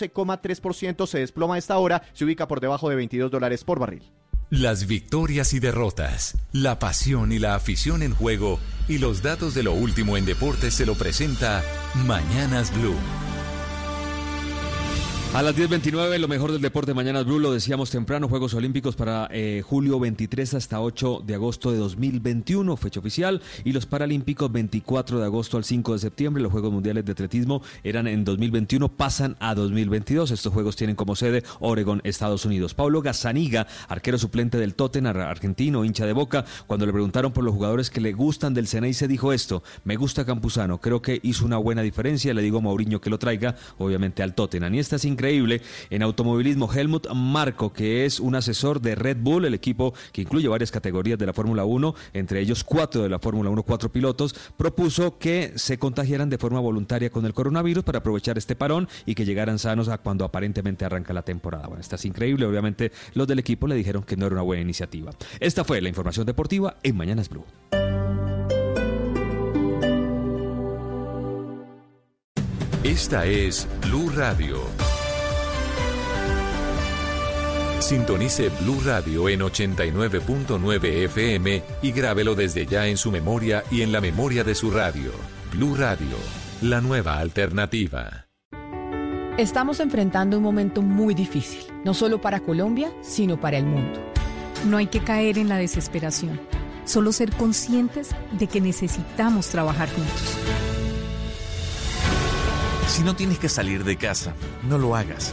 11,3% se desploma a esta hora, se ubica por debajo de 22 dólares por barril. Las victorias y derrotas, la pasión y la afición en juego y los datos de lo último en deportes se lo presenta Mañanas Blue. A las 10.29, lo mejor del deporte Mañana Blue, lo decíamos temprano, Juegos Olímpicos para eh, julio 23 hasta 8 de agosto de 2021, fecha oficial, y los Paralímpicos 24 de agosto al 5 de septiembre. Los Juegos Mundiales de Atletismo eran en 2021, pasan a 2022. Estos Juegos tienen como sede Oregon, Estados Unidos. Pablo Gazzaniga, arquero suplente del Tottenham, argentino, hincha de boca, cuando le preguntaron por los jugadores que le gustan del Ceney, se dijo esto, me gusta Campuzano, creo que hizo una buena diferencia, le digo a Mauriño que lo traiga, obviamente al Tottenham. Y esta sin increíble en automovilismo. Helmut Marco, que es un asesor de Red Bull, el equipo que incluye varias categorías de la Fórmula 1, entre ellos cuatro de la Fórmula 1, cuatro pilotos, propuso que se contagiaran de forma voluntaria con el coronavirus para aprovechar este parón y que llegaran sanos a cuando aparentemente arranca la temporada. Bueno, esta es increíble. Obviamente los del equipo le dijeron que no era una buena iniciativa. Esta fue la información deportiva en Mañanas Blue. Esta es Blue Radio. Sintonice Blue Radio en 89.9 FM y grábelo desde ya en su memoria y en la memoria de su radio. Blue Radio, la nueva alternativa. Estamos enfrentando un momento muy difícil, no solo para Colombia, sino para el mundo. No hay que caer en la desesperación, solo ser conscientes de que necesitamos trabajar juntos. Si no tienes que salir de casa, no lo hagas.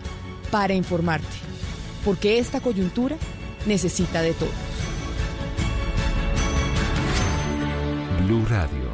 para informarte, porque esta coyuntura necesita de todos. Blue Radio,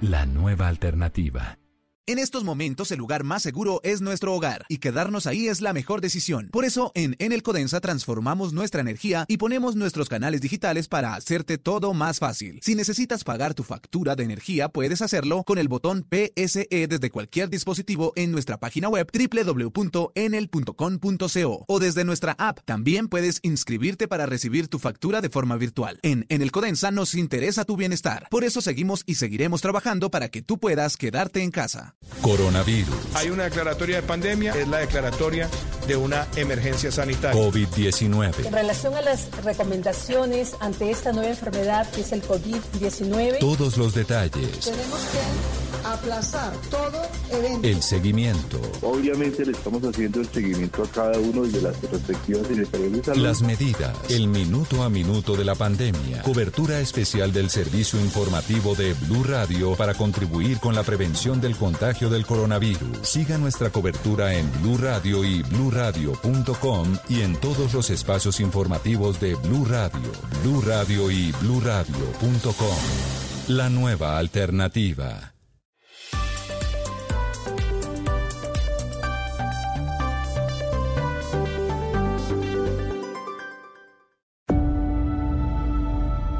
la nueva alternativa. En estos momentos el lugar más seguro es nuestro hogar y quedarnos ahí es la mejor decisión. Por eso en Enel Codensa transformamos nuestra energía y ponemos nuestros canales digitales para hacerte todo más fácil. Si necesitas pagar tu factura de energía puedes hacerlo con el botón PSE desde cualquier dispositivo en nuestra página web www.enel.com.co o desde nuestra app. También puedes inscribirte para recibir tu factura de forma virtual. En Enel Codensa nos interesa tu bienestar. Por eso seguimos y seguiremos trabajando para que tú puedas quedarte en casa. Coronavirus. Hay una declaratoria de pandemia, es la declaratoria de una emergencia sanitaria. COVID-19. En relación a las recomendaciones ante esta nueva enfermedad que es el COVID-19. Todos los detalles. Tenemos que aplazar todo evento. El seguimiento. Obviamente le estamos haciendo el seguimiento a cada uno de las respectivas secretarías de salud. Las medidas. El minuto a minuto de la pandemia. Cobertura especial del servicio informativo de Blue Radio para contribuir con la prevención del contagio del coronavirus. Siga nuestra cobertura en Blue Radio y bluradio.com y en todos los espacios informativos de Blue Radio, Blue Radio y bluradio.com. La nueva alternativa.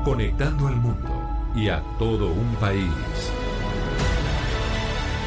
Conectando al mundo y a todo un país.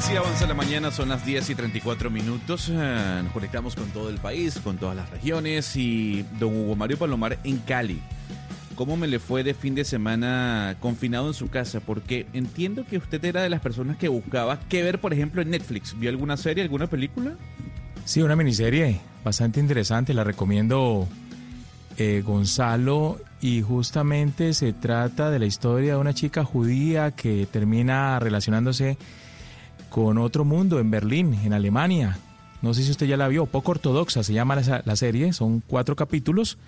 Así avanza la mañana, son las 10 y 34 minutos. Eh, Nos conectamos con todo el país, con todas las regiones. Y don Hugo Mario Palomar en Cali. ¿Cómo me le fue de fin de semana confinado en su casa? Porque entiendo que usted era de las personas que buscaba qué ver, por ejemplo, en Netflix. ¿Vio alguna serie, alguna película? Sí, una miniserie bastante interesante, la recomiendo eh, Gonzalo y justamente se trata de la historia de una chica judía que termina relacionándose con otro mundo en Berlín, en Alemania. No sé si usted ya la vio, poco ortodoxa se llama la, la serie, son cuatro capítulos,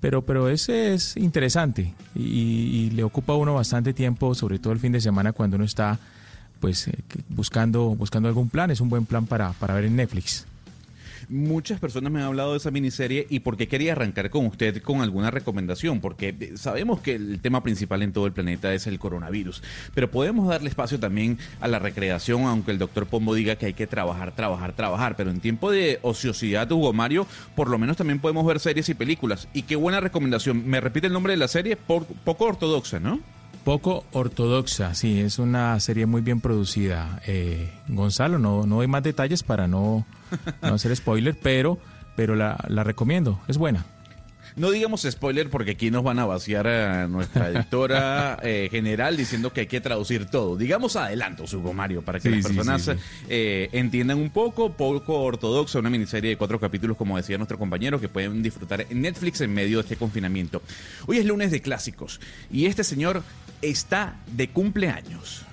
pero, pero ese es interesante y, le ocupa a uno bastante tiempo, sobre todo el fin de semana cuando uno está pues eh, buscando, buscando algún plan. Es un buen plan para, para ver en Netflix. Muchas personas me han hablado de esa miniserie y por qué quería arrancar con usted con alguna recomendación, porque eh, sabemos que el tema principal en todo el planeta es el coronavirus, pero podemos darle espacio también a la recreación, aunque el doctor Pombo diga que hay que trabajar, trabajar, trabajar, pero en tiempo de ociosidad, Hugo Mario, por lo menos también podemos ver series y películas. Y qué buena recomendación. ¿Me repite el nombre de la serie? poco ortodoxa, ¿no? Poco ortodoxa, sí, es una serie muy bien producida. Eh, Gonzalo, no, no hay más detalles para no, no hacer spoiler, pero, pero la, la recomiendo, es buena. No digamos spoiler porque aquí nos van a vaciar a nuestra editora eh, general diciendo que hay que traducir todo. Digamos adelanto, Hugo Mario, para que las personas eh, entiendan un poco, poco ortodoxa, una miniserie de cuatro capítulos, como decía nuestro compañero, que pueden disfrutar en Netflix en medio de este confinamiento. Hoy es lunes de clásicos y este señor está de cumpleaños.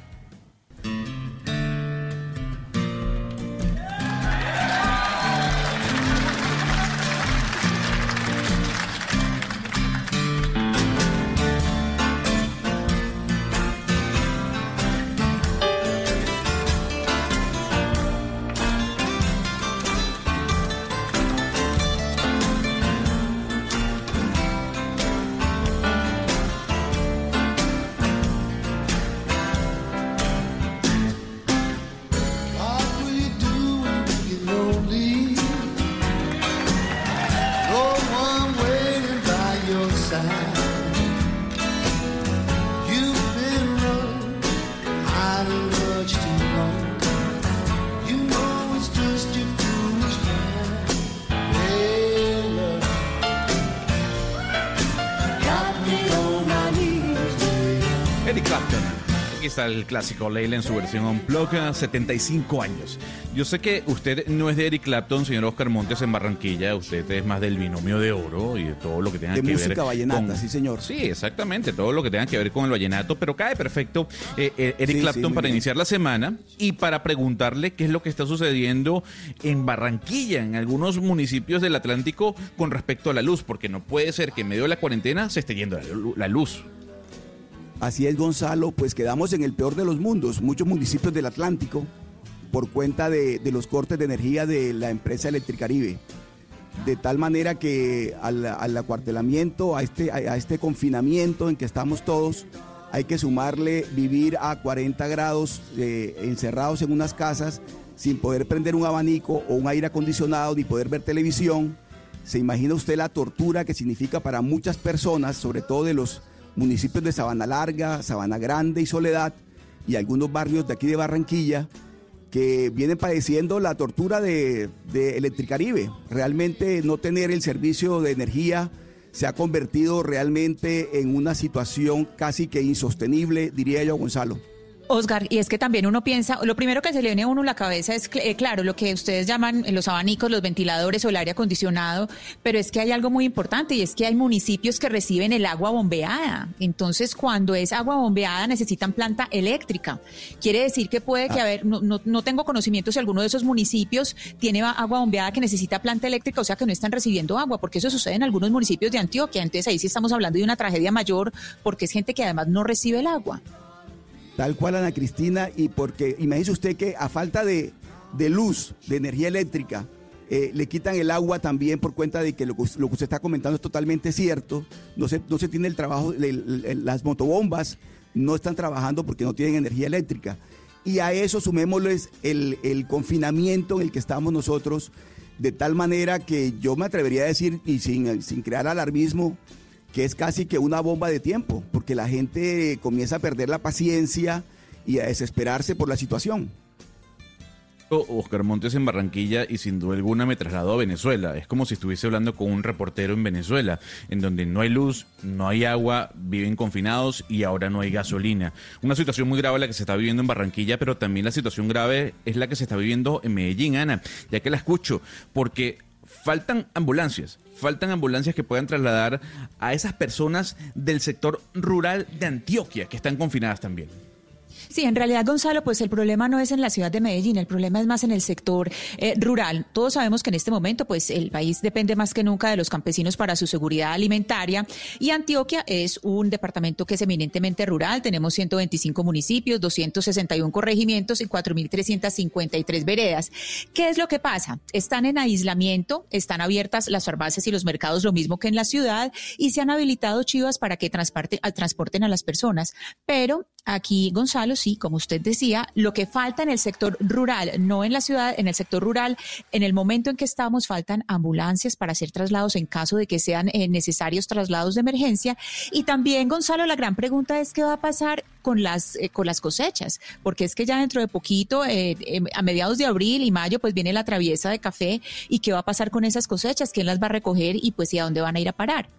El clásico Leila en su versión Unplugged, 75 años. Yo sé que usted no es de Eric Clapton, señor Oscar Montes en Barranquilla, usted es más del binomio de oro y de todo lo que tenga que ver. De música vallenata, sí señor. Sí, exactamente, todo lo que tenga que ver con el vallenato, pero cae perfecto eh, eh, Eric Clapton para iniciar la semana y para preguntarle qué es lo que está sucediendo en Barranquilla, en algunos municipios del Atlántico con respecto a la luz, porque no puede ser que en medio de la cuarentena se esté yendo la luz. Así es, Gonzalo, pues quedamos en el peor de los mundos. Muchos municipios del Atlántico, por cuenta de, los cortes de energía de la empresa Electricaribe. De tal manera que al, acuartelamiento, a este, a, este confinamiento en que estamos todos, hay que sumarle vivir a 40 grados eh, encerrados en unas casas sin poder prender un abanico o un aire acondicionado ni poder ver televisión. Se imagina usted la tortura que significa para muchas personas, sobre todo de los municipios de Sabana Larga, Sabana Grande y Soledad y algunos barrios de aquí de Barranquilla que vienen padeciendo la tortura de, de Electricaribe. Realmente no tener el servicio de energía se ha convertido realmente en una situación casi que insostenible, diría yo, Gonzalo. Oscar, y es que también uno piensa, lo primero que se le viene a uno a la cabeza es, eh, claro, lo que ustedes llaman los abanicos, los ventiladores o el aire acondicionado, pero es que hay algo muy importante y es que hay municipios que reciben el agua bombeada. Entonces, cuando es agua bombeada, necesitan planta eléctrica. Quiere decir que puede que, haber, no, no, no tengo conocimiento si alguno de esos municipios tiene agua bombeada que necesita planta eléctrica, o sea que no están recibiendo agua, porque eso sucede en algunos municipios de Antioquia. Entonces, ahí sí estamos hablando de una tragedia mayor, porque es gente que además no recibe el agua. Tal cual, Ana Cristina, y porque imagínese usted que a falta de, luz, de energía eléctrica, eh, le quitan el agua también por cuenta de que lo, que usted está comentando es totalmente cierto. No se, no se tiene el trabajo, las motobombas no están trabajando porque no tienen energía eléctrica. Y a eso sumémosles el, el confinamiento en el que estamos nosotros, de tal manera que yo me atrevería a decir, y sin, sin crear alarmismo, que es casi que una bomba de tiempo, porque la gente comienza a perder la paciencia y a desesperarse por la situación. Oscar Montes en Barranquilla y sin duda alguna me trasladó a Venezuela. Es como si estuviese hablando con un reportero en Venezuela, en donde no hay luz, no hay agua, viven confinados y ahora no hay gasolina. Una situación muy grave la que se está viviendo en Barranquilla, pero también la situación grave es la que se está viviendo en Medellín, Ana, ya que la escucho, porque faltan ambulancias, faltan ambulancias que puedan trasladar a esas personas del sector rural de Antioquia que están confinadas también. Sí, en realidad, Gonzalo, pues el problema no es en la ciudad de Medellín, el problema es más en el sector eh, rural. Todos sabemos que en este momento, pues el país depende más que nunca de los campesinos para su seguridad alimentaria y Antioquia es un departamento que es eminentemente rural. Tenemos 125 municipios, 261 corregimientos y 4.353 veredas. ¿Qué es lo que pasa? Están en aislamiento, están abiertas las farmacias y los mercados, lo mismo que en la ciudad, y se han habilitado chivas para que transporten a las personas. Pero Aquí, Gonzalo, sí, como usted decía, lo que falta en el sector rural, no en la ciudad, en el sector rural, en el momento en que estamos, faltan ambulancias para hacer traslados en caso de que sean eh, necesarios traslados de emergencia. Y también, Gonzalo, la gran pregunta es qué va a pasar con las, eh, con las cosechas, porque es que ya dentro de poquito, eh, a mediados de abril y mayo, pues viene la traviesa de café y qué va a pasar con esas cosechas, quién las va a recoger y pues y a dónde van a ir a parar.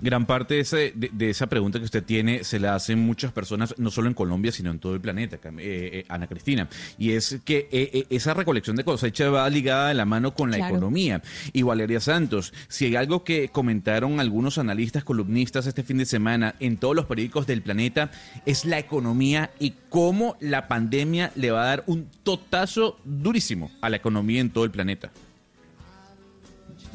Gran parte de, ese, de, esa pregunta que usted tiene se la hacen muchas personas, no solo en Colombia, sino en todo el planeta, eh, eh, Ana Cristina. Y es que eh, esa recolección de cosecha va ligada de la mano con la economía. Y Valeria Santos, si hay algo que comentaron algunos analistas, columnistas este fin de semana en todos los periódicos del planeta, es la economía y cómo la pandemia le va a dar un totazo durísimo a la economía en todo el planeta.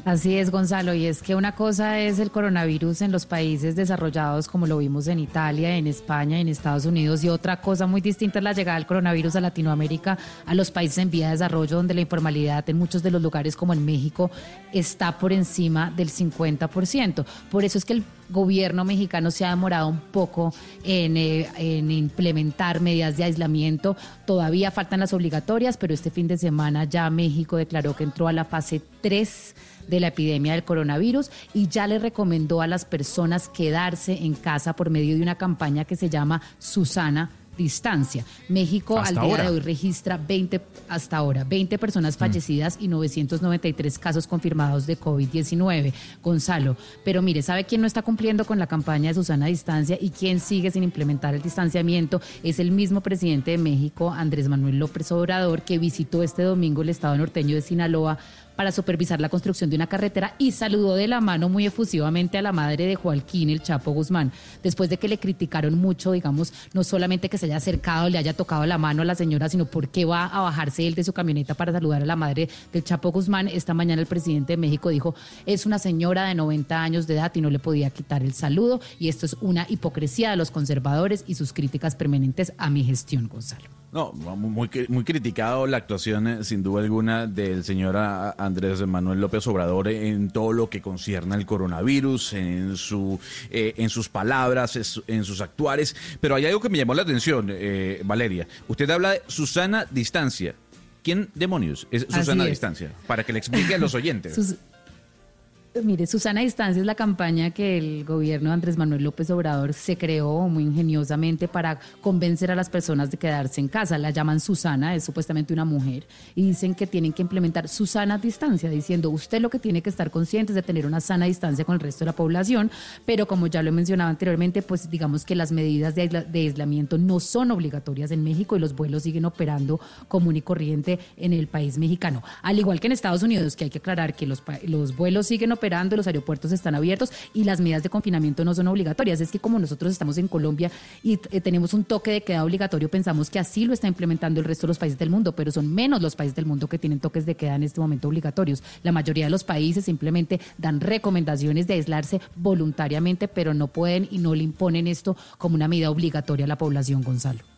Así es, Gonzalo, y es que una cosa es el coronavirus en los países desarrollados, como lo vimos en Italia, en España, en Estados Unidos, y otra cosa muy distinta es la llegada del coronavirus a Latinoamérica, a los países en vía de desarrollo, donde la informalidad en muchos de los lugares, como en México, está por encima del 50%. Por eso es que el gobierno mexicano se ha demorado un poco en, eh, en, implementar medidas de aislamiento. Todavía faltan las obligatorias, pero este fin de semana ya México declaró que entró a la fase 3 de la epidemia del coronavirus y ya le recomendó a las personas quedarse en casa por medio de una campaña que se llama Susana distancia. México al día de hoy registra 20, hasta ahora, 20 personas mm. fallecidas y 993 casos confirmados de COVID-19. Gonzalo, pero mire, ¿sabe quién no está cumpliendo con la campaña de Susana Distancia y quién sigue sin implementar el distanciamiento? Es el mismo presidente de México, Andrés Manuel López Obrador, que visitó este domingo el estado norteño de Sinaloa para supervisar la construcción de una carretera y saludó de la mano muy efusivamente a la madre de Joaquín, el Chapo Guzmán, después de que le criticaron mucho, digamos, no solamente que se haya acercado, le haya tocado la mano a la señora, sino por qué va a bajarse él de su camioneta para saludar a la madre del Chapo Guzmán. Esta mañana el presidente de México dijo, es una señora de 90 años de edad y no le podía quitar el saludo y esto es una hipocresía de los conservadores y sus críticas permanentes a mi gestión, Gonzalo. No, muy, muy criticado la actuación, eh, sin duda alguna, del señor Andrés Manuel López Obrador en todo lo que concierne al coronavirus, en, su, eh, en sus palabras, en sus actuares. Pero hay algo que me llamó la atención, eh, Valeria. Usted habla de Susana Distancia. ¿Quién demonios es Susana Distancia? Para que le explique a los oyentes. Mire, Susana Distancia es la campaña que el gobierno de Andrés Manuel López Obrador se creó muy ingeniosamente para convencer a las personas de quedarse en casa. La llaman Susana, es supuestamente una mujer, y dicen que tienen que implementar Susana Distancia, diciendo usted lo que tiene que estar consciente es de tener una sana distancia con el resto de la población, pero como ya lo he mencionado anteriormente, pues digamos que las medidas de, de aislamiento no son obligatorias en México y los vuelos siguen operando común y corriente en el país mexicano. Al igual que en Estados Unidos, que hay que aclarar que los, los vuelos siguen operando los aeropuertos están abiertos y las medidas de confinamiento no son obligatorias. Es que como nosotros estamos en Colombia y eh, tenemos un toque de queda obligatorio, pensamos que así lo está implementando el resto de los países del mundo, pero son menos los países del mundo que tienen toques de queda en este momento obligatorios. La mayoría de los países simplemente dan recomendaciones de aislarse voluntariamente, pero no pueden y no le imponen esto como una medida obligatoria a la población, Gonzalo.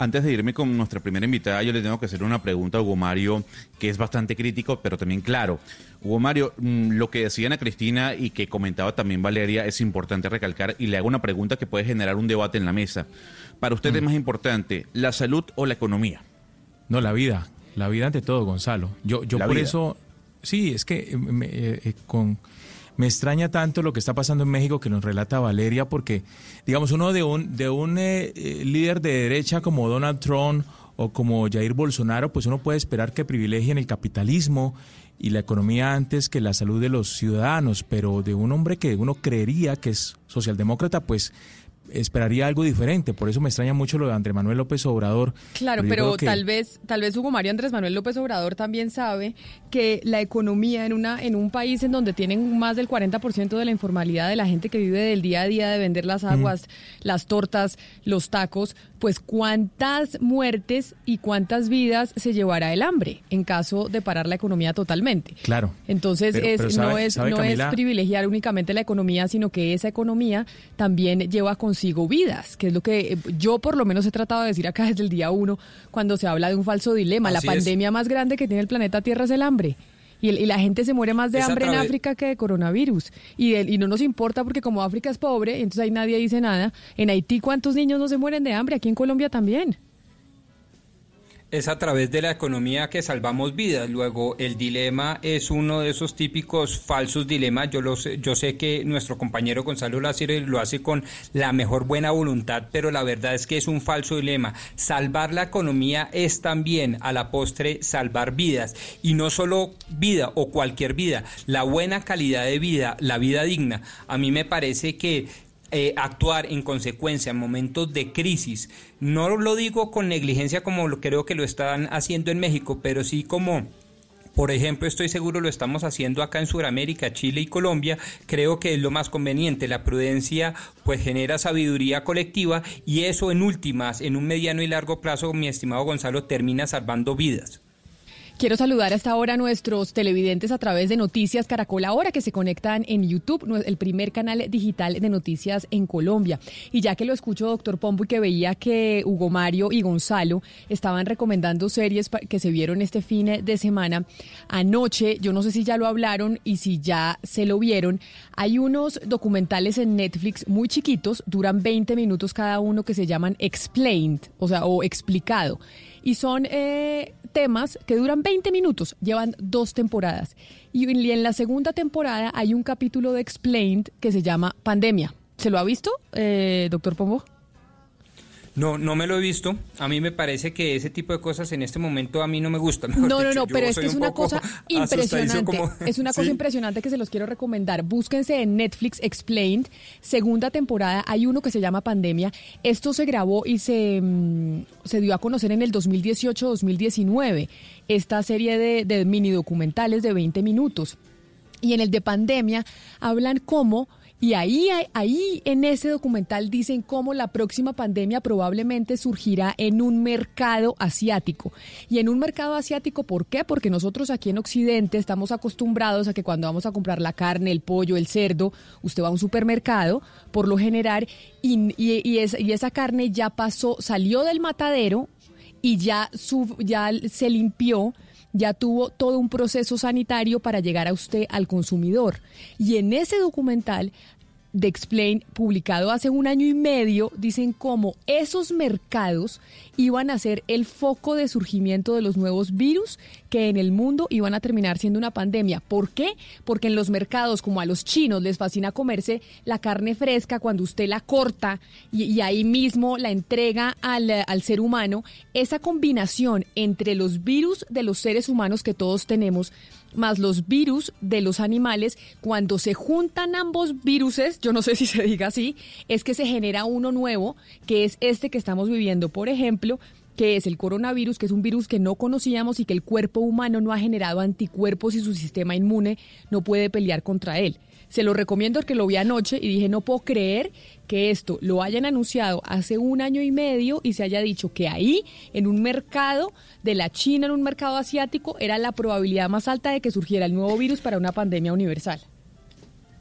Antes de irme con nuestra primera invitada, yo le tengo que hacer una pregunta a Hugo Mario, que es bastante crítico, pero también claro. Hugo Mario, mm, lo que decía Ana Cristina y que comentaba también Valeria es importante recalcar y le hago una pregunta que puede generar un debate en la mesa. Para usted es mm. más importante, la salud o la economía? No, la vida. La vida ante todo, Gonzalo. Yo, yo por eso, sí, es que eh, eh, con me extraña tanto lo que está pasando en México que nos relata Valeria, porque, digamos, uno de un, de un eh, eh, líder de derecha como Donald Trump o como Jair Bolsonaro, pues uno puede esperar que privilegien el capitalismo y la economía antes que la salud de los ciudadanos, pero de un hombre que uno creería que es socialdemócrata, pues esperaría algo diferente. Por eso me extraña mucho lo de Andrés Manuel López Obrador. Claro, pero, tal vez, tal vez Hugo Mario Andrés Manuel López Obrador también sabe que la economía en una, en un país en donde tienen más del 40% de la informalidad de la gente que vive del día a día de vender las aguas, las tortas, los tacos, pues cuántas muertes y cuántas vidas se llevará el hambre en caso de parar la economía totalmente. Claro. Entonces Pero- es, pero sabe- no es sabe, no es privilegiar únicamente la economía, sino que esa economía también lleva consigo vidas, que es lo que eh, yo por lo menos he tratado de decir acá desde el día uno cuando se habla de un falso dilema. La es. pandemia más grande que tiene el planeta Tierra es el hambre. Y, el- y la gente se muere más de Es hambre en África que de coronavirus. Y, el- y no nos importa porque como África es pobre, entonces ahí nadie dice nada. En Haití, ¿cuántos niños no se mueren de hambre? Aquí en Colombia también. Es a través de la economía que salvamos vidas. Luego, el dilema es uno de esos típicos falsos dilemas. Yo, lo sé, yo sé que nuestro compañero Gonzalo Lázaro lo hace con la mejor buena voluntad, pero la verdad es que es un falso dilema. Salvar la economía es también, a la postre, salvar vidas. Y no solo vida o cualquier vida, la buena calidad de vida, la vida digna. A mí me parece que eh, actuar en consecuencia en momentos de crisis. No lo digo con negligencia como lo, creo que lo están haciendo en México, pero sí como... Por ejemplo, estoy seguro lo estamos haciendo acá en Sudamérica, Chile y Colombia. Creo que es lo más conveniente. La prudencia pues genera sabiduría colectiva y eso en últimas, en un mediano y largo plazo, mi estimado Gonzalo, termina salvando vidas. Quiero saludar hasta ahora a nuestros televidentes a través de Noticias Caracol Ahora que se conectan en YouTube, el primer canal digital de noticias en Colombia. Y ya que lo escucho, doctor Pombo, y que veía que Hugo Mario y Gonzalo estaban recomendando series que se vieron este fin de semana, anoche, yo no sé si ya lo hablaron y si ya se lo vieron, hay unos documentales en Netflix muy chiquitos, duran 20 minutos cada uno que se llaman Explained, o sea, o explicado. Y son eh, temas que duran 20 minutos, llevan dos temporadas. Y en- la segunda temporada hay un capítulo de Explained que se llama Pandemia. ¿Se lo ha visto, eh, doctor Pombo? No, no me lo he visto. A mí me parece que ese tipo de cosas en este momento a mí no me gustan. Mejor No, no, dicho, no, pero es que es un una cosa impresionante. como- Es una cosa Sí. impresionante que se los quiero recomendar. Búsquense en Netflix Explained, segunda temporada. Hay uno que se llama Pandemia. Esto se grabó y se, mm, se dio a conocer en el 2018-2019. Esta serie de, de mini documentales de 20 minutos. Y en el de pandemia hablan cómo, y ahí, ahí en ese documental dicen cómo la próxima pandemia probablemente surgirá en un mercado asiático. Y en un mercado asiático, ¿por qué? Porque nosotros aquí en Occidente estamos acostumbrados a que cuando vamos a comprar la carne, el pollo, el cerdo, usted va a un supermercado, por lo general, y, y- y y esa carne ya pasó, salió del matadero y ya, su, ya se limpió, ya tuvo todo un proceso sanitario para llegar a usted al consumidor. Y en ese documental de Explain, publicado hace un año y medio, dicen cómo esos mercados iban a ser el foco de surgimiento de los nuevos virus que en el mundo iban a terminar siendo una pandemia. ¿Por qué? Porque en los mercados, como a los chinos les fascina comerse la carne fresca cuando usted la corta y, ahí mismo la entrega al ser humano, esa combinación entre los virus de los seres humanos que todos tenemos, más los virus de los animales, cuando se juntan ambos viruses, yo no sé si se diga así, es que se genera uno nuevo, que es este que estamos viviendo, por ejemplo, que es el coronavirus, que es un virus que no conocíamos y que el cuerpo humano no ha generado anticuerpos y su sistema inmune no puede pelear contra él. Se lo recomiendo porque lo vi anoche y dije, no puedo creer que esto lo hayan anunciado hace un año y medio y se haya dicho que ahí, en un mercado de la China, en un mercado asiático, era la probabilidad más alta de que surgiera el nuevo virus para una pandemia universal.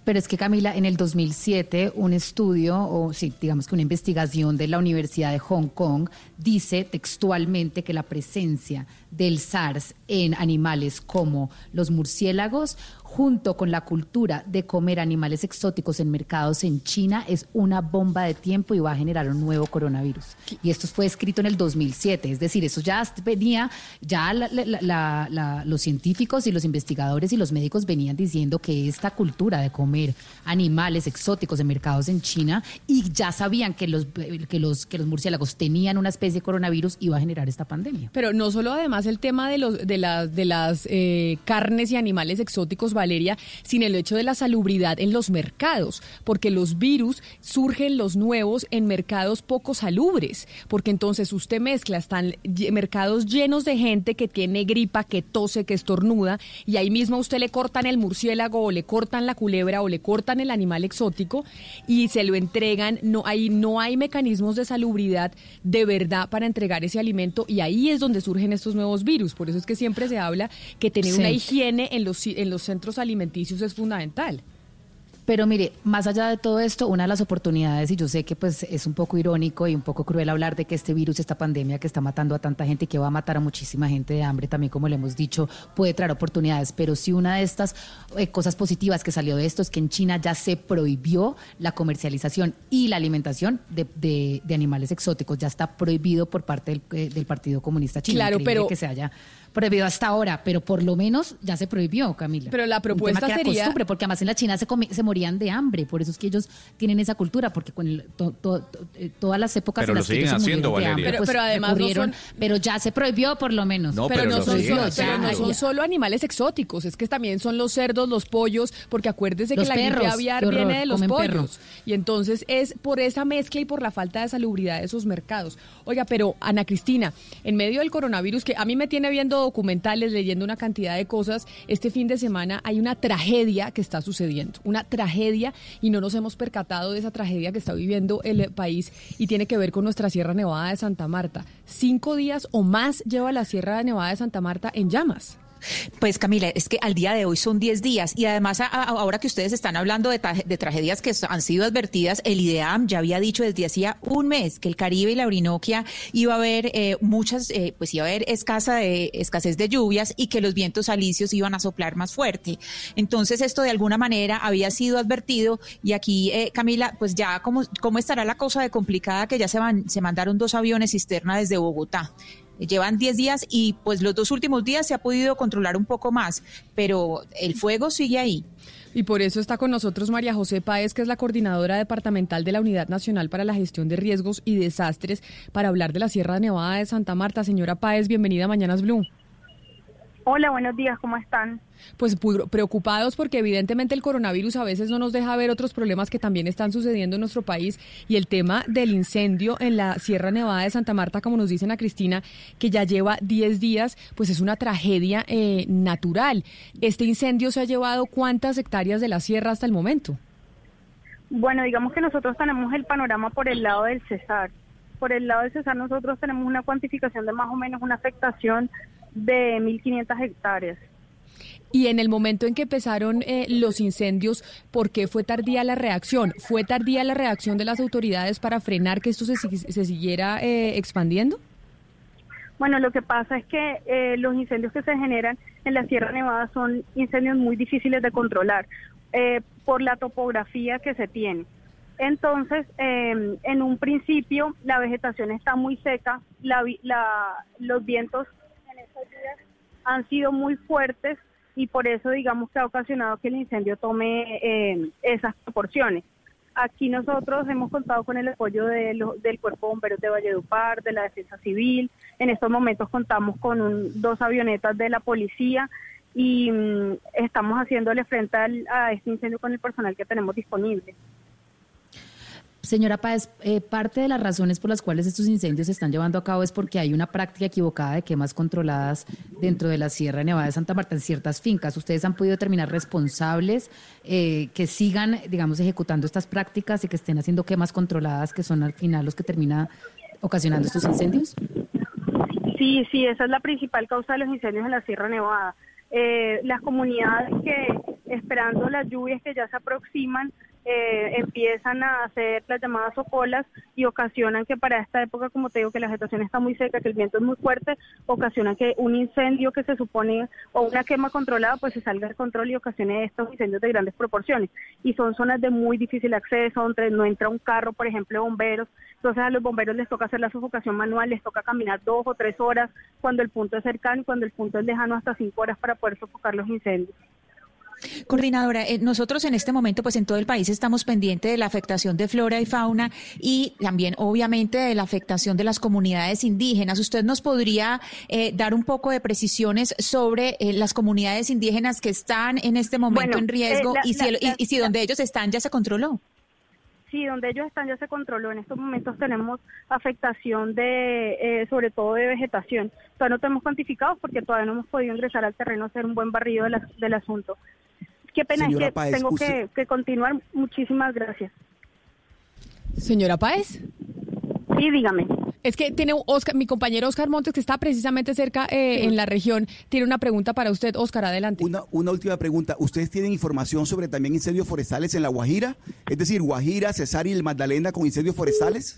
Pero es que Camila, en el 2007 un estudio, o sí, digamos que una investigación de la Universidad de Hong Kong dice textualmente que la presencia del SARS en animales como los murciélagos, junto con la cultura de comer animales exóticos en mercados en China, es una bomba de tiempo y va a generar un nuevo coronavirus. Y esto fue escrito en el 2007, es decir, eso ya venía, ya la- la- la- la- los científicos y los investigadores y los médicos venían diciendo que esta cultura de comer animales exóticos en mercados en China y ya sabían que los, que los, que los murciélagos tenían una especie de coronavirus iba a generar esta pandemia. Pero no solo además el tema de los de las de las eh, carnes y animales exóticos, Valeria, sino el hecho de la salubridad en los mercados, porque los virus surgen los nuevos en mercados poco salubres, porque entonces usted mezcla están mercados llenos de gente que tiene gripa, que tose, que estornuda y ahí mismo usted le cortan el murciélago o le cortan la culebra o o le cortan el animal exótico y se lo entregan, no hay, no hay mecanismos de salubridad de verdad para entregar ese alimento y ahí es donde surgen estos nuevos virus. Por eso es que siempre se habla que tener una higiene en los, en los centros alimenticios es fundamental. Pero mire, más allá de todo esto, una de las oportunidades, y yo sé que pues es un poco irónico y un poco cruel hablar de que este virus, esta pandemia que está matando a tanta gente y que va a matar a muchísima gente de hambre, también como le hemos dicho, puede traer oportunidades. Pero sí una de estas eh, cosas positivas que salió de esto es que en China ya se prohibió la comercialización y la alimentación de, animales exóticos. Ya está prohibido por parte del, eh, del Partido Comunista Chino. Claro, pero que se haya prohibido hasta ahora, pero por lo menos ya se prohibió, Camila. Pero la propuesta Un tema sería... costumbre, porque además en la China se, se morían de hambre, por eso es que ellos tienen esa cultura, porque con el, eh, todas las épocas pero en las que ellos haciendo, de hambre, pero, pues, pero además no son... pero ya se prohibió por lo menos. No, pero, pero no, son, siguen solo, no son solo animales exóticos, es que también son los cerdos, los pollos, porque acuérdese Los que la perros, gripe aviar horror, viene de los pollos. perros. Y entonces es por esa mezcla y por la falta de salubridad de esos mercados. Oiga, pero Ana Cristina, en medio del coronavirus, que a mí me tiene viendo documentales, leyendo una cantidad de cosas, este fin de semana hay una tragedia que está sucediendo, una tragedia y no nos hemos percatado de esa tragedia que está viviendo el país y tiene que ver con nuestra Sierra Nevada de Santa Marta. Cinco días o más lleva la Sierra Nevada de Santa Marta en llamas. Pues Camila, es que al día de hoy son 10 días y además ahora que ustedes están hablando de tragedias que han sido advertidas, el IDEAM ya había dicho desde hacía un mes que el Caribe y la Orinoquia iba a haber eh, muchas, eh, pues iba a haber escasa de, escasez de lluvias y que los vientos alisios iban a soplar más fuerte. Entonces esto de alguna manera había sido advertido y aquí eh, Camila, pues ya cómo, cómo estará la cosa de complicada que ya se, van, se mandaron dos aviones cisterna desde Bogotá. Llevan 10 días y pues los dos últimos días se ha podido controlar un poco más, pero el fuego sigue ahí. Y por eso está con nosotros María José Páez, que es la coordinadora departamental de la Unidad Nacional para la Gestión de Riesgos y Desastres, para hablar de la Sierra Nevada de Santa Marta. Señora Páez, bienvenida a Mañanas Blue. Hola, buenos días, ¿cómo están? Pues pu- preocupados porque evidentemente el coronavirus a veces no nos deja ver otros problemas que también están sucediendo en nuestro país y el tema del incendio en la Sierra Nevada de Santa Marta, como nos dicen a Cristina, que ya lleva 10 días, pues es una tragedia eh, natural. ¿Este incendio se ha llevado cuántas hectáreas de la sierra hasta el momento? Bueno, digamos que nosotros tenemos el panorama por el lado del Cesar. Por el lado del Cesar nosotros tenemos una cuantificación de más o menos una afectación de 1.500 hectáreas. Y en el momento en que empezaron eh, los incendios, ¿por qué fue tardía la reacción? ¿Fue tardía la reacción de las autoridades para frenar que esto se, se siguiera eh, expandiendo? Bueno, lo que pasa es que eh, los incendios que se generan en la Sierra Nevada son incendios muy difíciles de controlar eh, por la topografía que se tiene. Entonces, eh, en un principio, la vegetación está muy seca, la la- los vientos han sido muy fuertes y por eso, digamos, que ha ocasionado que el incendio tome eh, esas proporciones. Aquí nosotros hemos contado con el apoyo de del Cuerpo de Bomberos de Valledupar, de la Defensa Civil. En estos momentos contamos con un- dos avionetas de la policía y mm, estamos haciéndole frente al- a este incendio con el personal que tenemos disponible. Señora Páez, eh, parte de las razones por las cuales estos incendios se están llevando a cabo es porque hay una práctica equivocada de quemas controladas dentro de la Sierra Nevada de Santa Marta en ciertas fincas. ¿Ustedes han podido determinar responsables eh, que sigan, digamos, ejecutando estas prácticas y que estén haciendo quemas controladas que son al final los que termina ocasionando estos incendios? Sí, sí, esa es la principal causa de los incendios en la Sierra Nevada. Eh, las comunidades que, esperando las lluvias que ya se aproximan, eh, empiezan a hacer las llamadas socolas y ocasionan que para esta época, como te digo, que la vegetación está muy seca, que el viento es muy fuerte, ocasionan que un incendio que se supone o una quema controlada pues se salga de control y ocasione estos incendios de grandes proporciones. Y son zonas de muy difícil acceso, donde no entra un carro, por ejemplo, bomberos. Entonces a los bomberos les toca hacer la sofocación manual, les toca caminar dos o tres horas cuando el punto es cercano y cuando el punto es lejano hasta cinco horas para poder sofocar los incendios. Coordinadora, eh, nosotros en este momento, pues en todo el país estamos pendientes de la afectación de flora y fauna y también, obviamente, de la afectación de las comunidades indígenas. ¿Usted nos podría eh, dar un poco de precisiones sobre eh, las comunidades indígenas que están en este momento Bueno, en riesgo eh, la- y, si, la- el- y- y si donde ellos están ya se controló? Sí, donde ellos están ya se controló. En estos momentos tenemos afectación de, eh, sobre todo de vegetación. Todavía no tenemos cuantificados porque todavía no hemos podido ingresar al terreno a hacer un buen barrido de la- del asunto. Qué pena, que Páez, tengo usted- que, que continuar. Muchísimas gracias. Señora Páez. Sí, dígame. Es que tiene Oscar, mi compañero Oscar Montes, que está precisamente cerca eh, en la región, tiene una pregunta para usted. Oscar, adelante. Una, una última pregunta. ¿Ustedes tienen información sobre también incendios forestales en La Guajira? Es decir, Guajira, Cesar y el Magdalena con incendios forestales.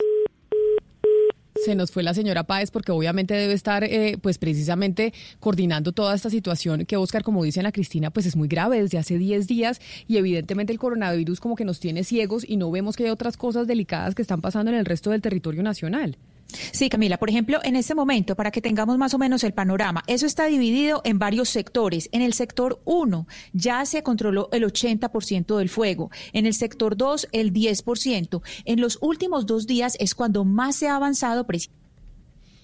Se nos fue la señora Páez porque obviamente debe estar eh, pues precisamente coordinando toda esta situación que Oscar, como dice Ana Cristina, pues es muy grave desde hace 10 días y evidentemente el coronavirus como que nos tiene ciegos y no vemos que hay otras cosas delicadas que están pasando en el resto del territorio nacional. Sí, Camila, por ejemplo, en este momento, para que tengamos más o menos el panorama, eso está dividido en varios sectores. En el sector 1 ya se controló el 80% del fuego, en el sector 2 el 10%. En los últimos dos días es cuando más se ha avanzado precisamente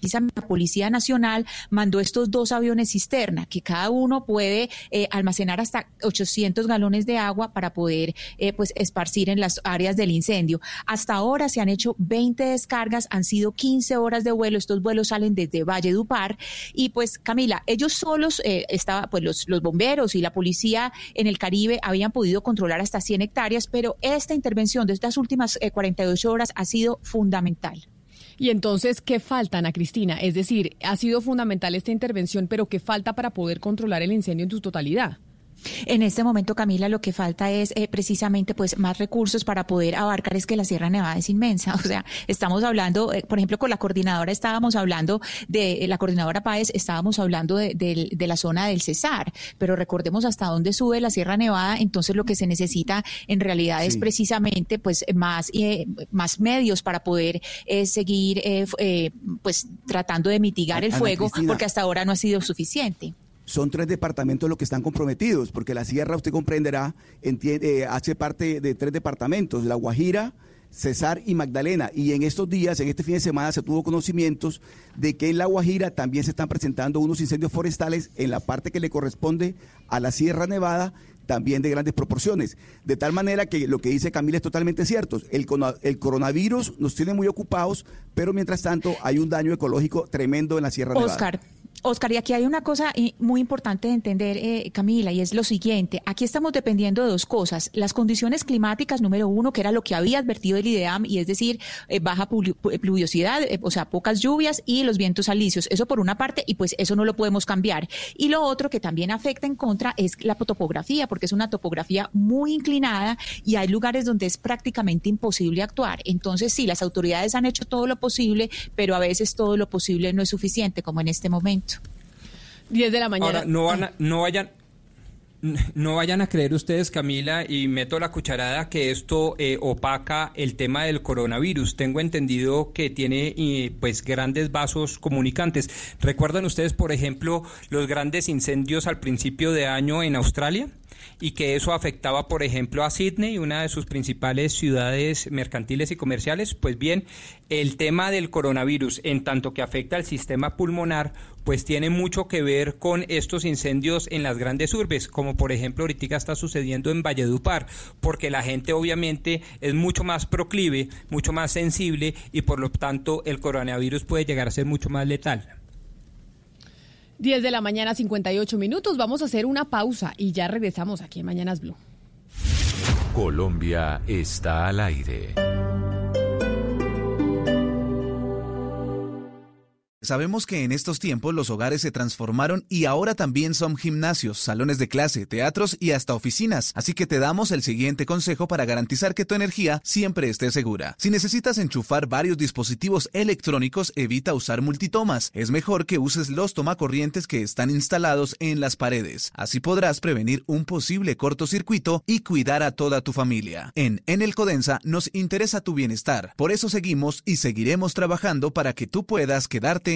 la Policía Nacional mandó estos dos aviones cisterna, que cada uno puede eh, almacenar hasta 800 galones de agua para poder eh, pues esparcir en las áreas del incendio. Hasta ahora se han hecho 20 descargas, han sido 15 horas de vuelo. Estos vuelos salen desde Valle Dupar y pues Camila, ellos solos eh, estaba pues los, los bomberos y la policía en el Caribe habían podido controlar hasta 100 hectáreas, pero esta intervención de estas últimas eh, 48 horas ha sido fundamental. Y entonces, ¿qué falta, Ana Cristina? Es decir, ha sido fundamental esta intervención, pero ¿qué falta para poder controlar el incendio en su totalidad? En este momento, Camila, lo que falta es eh, precisamente pues más recursos para poder abarcar. Es que la Sierra Nevada es inmensa. O sea, estamos hablando, eh, por ejemplo, con la coordinadora estábamos hablando de eh, la coordinadora Páez, estábamos hablando de, de- de la zona del Cesar, pero recordemos hasta dónde sube la Sierra Nevada. Entonces, lo que se necesita en realidad es precisamente pues más eh, más medios para poder eh, seguir pues tratando de mitigar el fuego, Cristina. porque hasta ahora no ha sido suficiente. Son tres departamentos los que están comprometidos, porque la sierra, usted comprenderá, entiende, eh, hace parte de tres departamentos, La Guajira, Cesar y Magdalena. Y en estos días, en este fin de semana, se tuvo conocimientos de que en La Guajira también se están presentando unos incendios forestales en la parte que le corresponde a la Sierra Nevada, también de grandes proporciones. De tal manera que lo que dice Camila es totalmente cierto. El, el coronavirus nos tiene muy ocupados, pero mientras tanto hay un daño ecológico tremendo en la Sierra Nevada. Oscar, y aquí hay una cosa eh, muy importante de entender, eh, Camila, y es lo siguiente. Aquí estamos dependiendo de dos cosas. Las condiciones climáticas, número uno, que era lo que había advertido el IDEAM, y es decir, eh, baja pluviosidad, eh, o sea, pocas lluvias y los vientos alisios. Eso por una parte, y pues eso no lo podemos cambiar. Y lo otro que también afecta en contra es la topografía, porque es una topografía muy inclinada y hay lugares donde es prácticamente imposible actuar. Entonces, sí, las autoridades han hecho todo lo posible, pero a veces todo lo posible no es suficiente, como en este momento. 10 de la mañana. Ahora, no, vayan... No vayan a creer ustedes, Camila, y meto la cucharada que esto eh, opaca el tema del coronavirus. Tengo entendido que tiene pues grandes vasos comunicantes. ¿Recuerdan ustedes, por ejemplo, los grandes incendios al principio de año en Australia? Y que eso afectaba, por ejemplo, a Sydney, una de sus principales ciudades mercantiles y comerciales. Pues bien, el tema del coronavirus, en tanto que afecta al sistema pulmonar, pues tiene mucho que ver con estos incendios en las grandes urbes, como por ejemplo ahorita está sucediendo en Valledupar, porque la gente obviamente es mucho más proclive, mucho más sensible y por lo tanto el coronavirus puede llegar a ser mucho más letal. 10 de la mañana, 58 minutos. Vamos a hacer una pausa y ya regresamos aquí en Mañanas Blue. Colombia está al aire. Sabemos que en estos tiempos los hogares se transformaron y ahora también son gimnasios, salones de clase, teatros y hasta oficinas. Así que te damos el siguiente consejo para garantizar que tu energía siempre esté segura. Si necesitas enchufar varios dispositivos electrónicos, evita usar multitomas. Es mejor que uses los tomacorrientes que están instalados en las paredes. Así podrás prevenir un posible cortocircuito y cuidar a toda tu familia. En Enel Codensa nos interesa tu bienestar. Por eso seguimos y seguiremos trabajando para que tú puedas quedarte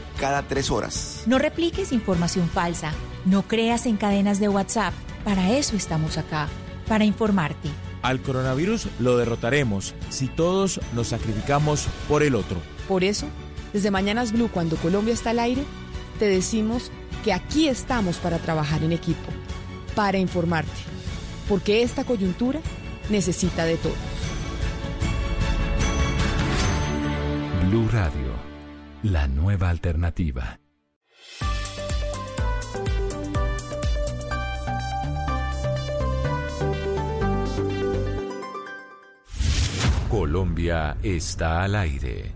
cada tres horas. No repliques información falsa, no creas en cadenas de WhatsApp. Para eso estamos acá, para informarte. Al coronavirus lo derrotaremos si todos nos sacrificamos por el otro. Por eso, desde Mañanas Blue, cuando Colombia está al aire, te decimos que aquí estamos para trabajar en equipo, para informarte, porque esta coyuntura necesita de todos. Blue Radio, la nueva alternativa. Colombia está al aire.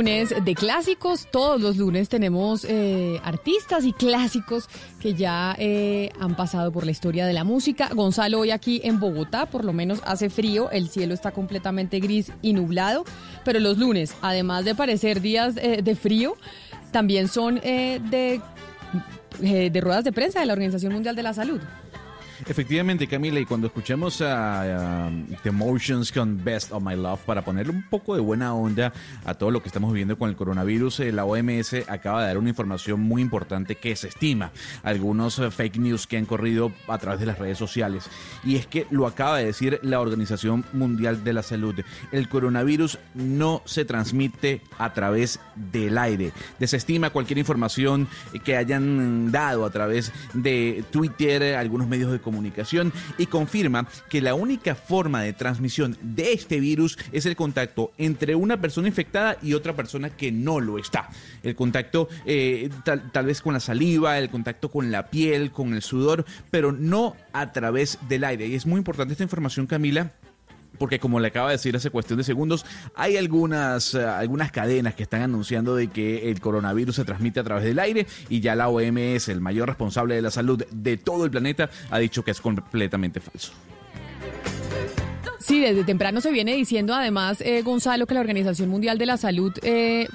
Lunes de clásicos, todos los lunes tenemos eh, artistas y clásicos que ya eh, han pasado por la historia de la música. Gonzalo hoy aquí en Bogotá, por lo menos hace frío, el cielo está completamente gris y nublado, pero los lunes, además de parecer días eh, de frío, también son de, de ruedas de prensa de la Organización Mundial de la Salud. Efectivamente, Camila, y cuando escuchamos a, The Motions con Best of My Love, para ponerle un poco de buena onda a todo lo que estamos viviendo con el coronavirus, eh, la OMS acaba de dar una información muy importante que se estima algunos eh, fake news que han corrido a través de las redes sociales. Y es que lo acaba de decir la Organización Mundial de la Salud. El coronavirus no se transmite a través del aire. Desestima cualquier información que hayan dado a través de Twitter, algunos medios de comunicación comunicación y confirma que la única forma de transmisión de este virus es el contacto entre una persona infectada y otra persona que no lo está. El contacto eh, tal, tal vez con la saliva, el contacto con la piel, con el sudor, pero no a través del aire. Y es muy importante esta información, Camila porque como le acaba de decir hace cuestión de segundos, hay algunas, uh, algunas cadenas que están anunciando de que el coronavirus se transmite a través del aire y ya la OMS, el mayor responsable de la salud de todo el planeta, ha dicho que es completamente falso. Sí, desde temprano se viene diciendo además, eh, Gonzalo, que la Organización Mundial de la Salud eh,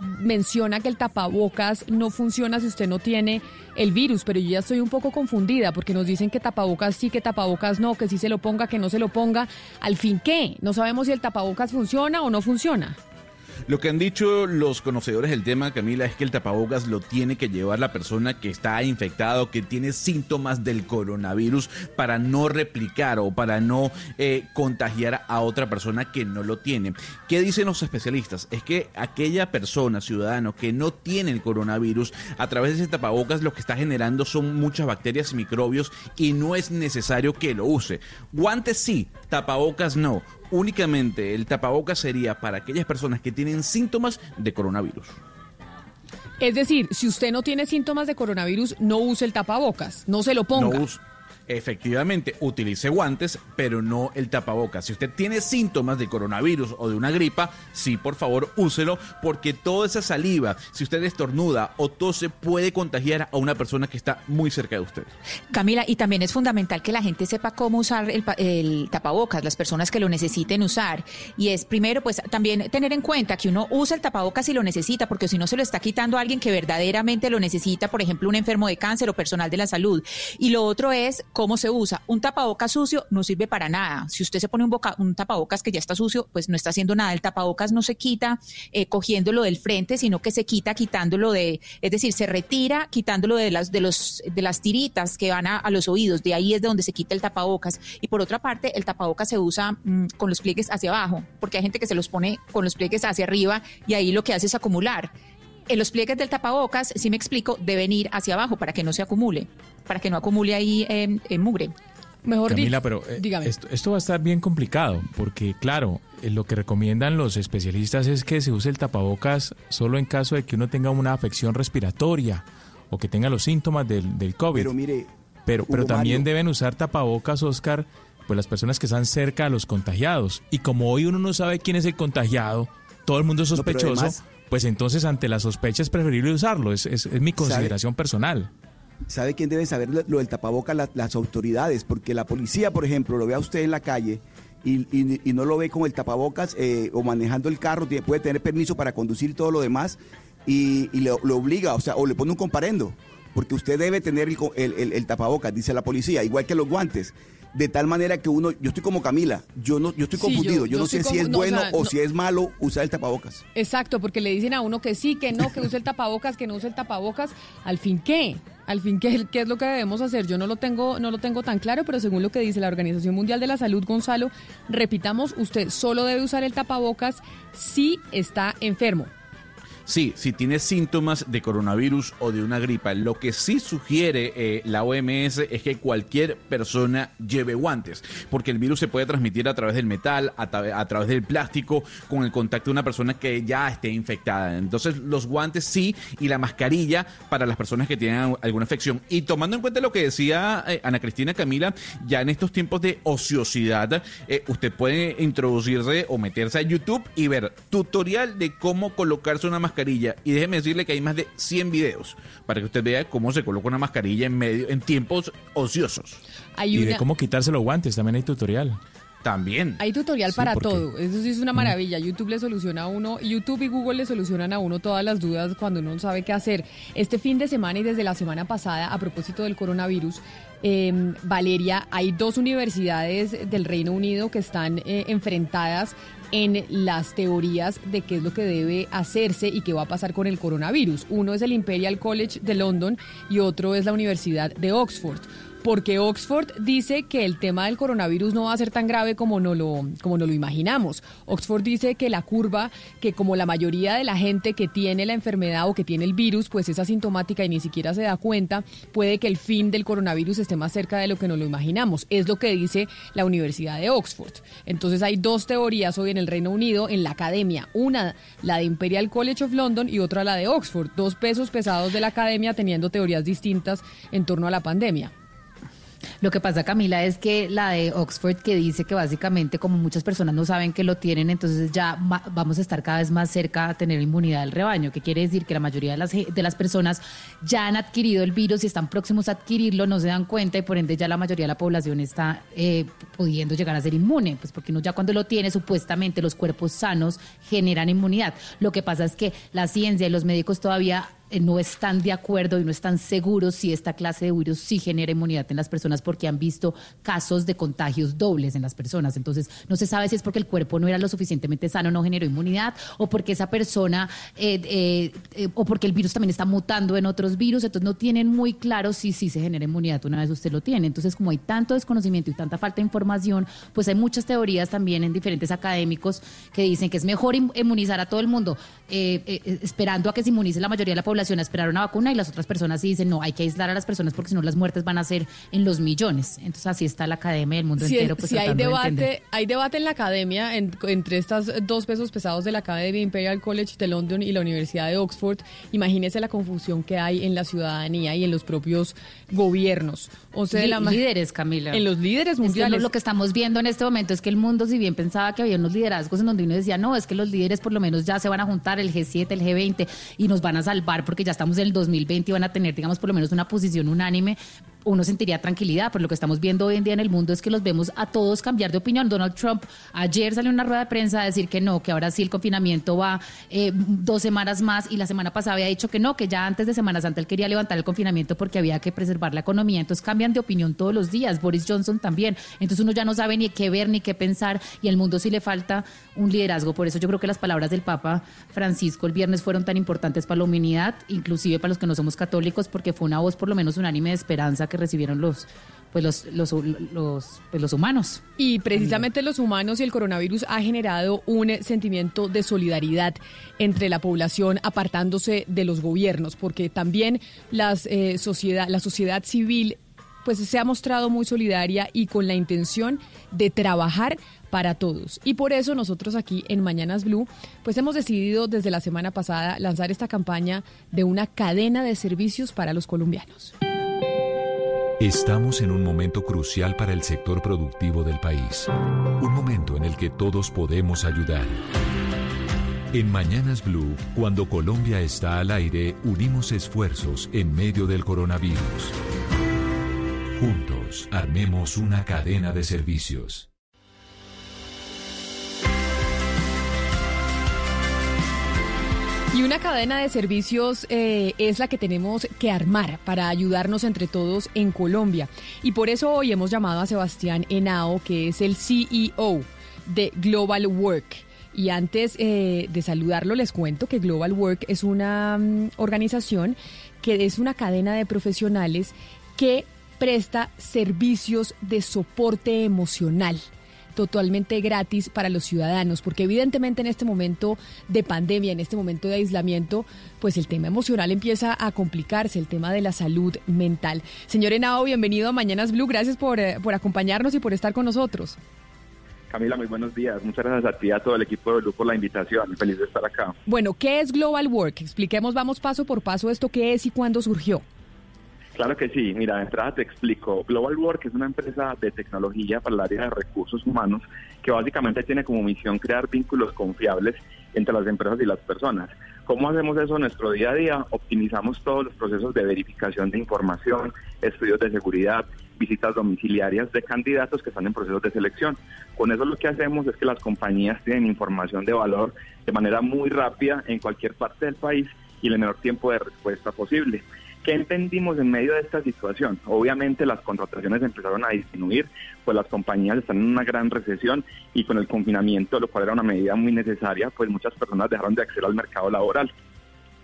menciona que el tapabocas no funciona si usted no tiene el virus, pero yo ya estoy un poco confundida porque nos dicen que tapabocas sí, que tapabocas no, que sí se lo ponga, que no se lo ponga. Al fin, ¿qué? No sabemos si el tapabocas funciona o no funciona. Lo que han dicho los conocedores del tema, Camila, es que el tapabocas lo tiene que llevar la persona que está infectada o que tiene síntomas del coronavirus para no replicar o para no eh, contagiar a otra persona que no lo tiene. ¿Qué dicen los especialistas? Es que aquella persona, ciudadano, que no tiene el coronavirus, a través de ese tapabocas lo que está generando son muchas bacterias y microbios y no es necesario que lo use. Guantes sí, tapabocas no únicamente el tapabocas sería para aquellas personas que tienen síntomas de coronavirus. Es decir, si usted no tiene síntomas de coronavirus, no use el tapabocas, no se lo ponga. No efectivamente utilice guantes, pero no el tapabocas. Si usted tiene síntomas de coronavirus o de una gripa, sí, por favor, úselo, porque toda esa saliva, si usted estornuda o tose, puede contagiar a una persona que está muy cerca de usted. Camila, y también es fundamental que la gente sepa cómo usar el, el tapabocas, las personas que lo necesiten usar. Y es primero, pues también tener en cuenta que uno usa el tapabocas si lo necesita, porque si no se lo está quitando a alguien que verdaderamente lo necesita, por ejemplo, un enfermo de cáncer o personal de la salud. Y lo otro es cómo se usa. Un tapabocas sucio no sirve para nada. Si usted se pone un, boca, un tapabocas que ya está sucio, pues no está haciendo nada. El tapabocas no se quita eh, cogiéndolo del frente, sino que se quita quitándolo de, es decir, se retira quitándolo de las, de los, de las tiritas que van a, los oídos. De ahí es de donde se quita el tapabocas. Y por otra parte, el tapabocas se usa mmm, con los pliegues hacia abajo, porque hay gente que se los pone con los pliegues hacia arriba y ahí lo que hace es acumular en los pliegues del tapabocas, si me explico, deben ir hacia abajo para que no se acumule, para que no acumule ahí eh, mugre. Mejor Camila, pero eh, esto, esto, va a estar bien complicado, porque claro, eh, lo que recomiendan los especialistas es que se use el tapabocas solo en caso de que uno tenga una afección respiratoria o que tenga los síntomas del, del COVID. Pero mire, pero, pero también deben usar tapabocas, Oscar, pues las personas que están cerca a los contagiados. Y como hoy uno no sabe quién es el contagiado, todo el mundo es No, sospechoso, además- pues entonces ante la sospecha es preferible usarlo. Es, es- es mi consideración personal. ¿Sabe quién debe saber lo, del tapabocas? La- las autoridades, porque la policía, por ejemplo, lo ve a usted en la calle y, y- no lo ve con el tapabocas eh, o manejando el carro, puede tener permiso para conducir todo lo demás y, le, obliga, o sea, o le pone un comparendo, porque usted debe tener el, el- el- el tapabocas, dice la policía, igual que los guantes. De tal manera que uno, yo estoy como Camila, yo no, yo estoy Sí, yo- confundido, yo, yo no sé si es no, o bueno sea, o no- si es malo usar el tapabocas. Exacto, porque le dicen a uno que sí, que no, que use el tapabocas, que no use el tapabocas. Al fin, ¿qué? Al fin, ¿qué, qué es lo que debemos hacer? Yo no lo tengo, no lo tengo tan claro, pero según lo que dice la Organización Mundial de la Salud, Gonzalo, repitamos, usted solo debe usar el tapabocas si está enfermo. Sí, si tiene síntomas de coronavirus o de una gripa, lo que sí sugiere eh, la OMS es que cualquier persona lleve guantes, porque el virus se puede transmitir a través del metal, a, tra- a través del plástico, con el contacto de una persona que ya esté infectada. Entonces, los guantes sí y la mascarilla para las personas que tienen al- alguna afección. Y tomando en cuenta lo que decía eh, Ana Cristina Camila, ya en estos tiempos de ociosidad, eh, usted puede introducirse o meterse a YouTube y ver tutorial de cómo colocarse una mascarilla. Y déjeme decirle que hay más de 100 videos para que usted vea cómo se coloca una mascarilla en medio en tiempos ociosos. Hay y de cómo quitarse los guantes, también hay tutorial. También. Hay tutorial Sí, para todo. Eso sí es una maravilla. YouTube le soluciona a uno, YouTube y Google le solucionan a uno todas las dudas cuando uno no sabe qué hacer. Este fin de semana y desde la semana pasada, a propósito del coronavirus, eh, Valeria, hay dos universidades del Reino Unido que están eh, enfrentadas en las teorías de qué es lo que debe hacerse y qué va a pasar con el coronavirus. Uno es el Imperial College de London y otro es la Universidad de Oxford porque Oxford dice que el tema del coronavirus no va a ser tan grave como no lo como no lo imaginamos. Oxford dice que la curva, que como la mayoría de la gente que tiene la enfermedad o que tiene el virus, pues es asintomática y ni siquiera se da cuenta, puede que el fin del coronavirus esté más cerca de lo que no lo imaginamos. Es lo que dice la Universidad de Oxford. Entonces hay dos teorías hoy en el Reino Unido en la academia, una la de Imperial College of London y otra la de Oxford, dos pesos pesados de la academia teniendo teorías distintas en torno a la pandemia. Lo que pasa, Camila, es que la de Oxford que dice que básicamente como muchas personas no saben que lo tienen, entonces ya vamos a estar cada vez más cerca a tener inmunidad del rebaño, que quiere decir que la mayoría de las, de las personas ya han adquirido el virus y están próximos a adquirirlo, no se dan cuenta y por ende ya la mayoría de la población está eh, pudiendo llegar a ser inmune, pues porque uno ya cuando lo tiene, supuestamente los cuerpos sanos generan inmunidad. Lo que pasa es que la ciencia y los médicos todavía no están de acuerdo y no están seguros si esta clase de virus sí genera inmunidad en las personas porque han visto casos de contagios dobles en las personas. Entonces, no se sabe si es porque el cuerpo no era lo suficientemente sano, no generó inmunidad, o porque esa persona, eh, eh, eh, o porque el virus también está mutando en otros virus. Entonces, no tienen muy claro si sí se genera inmunidad una vez usted lo tiene. Entonces, como hay tanto desconocimiento y tanta falta de información, pues hay muchas teorías también en diferentes académicos que dicen que es mejor inmunizar a todo el mundo, eh, eh, esperando a que se inmunice la mayoría de la población a esperar una vacuna y las otras personas sí dicen no, hay que aislar a las personas porque si no las muertes van a ser en los millones. Entonces así está la academia del mundo Si, entero. Pues, si hay de debate, hay debate en la academia en- entre estas dos pesos pesados de la Academia Imperial College de London y la Universidad de Oxford. Imagínese la confusión que hay en la ciudadanía y en los propios gobiernos. O sea, Lí- la líderes, Camila. En los líderes Es que mundiales. lo, lo que estamos viendo en este momento es que el mundo, si bien pensaba que había unos liderazgos en donde uno decía, no, es que los líderes por lo menos ya se van a juntar, el G7, el G20, y nos van a salvar porque ya estamos en el 2020 y van a tener, digamos, por lo menos una posición unánime, uno sentiría tranquilidad. Pero lo que estamos viendo hoy en día en el mundo es que los vemos a todos cambiar de opinión. Donald Trump ayer salió en una rueda de prensa a decir que no, que ahora sí el confinamiento va eh, dos semanas más y la semana pasada había dicho que no, que ya antes de Semana Santa él quería levantar el confinamiento porque había que preservar la economía. Entonces cambian de opinión todos los días. Boris Johnson también. Entonces uno ya no sabe ni qué ver ni qué pensar y al mundo sí le falta un liderazgo. Por eso yo creo que las palabras del Papa Francisco el viernes fueron tan importantes para la humanidad, inclusive para los que no somos católicos, porque fue una voz por lo menos unánime de esperanza que recibieron los pues los los, los, pues, los humanos. Y precisamente los humanos y el coronavirus ha generado un sentimiento de solidaridad entre la población apartándose de los gobiernos, porque también las, eh, sociedad, la sociedad civil pues se ha mostrado muy solidaria y con la intención de trabajar para todos. Y por eso nosotros aquí en Mañanas Blue, pues hemos decidido desde la semana pasada lanzar esta campaña de una cadena de servicios para los colombianos. Estamos en un momento crucial para el sector productivo del país. Un momento en el que todos podemos ayudar. En Mañanas Blue, cuando Colombia está al aire, unimos esfuerzos en medio del coronavirus. Juntos, armemos una cadena de servicios. Y una cadena de servicios eh, es la que tenemos que armar para ayudarnos entre todos en Colombia. Y por eso hoy hemos llamado a Sebastián Henao, que es el CEO de Global Work. Y antes eh, de saludarlo, les cuento que Global Work es una mm, organización que es una cadena de profesionales que presta servicios de soporte emocional totalmente gratis para los ciudadanos, porque evidentemente en este momento de pandemia, en este momento de aislamiento, pues el tema emocional empieza a complicarse, el tema de la salud mental. Señor Henao, bienvenido a Mañanas Blue, gracias por, eh, por acompañarnos y por estar con nosotros. Camila, muy buenos días. Muchas gracias a ti y a todo el equipo de Blue por la invitación. Feliz de estar acá. Bueno, ¿qué es Global Work? Expliquemos, vamos paso por paso esto, qué es y cuándo surgió. Claro que sí. Mira, de entrada te explico. Global Work es una empresa de tecnología para el área de recursos humanos que básicamente tiene como misión crear vínculos confiables entre las empresas y las personas. ¿Cómo hacemos eso en nuestro día a día? Optimizamos todos los procesos de verificación de información, estudios de seguridad, visitas domiciliarias de candidatos que están en procesos de selección. Con eso lo que hacemos es que las compañías tienen información de valor de manera muy rápida en cualquier parte del país y el menor tiempo de respuesta posible. ¿Qué entendimos en medio de esta situación? Obviamente las contrataciones empezaron a disminuir, pues las compañías están en una gran recesión y con el confinamiento, lo cual era una medida muy necesaria, pues muchas personas dejaron de acceder al mercado laboral.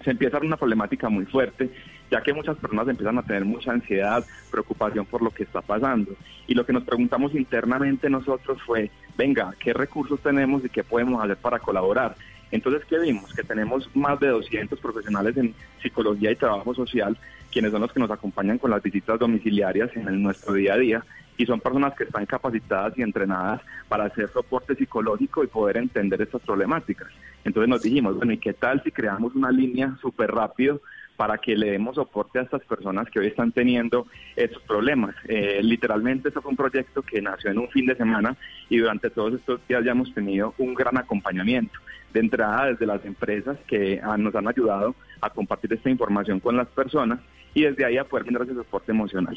Se empieza una problemática muy fuerte, ya que muchas personas empiezan a tener mucha ansiedad, preocupación por lo que está pasando. Y lo que nos preguntamos internamente nosotros fue, venga, ¿qué recursos tenemos y qué podemos hacer para colaborar? Entonces, ¿qué vimos? Que tenemos más de 200 profesionales en psicología y trabajo social, quienes son los que nos acompañan con las visitas domiciliarias en nuestro día a día, y son personas que están capacitadas y entrenadas para hacer soporte psicológico y poder entender estas problemáticas. Entonces nos dijimos, bueno, ¿y qué tal si creamos una línea súper rápido para que le demos soporte a estas personas que hoy están teniendo estos problemas. Eh, literalmente, este fue un proyecto que nació en un fin de semana y durante todos estos días ya hemos tenido un gran acompañamiento de entrada desde las empresas que nos han ayudado a compartir esta información con las personas y desde ahí a poder brindar ese soporte emocional.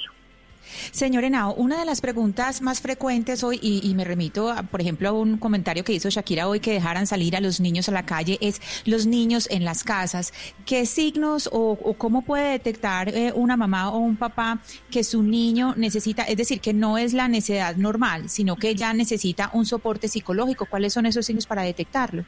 Señor Henao, una de las preguntas más frecuentes hoy, y, me remito, a, por ejemplo, a un comentario que hizo Shakira hoy, que dejaran salir a los niños a la calle, es los niños en las casas. ¿Qué signos o, cómo puede detectar eh, una mamá o un papá que su niño necesita, es decir, que no es la necesidad normal, sino que ya necesita un soporte psicológico? ¿Cuáles son esos signos para detectarlo?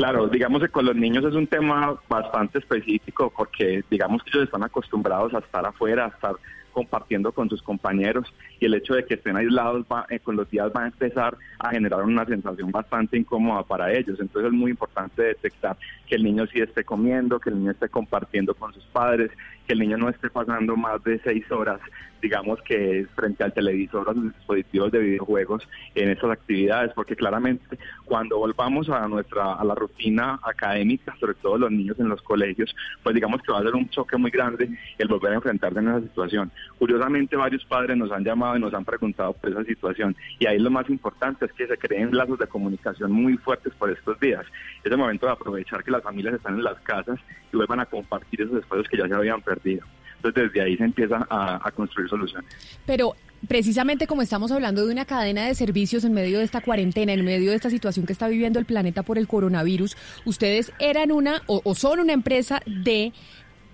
Claro, digamos que con los niños es un tema bastante específico porque digamos que ellos están acostumbrados a estar afuera, a estar compartiendo con sus compañeros y el hecho de que estén aislados eh, con los días va a empezar a generar una sensación bastante incómoda para ellos. Entonces es muy importante detectar que el niño sí esté comiendo, que el niño esté compartiendo con sus padres, que el niño no esté pasando más de seis horas digamos que frente al televisor o los dispositivos de videojuegos en esas actividades, porque claramente cuando volvamos a nuestra a la rutina académica, sobre todo los niños en los colegios, pues digamos que va a ser un choque muy grande el volver a enfrentarse en esa situación. Curiosamente varios padres nos han llamado y nos han preguntado por esa situación y ahí lo más importante es que se creen lazos de comunicación muy fuertes por estos días. Es el momento de aprovechar que las familias están en las casas y vuelvan a compartir esos espacios que ya se habían perdido. Entonces desde ahí se empieza a, construir soluciones. Pero precisamente como estamos hablando de una cadena de servicios en medio de esta cuarentena, en medio de esta situación que está viviendo el planeta por el coronavirus, ustedes eran una o son una empresa de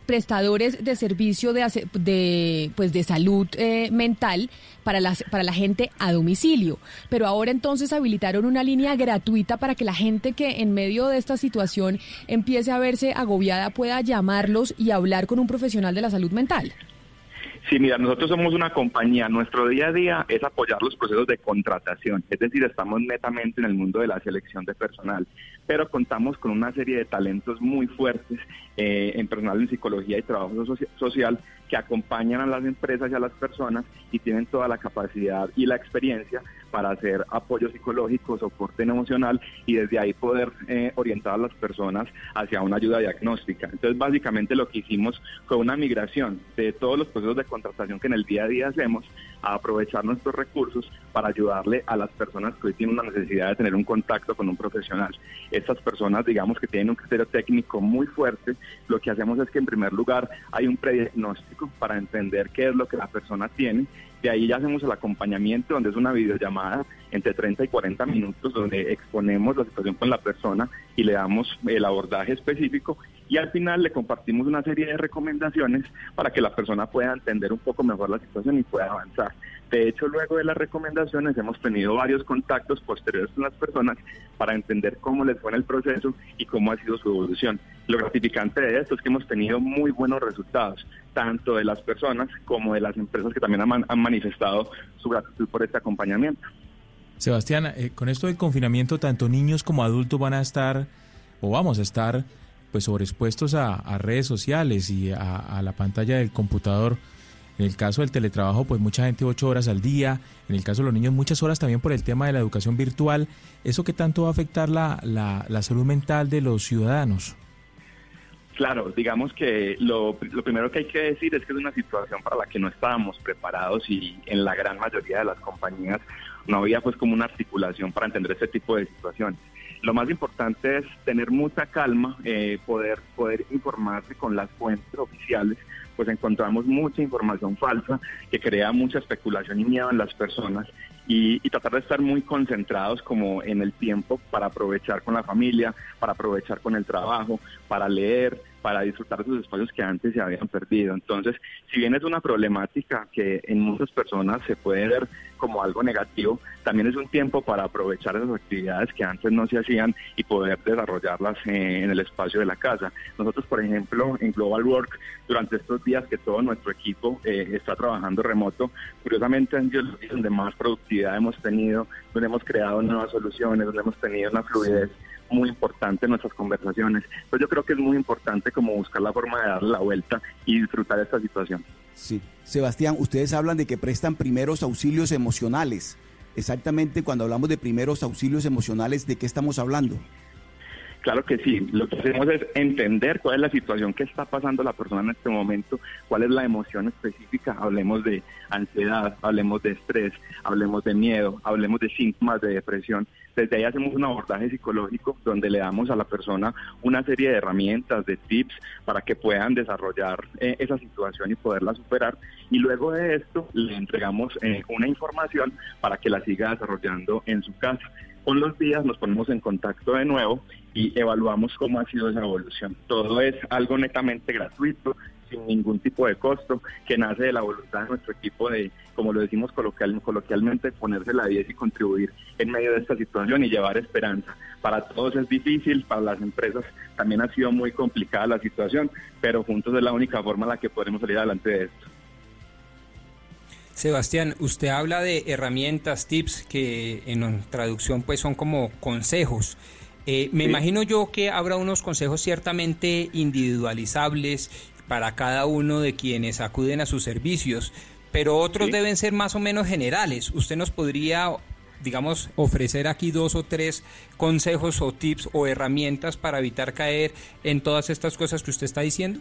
prestadores de servicio de, de, pues de salud eh, mental para, las, para la gente a domicilio. Pero ahora entonces habilitaron una línea gratuita para que la gente que en medio de esta situación empiece a verse agobiada pueda llamarlos y hablar con un profesional de la salud mental. Sí, mira, nosotros somos una compañía. Nuestro día a día es apoyar los procesos de contratación, es decir, estamos netamente en el mundo de la selección de personal, pero contamos con una serie de talentos muy fuertes eh, en personal en psicología y trabajo social que acompañan a las empresas y a las personas y tienen toda la capacidad y la experiencia para hacer apoyo psicológico, soporte emocional y desde ahí poder eh, orientar a las personas hacia una ayuda diagnóstica. Entonces, básicamente lo que hicimos fue una migración de todos los procesos de contratación que en el día a día hacemos a aprovechar nuestros recursos para ayudarle a las personas que hoy tienen una necesidad de tener un contacto con un profesional. Estas personas, digamos que tienen un criterio técnico muy fuerte, lo que hacemos es que en primer lugar hay un prediagnóstico para entender qué es lo que la persona tiene de ahí ya hacemos el acompañamiento, donde es una videollamada entre 30 y 40 minutos, donde exponemos la situación con la persona y le damos el abordaje específico. Y al final le compartimos una serie de recomendaciones para que la persona pueda entender un poco mejor la situación y pueda avanzar. De hecho, luego de las recomendaciones hemos tenido varios contactos posteriores con las personas para entender cómo les fue en el proceso y cómo ha sido su evolución. Lo gratificante de esto es que hemos tenido muy buenos resultados, tanto de las personas como de las empresas que también han, manifestado su gratitud por este acompañamiento. Sebastián, eh, con esto del confinamiento, tanto niños como adultos van a estar o vamos a estar pues sobreexpuestos a, redes sociales y a la pantalla del computador. En el caso del teletrabajo, pues mucha gente ocho horas al día. En el caso de los niños, muchas horas también por el tema de la educación virtual. ¿Eso qué tanto va a afectar la, la, salud mental de los ciudadanos? Claro, digamos que lo, lo, primero que hay que decir es que es una situación para la que no estábamos preparados y en la gran mayoría de las compañías no había pues como una articulación para entender este tipo de situaciones. Lo más importante es tener mucha calma, eh, poder, poder informarse con las fuentes oficiales pues encontramos mucha información falsa que crea mucha especulación y miedo en las personas y, tratar de estar muy concentrados como en el tiempo para aprovechar con la familia, para aprovechar con el trabajo, para leer, para disfrutar de esos espacios que antes se habían perdido. Entonces, si bien es una problemática que en muchas personas se puede ver como algo negativo, también es un tiempo para aprovechar esas actividades que antes no se hacían y poder desarrollarlas eh, en el espacio de la casa. Nosotros, por ejemplo, en Global Work, durante estos días que todo nuestro equipo eh, está trabajando remoto, curiosamente han sido los días donde más productividad hemos tenido, donde hemos creado nuevas soluciones, donde hemos tenido una fluidez muy importante en nuestras conversaciones. Pues yo creo que es muy importante como buscar la forma de darle la vuelta y disfrutar esta situación. Sí. Sebastián, ustedes hablan de que prestan primeros auxilios emocionales. Exactamente cuando hablamos de primeros auxilios emocionales, ¿de qué estamos hablando? Claro que sí, lo que hacemos es entender cuál es la situación que está pasando la persona en este momento, cuál es la emoción específica, hablemos de ansiedad, hablemos de estrés, hablemos de miedo, hablemos de síntomas de depresión. Desde ahí hacemos un abordaje psicológico donde le damos a la persona una serie de herramientas, de tips para que puedan desarrollar eh, esa situación y poderla superar. Y luego de esto le entregamos eh, una información para que la siga desarrollando en su casa con los días nos ponemos en contacto de nuevo y evaluamos cómo ha sido esa evolución. Todo es algo netamente gratuito, sin ningún tipo de costo, que nace de la voluntad de nuestro equipo de, como lo decimos coloquial, coloquialmente, ponerse la 10 y contribuir en medio de esta situación y llevar esperanza. Para todos es difícil, para las empresas también ha sido muy complicada la situación, pero juntos es la única forma en la que podremos salir adelante de esto. Sebastián, usted habla de herramientas, tips que en traducción pues son como consejos. Eh, me imagino yo que habrá unos consejos ciertamente individualizables para cada uno de quienes acuden a sus servicios, pero otros deben ser más o menos generales. ¿Usted nos podría, digamos, ofrecer aquí dos o tres consejos o tips o herramientas para evitar caer en todas estas cosas que usted está diciendo?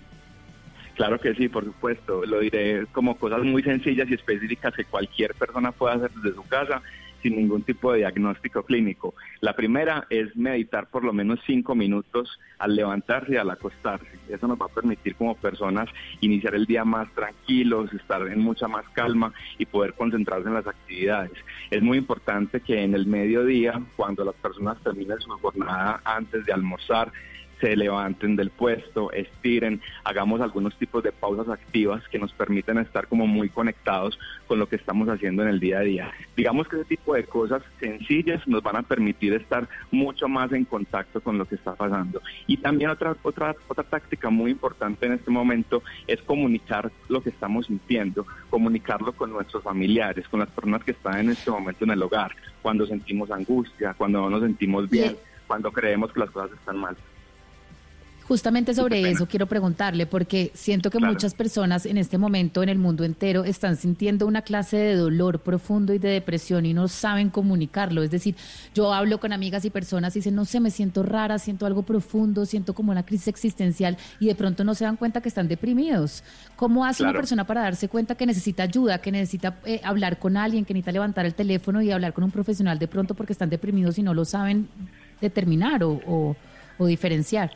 Claro que sí, por supuesto. Lo diré como cosas muy sencillas y específicas que cualquier persona pueda hacer desde su casa sin ningún tipo de diagnóstico clínico. La primera es meditar por lo menos cinco minutos al levantarse y al acostarse. Eso nos va a permitir como personas iniciar el día más tranquilos, estar en mucha más calma y poder concentrarse en las actividades. Es muy importante que en el mediodía, cuando las personas terminen su jornada antes de almorzar, se levanten del puesto, estiren, hagamos algunos tipos de pausas activas que nos permiten estar como muy conectados con lo que estamos haciendo en el día a día. Digamos que ese tipo de cosas sencillas nos van a permitir estar mucho más en contacto con lo que está pasando. Y también otra otra otra táctica muy importante en este momento es comunicar lo que estamos sintiendo, comunicarlo con nuestros familiares, con las personas que están en este momento en el hogar, cuando sentimos angustia, cuando no nos sentimos bien, cuando creemos que las cosas están mal. Justamente sobre eso quiero preguntarle, porque siento que muchas personas en este momento en el mundo entero están sintiendo una clase de dolor profundo y de depresión y no saben comunicarlo. Es decir, yo hablo con amigas y personas y dicen, no sé, me siento rara, siento algo profundo, siento como una crisis existencial y de pronto no se dan cuenta que están deprimidos. ¿Cómo hace una persona para darse cuenta que necesita ayuda, que necesita eh, hablar con alguien, que necesita levantar el teléfono y hablar con un profesional de pronto porque están deprimidos y no lo saben determinar o diferenciar?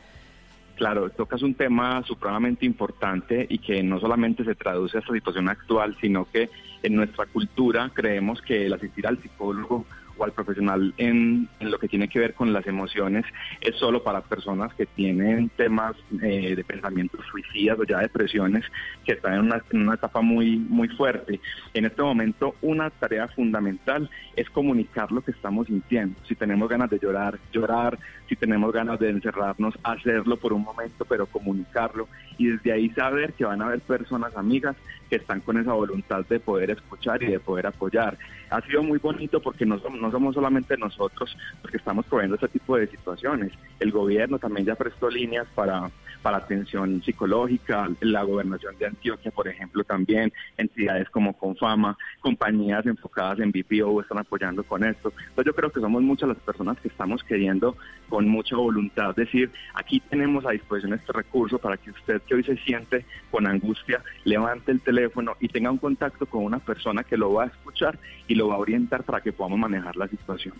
Claro, tocas un tema supremamente importante y que no solamente se traduce a esta situación actual, sino que en nuestra cultura creemos que el asistir al psicólogo o al profesional en, lo que tiene que ver con las emociones es solo para personas que tienen temas eh, de pensamientos suicidas o ya depresiones que están en una, en una etapa muy, muy fuerte. En este momento una tarea fundamental es comunicar lo que estamos sintiendo. Si tenemos ganas de llorar, llorar. Si tenemos ganas de encerrarnos, hacerlo por un momento, pero comunicarlo. Y desde ahí saber que van a haber personas amigas que están con esa voluntad de poder escuchar y de poder apoyar. Ha sido muy bonito porque no somos, no somos solamente nosotros porque estamos proveyendo este tipo de situaciones. El gobierno también ya prestó líneas para, para atención psicológica, la gobernación de Antioquia, por ejemplo, también, entidades como Confama, compañías enfocadas en BPO están apoyando con esto. Entonces yo creo que somos muchas las personas que estamos queriendo con mucha voluntad decir, aquí tenemos a disposición este recurso para que usted que hoy se siente con angustia, levante el teléfono y tenga un contacto con una persona que lo va a escuchar y lo va a orientar para que podamos manejar la situación.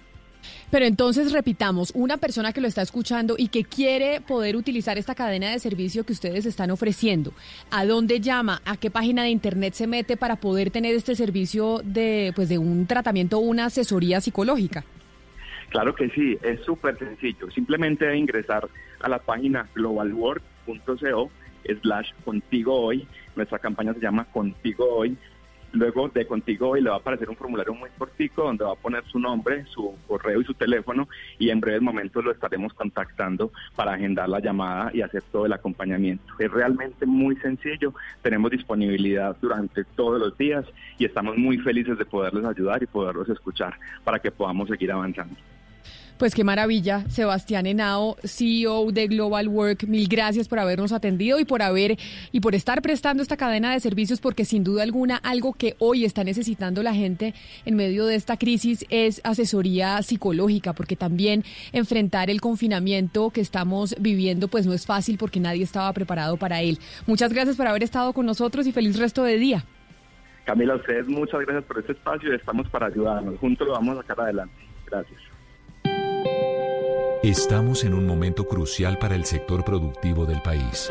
Pero entonces repitamos, una persona que lo está escuchando y que quiere poder utilizar esta cadena de servicio que ustedes están ofreciendo, ¿a dónde llama? ¿A qué página de internet se mete para poder tener este servicio de pues de un tratamiento o una asesoría psicológica? Claro que sí, es súper sencillo. Simplemente ingresar a la página globalwork.co slash contigo hoy. Nuestra campaña se llama Contigo Hoy Luego de contigo hoy le va a aparecer un formulario muy cortico donde va a poner su nombre, su correo y su teléfono y en breves momentos lo estaremos contactando para agendar la llamada y hacer todo el acompañamiento. Es realmente muy sencillo, tenemos disponibilidad durante todos los días y estamos muy felices de poderles ayudar y poderlos escuchar para que podamos seguir avanzando. Pues qué maravilla, Sebastián Henao, CEO de Global Work. Mil gracias por habernos atendido y por haber y por estar prestando esta cadena de servicios porque sin duda alguna algo que hoy está necesitando la gente en medio de esta crisis es asesoría psicológica, porque también enfrentar el confinamiento que estamos viviendo pues no es fácil porque nadie estaba preparado para él. Muchas gracias por haber estado con nosotros y feliz resto de día. Camila, a ustedes muchas gracias por este espacio y estamos para ayudarnos. Juntos lo vamos a sacar adelante. Gracias. Estamos en un momento crucial para el sector productivo del país.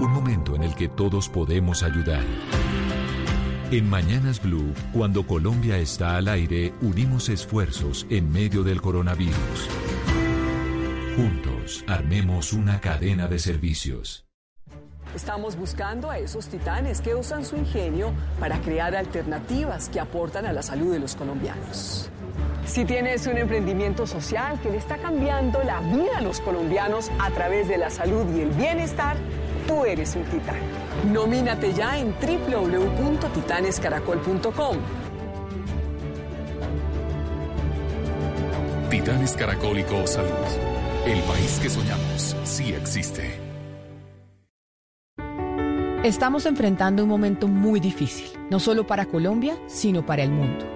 Un momento en el que todos podemos ayudar. En Mañanas Blue, cuando Colombia está al aire, unimos esfuerzos en medio del coronavirus. Juntos, armemos una cadena de servicios. Estamos buscando a esos titanes que usan su ingenio para crear alternativas que aportan a la salud de los colombianos. Si tienes un emprendimiento social que le está cambiando la vida a los colombianos a través de la salud y el bienestar, tú eres un titán. Nomínate ya en www.titanescaracol.com. Titanes Caracólico Salud. El país que soñamos sí existe. Estamos enfrentando un momento muy difícil, no solo para Colombia, sino para el mundo.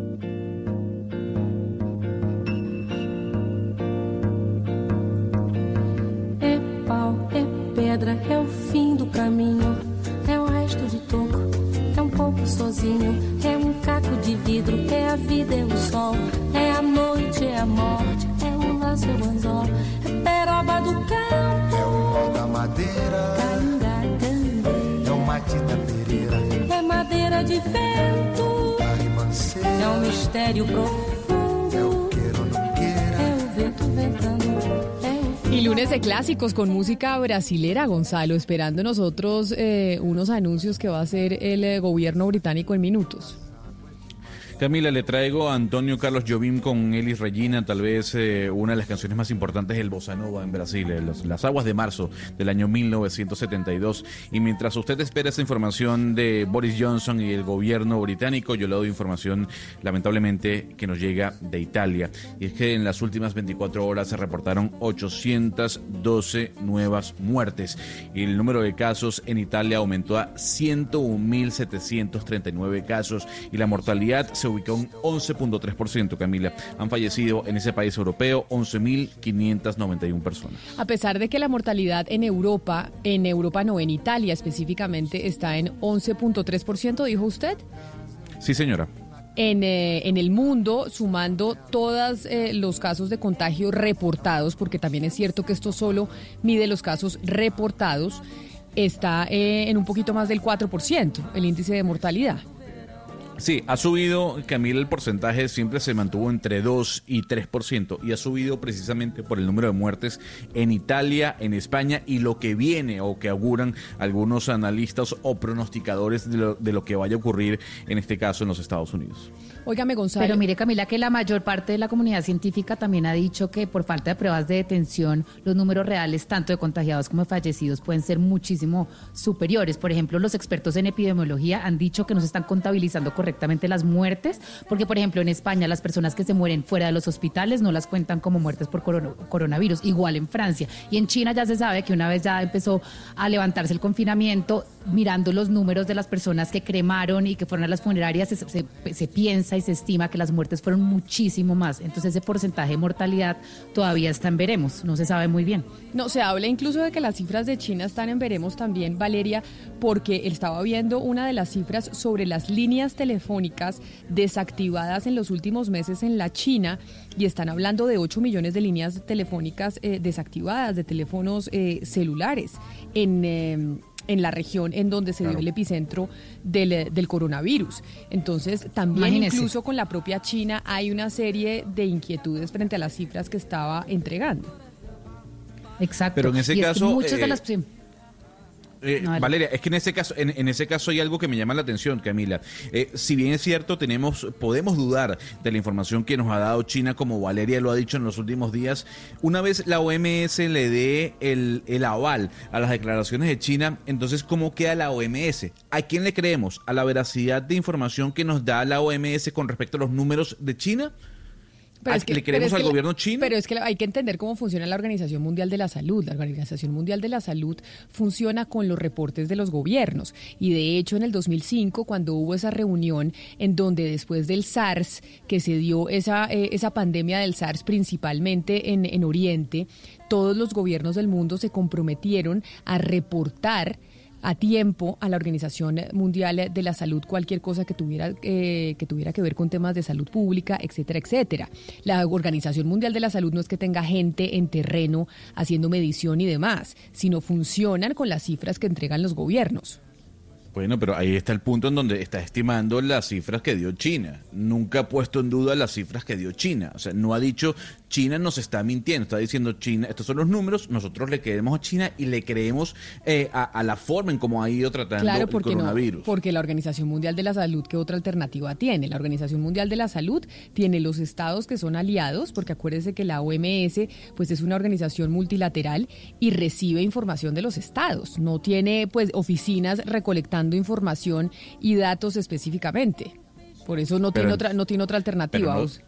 pau, é pedra, é o fim do caminho, é o resto de toco, é um pouco sozinho, é um caco de vidro, é a vida, é o sol, é a noite, é a morte, é o laço, é o anzol, é peroba do campo, é o pau da madeira, é o matita pereira, é madeira de vento, é um mistério profundo, é o queiro, não queira, é o vento ventando. Y lunes de clásicos con música brasilera, Gonzalo, esperando nosotros eh, unos anuncios que va a hacer el eh, gobierno británico en minutos. Camila, le traigo a Antonio Carlos Jobim con Elis Regina, tal vez eh, una de las canciones más importantes del Bossa Nova en Brasil, eh, Las Aguas de Marzo del año 1972. Y mientras usted espera esa información de Boris Johnson y el gobierno británico, yo le doy información lamentablemente que nos llega de Italia. Y es que en las últimas 24 horas se reportaron 812 nuevas muertes. El número de casos en Italia aumentó a 101.739 casos y la mortalidad se ubicó en 11.3%, Camila. Han fallecido en ese país europeo 11.591 personas. A pesar de que la mortalidad en Europa, en Europa no, en Italia específicamente, está en 11.3%, dijo usted. Sí, señora. En, eh, en el mundo, sumando todos eh, los casos de contagio reportados, porque también es cierto que esto solo mide los casos reportados, está eh, en un poquito más del 4% el índice de mortalidad. Sí, ha subido, Camila, el porcentaje siempre se mantuvo entre 2 y 3% y ha subido precisamente por el número de muertes en Italia, en España y lo que viene o que auguran algunos analistas o pronosticadores de lo, de lo que vaya a ocurrir en este caso en los Estados Unidos. Óigame, Gonzalo. Pero mire, Camila, que la mayor parte de la comunidad científica también ha dicho que por falta de pruebas de detención, los números reales, tanto de contagiados como de fallecidos, pueden ser muchísimo superiores. Por ejemplo, los expertos en epidemiología han dicho que no se están contabilizando correctamente las muertes, porque, por ejemplo, en España las personas que se mueren fuera de los hospitales no las cuentan como muertes por corona- coronavirus, igual en Francia. Y en China ya se sabe que una vez ya empezó a levantarse el confinamiento, mirando los números de las personas que cremaron y que fueron a las funerarias, se piensa y se estima que las muertes fueron muchísimo más. Entonces ese porcentaje de mortalidad todavía está en veremos, no se sabe muy bien. No, se habla incluso de que las cifras de China están en veremos también, Valeria, porque estaba viendo una de las cifras sobre las líneas telefónicas desactivadas en los últimos meses en la China y están hablando de 8 millones de líneas telefónicas eh, desactivadas, de teléfonos eh, celulares en... eh, en la región en donde se dio el epicentro del, eh, del coronavirus. Entonces, también Imagínese. incluso con la propia China hay una serie de inquietudes frente a las cifras que estaba entregando. Exacto. Pero en ese Y es que caso, muchas de eh, las... Eh, No. Valeria, es que en ese caso, en, en ese caso hay algo que me llama la atención, Camila. Eh, si bien es cierto, tenemos, podemos dudar de la información que nos ha dado China, como Valeria lo ha dicho en los últimos días. Una vez la OMS le dé el, el aval a las declaraciones de China, entonces ¿cómo queda la OMS? ¿A quién le creemos? ¿A la veracidad de información que nos da la OMS con respecto a los números de China? ¿A- ¿Le pero creemos es al que la- gobierno chino? Pero es que hay que entender cómo funciona la Organización Mundial de la Salud. La Organización Mundial de la Salud funciona con los reportes de los gobiernos. Y de hecho, en el 2005, cuando hubo esa reunión en donde después del SARS, que se dio esa, eh, esa pandemia del SARS principalmente en, en Oriente, todos los gobiernos del mundo se comprometieron a reportar a tiempo a la Organización Mundial de la Salud cualquier cosa que tuviera, eh, que tuviera que ver con temas de salud pública, etcétera, etcétera. La Organización Mundial de la Salud no es que tenga gente en terreno haciendo medición y demás, sino funcionan con las cifras que entregan los gobiernos. Bueno, pero ahí está el punto en donde está estimando las cifras que dio China. Nunca ha puesto en duda las cifras que dio China. O sea, no ha dicho China nos está mintiendo. Está diciendo China, estos son los números, nosotros le creemos a China y le creemos eh, a, a la forma en cómo ha ido tratando Claro, el no, coronavirus. porque la Organización Mundial de la Salud, ¿qué otra alternativa tiene? La Organización Mundial de la Salud tiene los estados que son aliados, porque acuérdese que la OMS pues es una organización multilateral y recibe información de los estados, no tiene pues oficinas recolectando información y datos específicamente. Por eso no Pero- tiene otra no tiene otra alternativa. pero no- Os-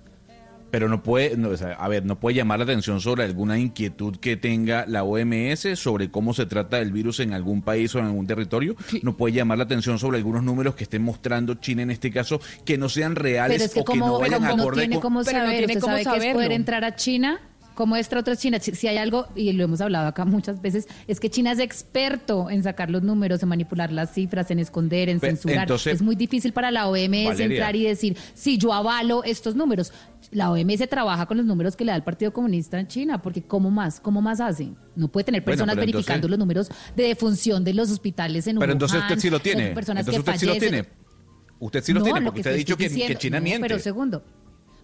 Pero no puede, no, o sea, a ver, no puede llamar la atención sobre alguna inquietud que tenga la OMS sobre cómo se trata el virus en algún país o en algún territorio. No puede llamar la atención sobre algunos números que estén mostrando China en este caso que no sean reales Pero es que o que no como, vayan como no acorde tiene con- cómo Pero no saber, tiene ¿usted cómo sabe que es saberlo. poder entrar a China ¿Cómo extra otros China? Si, hay algo, y lo hemos hablado acá muchas veces, es que China es experto en sacar los números, en manipular las cifras, en esconder, en censurar. entonces- es muy difícil para la OMS Valeria. entrar y decir, sí, yo avalo estos números. La OMS trabaja con los números que le da el Partido Comunista en China, porque ¿cómo más? ¿Cómo más hacen? No puede tener Bueno, personas entonces- verificando los números de defunción de los hospitales en Pero entonces Wuhan, usted sí lo tiene. personas Entonces que usted sí lo tiene. Usted sí lo No, tiene, lo porque que usted ha dicho que, China no, miente. Pero segundo.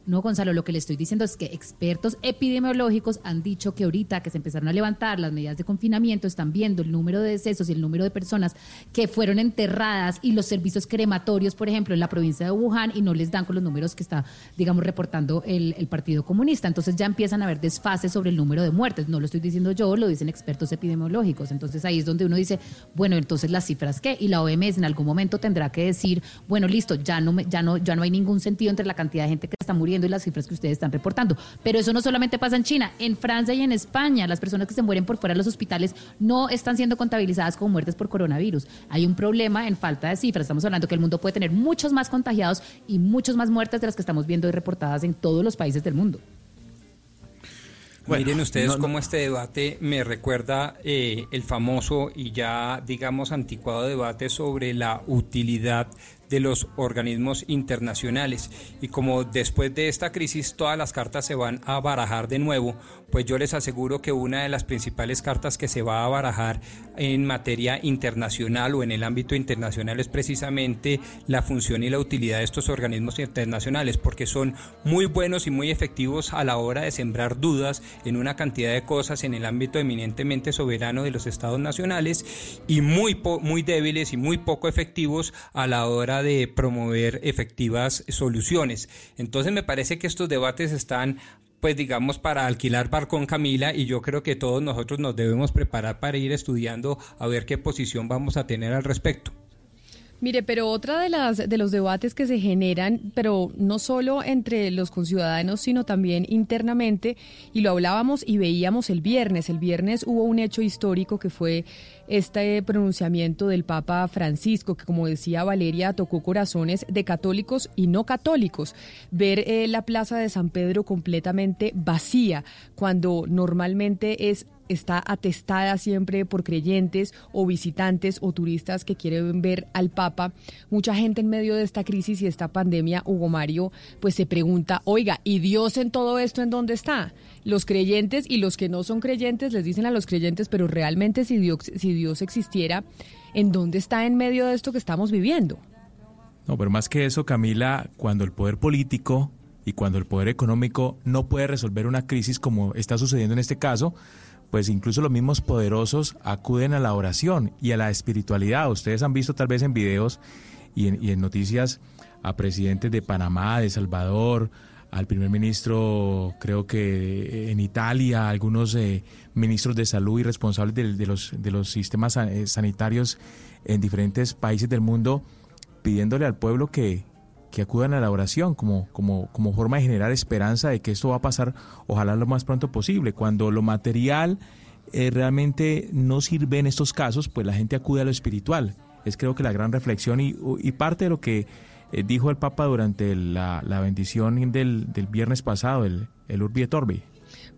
No, Gonzalo, lo que le estoy diciendo es que expertos epidemiológicos han dicho que ahorita que se empezaron a levantar las medidas de confinamiento, están viendo el número de decesos y el número de personas que fueron enterradas y los servicios crematorios, por ejemplo, en la provincia de Wuhan y no les dan con los números que está, digamos, reportando el, Partido Comunista. Entonces ya empiezan a haber desfases sobre el número de muertes. No lo estoy diciendo yo, lo dicen expertos epidemiológicos. Entonces ahí es donde uno dice, bueno, entonces las cifras qué? Y la OMS en algún momento tendrá que decir, bueno, listo, ya no, ya no, ya no hay ningún sentido entre la cantidad de gente que está muriendo y las cifras que ustedes están reportando. Pero eso no solamente pasa en China, en Francia y en España, las personas que se mueren por fuera de los hospitales no están siendo contabilizadas como muertes por coronavirus. Hay un problema en falta de cifras. Estamos hablando que el mundo puede tener muchos más contagiados y muchos más muertes de las que estamos viendo hoy reportadas en todos los países del mundo. Miren ustedes no, no. cómo este debate me recuerda eh, el famoso y ya digamos anticuado debate sobre la utilidad de los organismos internacionales. Y como después de esta crisis todas las cartas se van a barajar de nuevo, pues yo les aseguro que una de las principales cartas que se va a barajar en materia internacional o en el ámbito internacional es precisamente la función y la utilidad de estos organismos internacionales, porque son muy buenos y muy efectivos a la hora de sembrar dudas en una cantidad de cosas en el ámbito eminentemente soberano de los estados nacionales y muy, muy débiles y muy poco efectivos a la hora de promover efectivas soluciones. Entonces me parece que estos debates están pues digamos para alquilar barcón Camila y yo creo que todos nosotros nos debemos preparar para ir estudiando a ver qué posición vamos a tener al respecto. Mire, pero otra de las de los debates que se generan, pero no solo entre los conciudadanos, sino también internamente, y lo hablábamos y veíamos el viernes. El viernes hubo un hecho histórico que fue este pronunciamiento del Papa Francisco, que como decía Valeria, tocó corazones de católicos y no católicos. Ver eh, la plaza de San Pedro completamente vacía, cuando normalmente es está atestada siempre por creyentes o visitantes o turistas que quieren ver al Papa. Mucha gente en medio de esta crisis y esta pandemia, Hugo Mario, pues se pregunta, oiga, ¿y Dios en todo esto en dónde está? Los creyentes y los que no son creyentes les dicen a los creyentes, pero realmente si Dios, si Dios existiera, ¿en dónde está en medio de esto que estamos viviendo? No, pero más que eso, Camila, cuando el poder político y cuando el poder económico no puede resolver una crisis como está sucediendo en este caso, pues incluso los mismos poderosos acuden a la oración y a la espiritualidad. Ustedes han visto tal vez en videos y en, y en noticias a presidentes de Panamá, de Salvador, al primer ministro, creo que en Italia, algunos eh, ministros de salud y responsables de, los, de los sistemas eh, sanitarios en diferentes países del mundo, pidiéndole al pueblo que, que acudan a la oración como, como, como forma de generar esperanza de que esto va a pasar, ojalá lo más pronto posible. Cuando lo material eh, realmente no sirve en estos casos, pues la gente acude a lo espiritual. Es creo que la gran reflexión y, parte de lo que eh, dijo el Papa durante la, la bendición del, del viernes pasado, el, el Urbi et Orbi.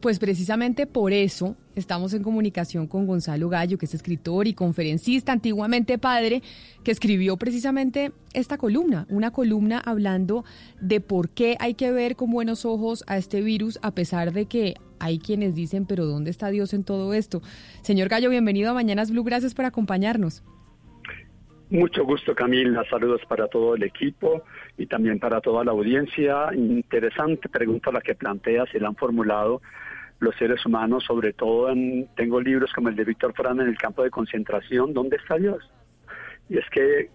Pues precisamente por eso estamos en comunicación con Gonzalo Gallo, que es escritor y conferencista, antiguamente padre, que escribió precisamente esta columna, una columna hablando de por qué hay que ver con buenos ojos a este virus, a pesar de que hay quienes dicen, pero ¿dónde está Dios en todo esto? Señor Gallo, bienvenido a Mañanas Blue, gracias por acompañarnos. Mucho gusto, Camila. Saludos para todo el equipo y también para toda la audiencia. Interesante pregunta la que plantea, se la han formulado los seres humanos, sobre todo en, tengo libros como el de Víctor Fran en el campo de concentración, ¿dónde está Dios? Y es que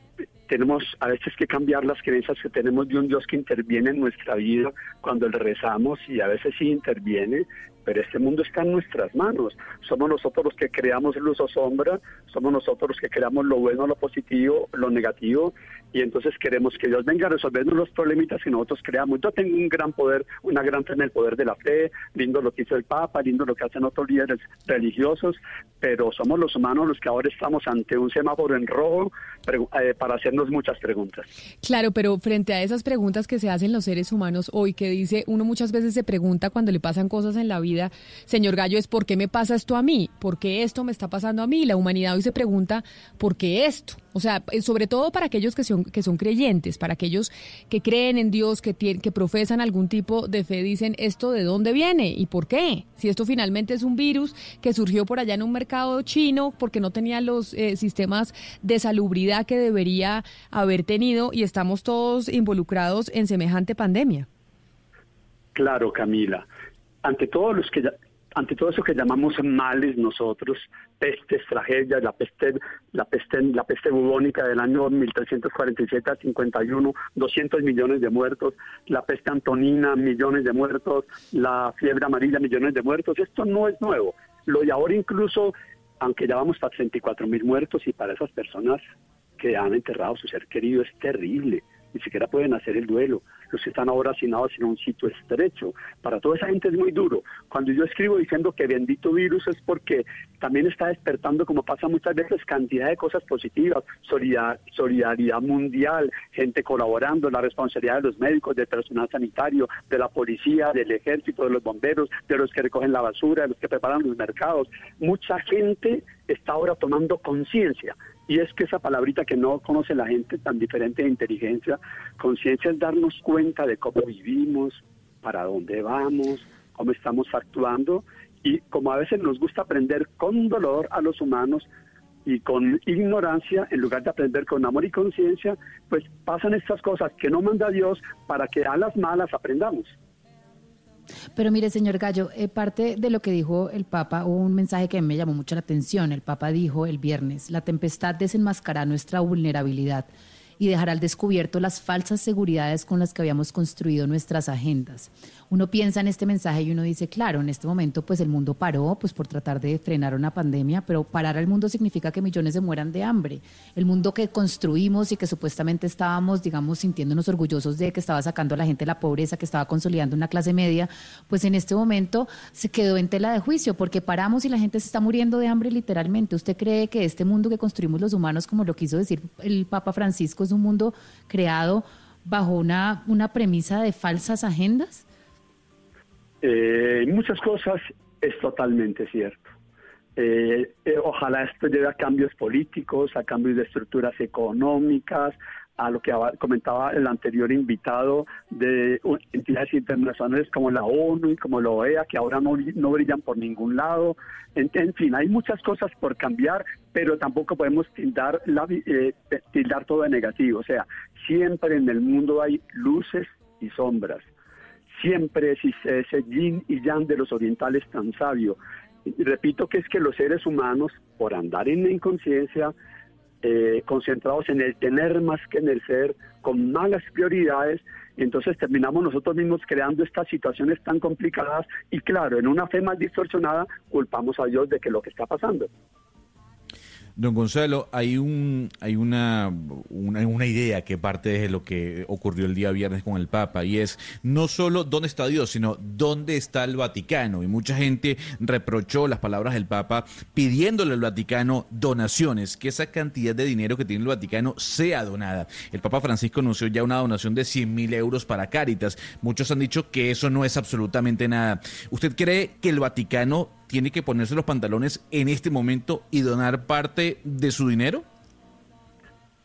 tenemos a veces que cambiar las creencias que tenemos de un Dios que interviene en nuestra vida cuando le rezamos y a veces sí interviene, pero este mundo está en nuestras manos. Somos nosotros los que creamos luz o sombra, somos nosotros los que creamos lo bueno, lo positivo, lo negativo, y entonces queremos que Dios venga a resolvernos los problemitas y nosotros creamos. Yo tengo un gran poder, una gran fe en el poder de la fe, lindo lo que hizo el Papa, lindo lo que hacen otros líderes religiosos, pero somos los humanos los que ahora estamos ante un semáforo en rojo eh, para hacernos muchas preguntas. Claro, pero frente a esas preguntas que se hacen los seres humanos hoy, que dice, uno muchas veces se pregunta cuando le pasan cosas en la vida, señor Gallo, es ¿por qué me pasa esto a mí? ¿Por qué esto me está pasando a mí? La humanidad hoy se pregunta, ¿por qué esto? O sea, eh, sobre todo para aquellos que son, que son creyentes, para aquellos que creen en Dios, que, que profesan algún tipo de fe, dicen, ¿esto de dónde viene y por qué? Si esto finalmente es un virus que surgió por allá en un mercado chino porque no tenía los eh, sistemas de salubridad que debería haber tenido y estamos todos involucrados en semejante pandemia. Claro, Camila. Ante todos los que ya- ante todo eso que llamamos males nosotros, pestes, tragedias, la peste, la peste, la peste bubónica del año 1347 a 51, 200 millones de muertos, la peste antonina, millones de muertos, la fiebre amarilla, millones de muertos, esto no es nuevo. Lo de ahora incluso, aunque ya vamos para 34 mil muertos y para esas personas que han enterrado a su ser querido es terrible, ni siquiera pueden hacer el duelo. Los que están ahora hacinados en un sitio estrecho. Para toda esa gente es muy duro. Cuando yo escribo diciendo que bendito virus es porque también está despertando, como pasa muchas veces, cantidad de cosas positivas, solidaridad, solidaridad mundial, gente colaborando, la responsabilidad de los médicos, del personal sanitario, de la policía, del ejército, de los bomberos, de los que recogen la basura, de los que preparan los mercados. Mucha gente está ahora tomando conciencia. Y es que esa palabrita que no conoce la gente tan diferente de inteligencia, conciencia es darnos cuenta de cómo vivimos, para dónde vamos, cómo estamos actuando y como a veces nos gusta aprender con dolor a los humanos y con ignorancia, en lugar de aprender con amor y conciencia, pues pasan estas cosas que no manda Dios para que a las malas aprendamos. Pero mire, señor Gallo, eh, parte de lo que dijo el Papa, hubo un mensaje que me llamó mucho la atención. El Papa dijo el viernes, la tempestad desenmascará nuestra vulnerabilidad y dejará al descubierto las falsas seguridades con las que habíamos construido nuestras agendas. Uno piensa en este mensaje y uno dice, claro, en este momento pues el mundo paró pues por tratar de frenar una pandemia, pero parar al mundo significa que millones se mueran de hambre. El mundo que construimos y que supuestamente estábamos, digamos, sintiéndonos orgullosos de que estaba sacando a la gente de la pobreza, que estaba consolidando una clase media, pues en este momento se quedó en tela de juicio porque paramos y la gente se está muriendo de hambre literalmente. ¿Usted cree que este mundo que construimos los humanos, como lo quiso decir el Papa Francisco, es un mundo creado bajo una, una premisa de falsas agendas? Eh, muchas cosas es totalmente cierto. Eh, eh, ojalá esto lleve a cambios políticos, a cambios de estructuras económicas, a lo que aba- comentaba el anterior invitado de entidades internacionales como la ONU y como la OEA, que ahora no, no brillan por ningún lado. En, fin, hay muchas cosas por cambiar, pero tampoco podemos tildar, la eh, tildar todo de negativo. O sea, siempre en el mundo hay luces y sombras siempre existe ese yin y yang de los orientales tan sabio. Repito que es que los seres humanos, por andar en la inconsciencia, eh, concentrados en el tener más que en el ser, con malas prioridades, entonces terminamos nosotros mismos creando estas situaciones tan complicadas y claro, en una fe más distorsionada, culpamos a Dios de que lo que está pasando. Don Gonzalo, hay un hay una, idea que parte de lo que ocurrió el día viernes con el Papa y es no solo dónde está Dios, sino dónde está el Vaticano. Y mucha gente reprochó las palabras del Papa pidiéndole al Vaticano donaciones, que esa cantidad de dinero que tiene el Vaticano sea donada. El Papa Francisco anunció ya una donación de 100 mil euros para Cáritas. Muchos han dicho que eso no es absolutamente nada. ¿Usted cree que el Vaticano tiene que ponerse los pantalones en este momento y donar parte de su dinero?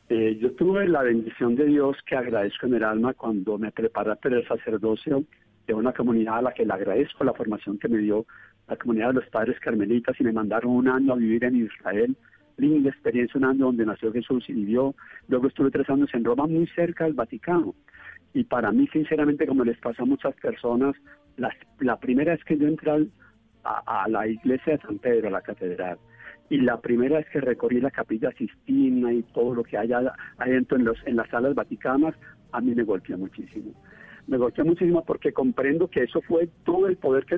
Eh, yo tuve la bendición de Dios que agradezco en el alma cuando me preparé para el sacerdocio de una comunidad a la que le agradezco la formación que me dio la comunidad de los padres carmelitas y me mandaron un año a vivir en Israel. Linda experiencia, un año donde nació Jesús y vivió. Luego estuve tres años en Roma, muy cerca del Vaticano. Y para mí, sinceramente, como les pasa a muchas personas, la, la primera vez que yo entré al- a, la iglesia de San Pedro, a la catedral, y la primera vez que recorrí la capilla Sistina y todo lo que hay adentro en, los, en las salas vaticanas, a mí me golpeó muchísimo. Me golpeó muchísimo porque comprendo que eso fue todo el poder que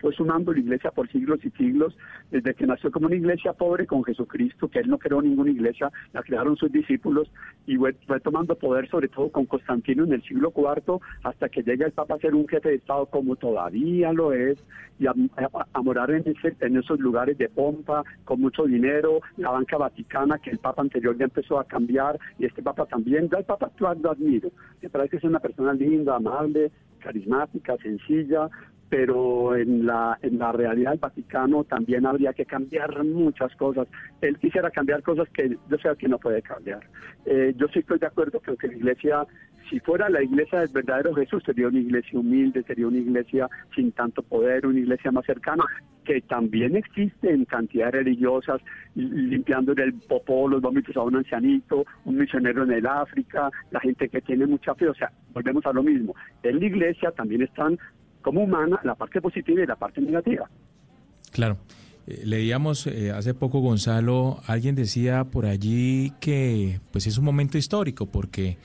fue sumando la iglesia por siglos y siglos, desde que nació como una iglesia pobre con Jesucristo, que él no creó ninguna iglesia, la crearon sus discípulos, y fue, tomando poder sobre todo con Constantino en el siglo IV, hasta que llega el Papa a ser un jefe de Estado como todavía lo es, y a, a- a morar en, ese- en esos lugares de pompa, con mucho dinero, la banca vaticana, que el Papa anterior ya empezó a cambiar, y este Papa también, yo al Papa actual lo admiro, me parece que es una persona linda, amable, carismática, sencilla, pero en la, en la realidad del Vaticano también habría que cambiar muchas cosas. Él quisiera cambiar cosas que yo sé que no puede cambiar. Eh, yo sí estoy de acuerdo que, que la iglesia, si fuera la iglesia del verdadero Jesús, sería una iglesia humilde, sería una iglesia sin tanto poder, una iglesia más cercana, que también existe en cantidades religiosas, limpiando el popó, los vómitos a un ancianito, un misionero en el África, la gente que tiene mucha fe, o sea, volvemos a lo mismo. En la iglesia también están como humana la parte positiva y la parte negativa. Claro. Eh, leíamos eh, hace poco, Gonzalo, alguien decía por allí que pues es un momento histórico porque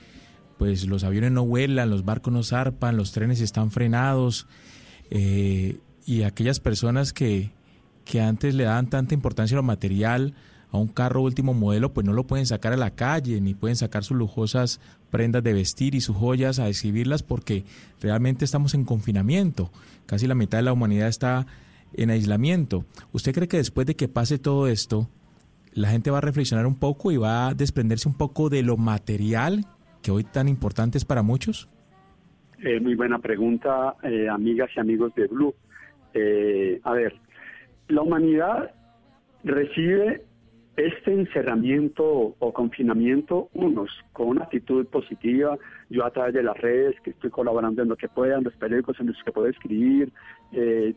pues los aviones no vuelan, los barcos no zarpan, los trenes están frenados eh, y aquellas personas que, que antes le daban tanta importancia a lo material, a un carro último modelo, pues no lo pueden sacar a la calle, ni pueden sacar sus lujosas prendas de vestir y sus joyas a exhibirlas porque realmente estamos en confinamiento. Casi la mitad de la humanidad está en aislamiento. ¿Usted cree que después de que pase todo esto, la gente va a reflexionar un poco y va a desprenderse un poco de lo material que hoy tan importante es para muchos? Eh, muy buena pregunta, eh, amigas y amigos de Blue. Eh, a ver, la humanidad recibe este encerramiento o confinamiento, unos con una actitud positiva, yo a través de las redes, que estoy colaborando en lo que puedan, los periódicos en los que puedo escribir, eh,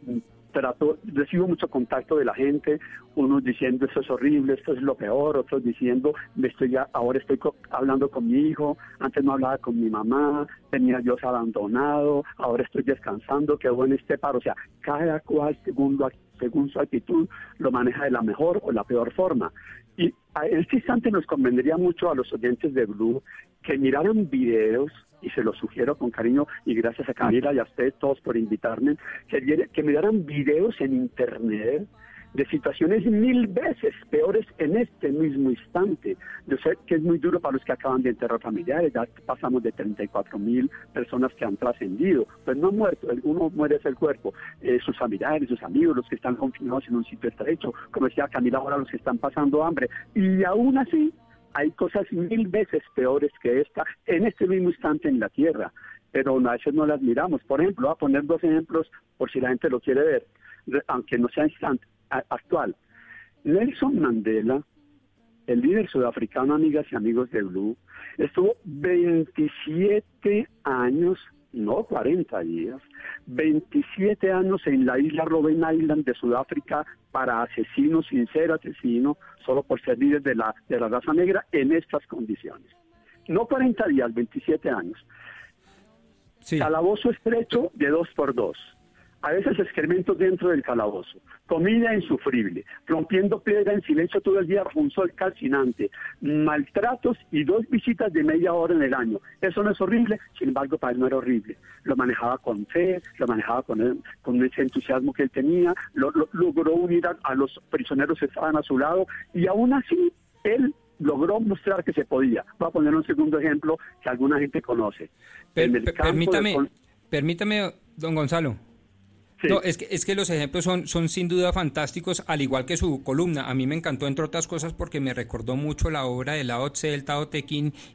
trato, recibo mucho contacto de la gente, unos diciendo esto es horrible, esto es lo peor, otros diciendo me estoy ya, ahora estoy hablando con mi hijo, antes no hablaba con mi mamá, tenía Dios abandonado, ahora estoy descansando, qué bueno este paro, o sea, cada cual segundo según su actitud, lo maneja de la mejor o la peor forma. Y en este instante nos convendría mucho a los oyentes de Blue que miraran videos, y se los sugiero con cariño, y gracias a Camila y a ustedes todos por invitarme, que, que miraran videos en Internet de situaciones mil veces peores en este mismo instante. Yo sé que es muy duro para los que acaban de enterrar familiares, ya pasamos de 34 mil personas que han trascendido, pues no han muerto, uno muere es el cuerpo, eh, sus familiares, sus amigos, los que están confinados en un sitio estrecho, como decía Camila ahora, los que están pasando hambre, y aún así hay cosas mil veces peores que esta en este mismo instante en la Tierra, pero a veces no las miramos. Por ejemplo, voy a poner dos ejemplos por si la gente lo quiere ver, aunque no sea instante actual. Nelson Mandela, el líder sudafricano, amigas y amigos de Blue, estuvo 27 años, no 40 días, 27 años en la isla Robben Island de Sudáfrica para asesinos sin ser asesino, solo por ser líder de la, de la raza negra en estas condiciones. No 40 días, 27 años. Calabozo estrecho de dos por dos a veces excrementos dentro del calabozo, comida insufrible, rompiendo piedra en silencio todo el día un sol calcinante, maltratos y dos visitas de media hora en el año. Eso no es horrible, sin embargo para él no era horrible. Lo manejaba con fe, lo manejaba con, con ese entusiasmo que él tenía, logró unir a, los prisioneros que estaban a su lado y aún así él logró mostrar que se podía. Voy a poner un segundo ejemplo que alguna gente conoce. permítame, permítame, don Gonzalo. No, es que, es que los ejemplos son, son sin duda fantásticos, al igual que su columna. A mí me encantó, entre otras cosas, porque me recordó mucho la obra de Lao Tse, el Tao Te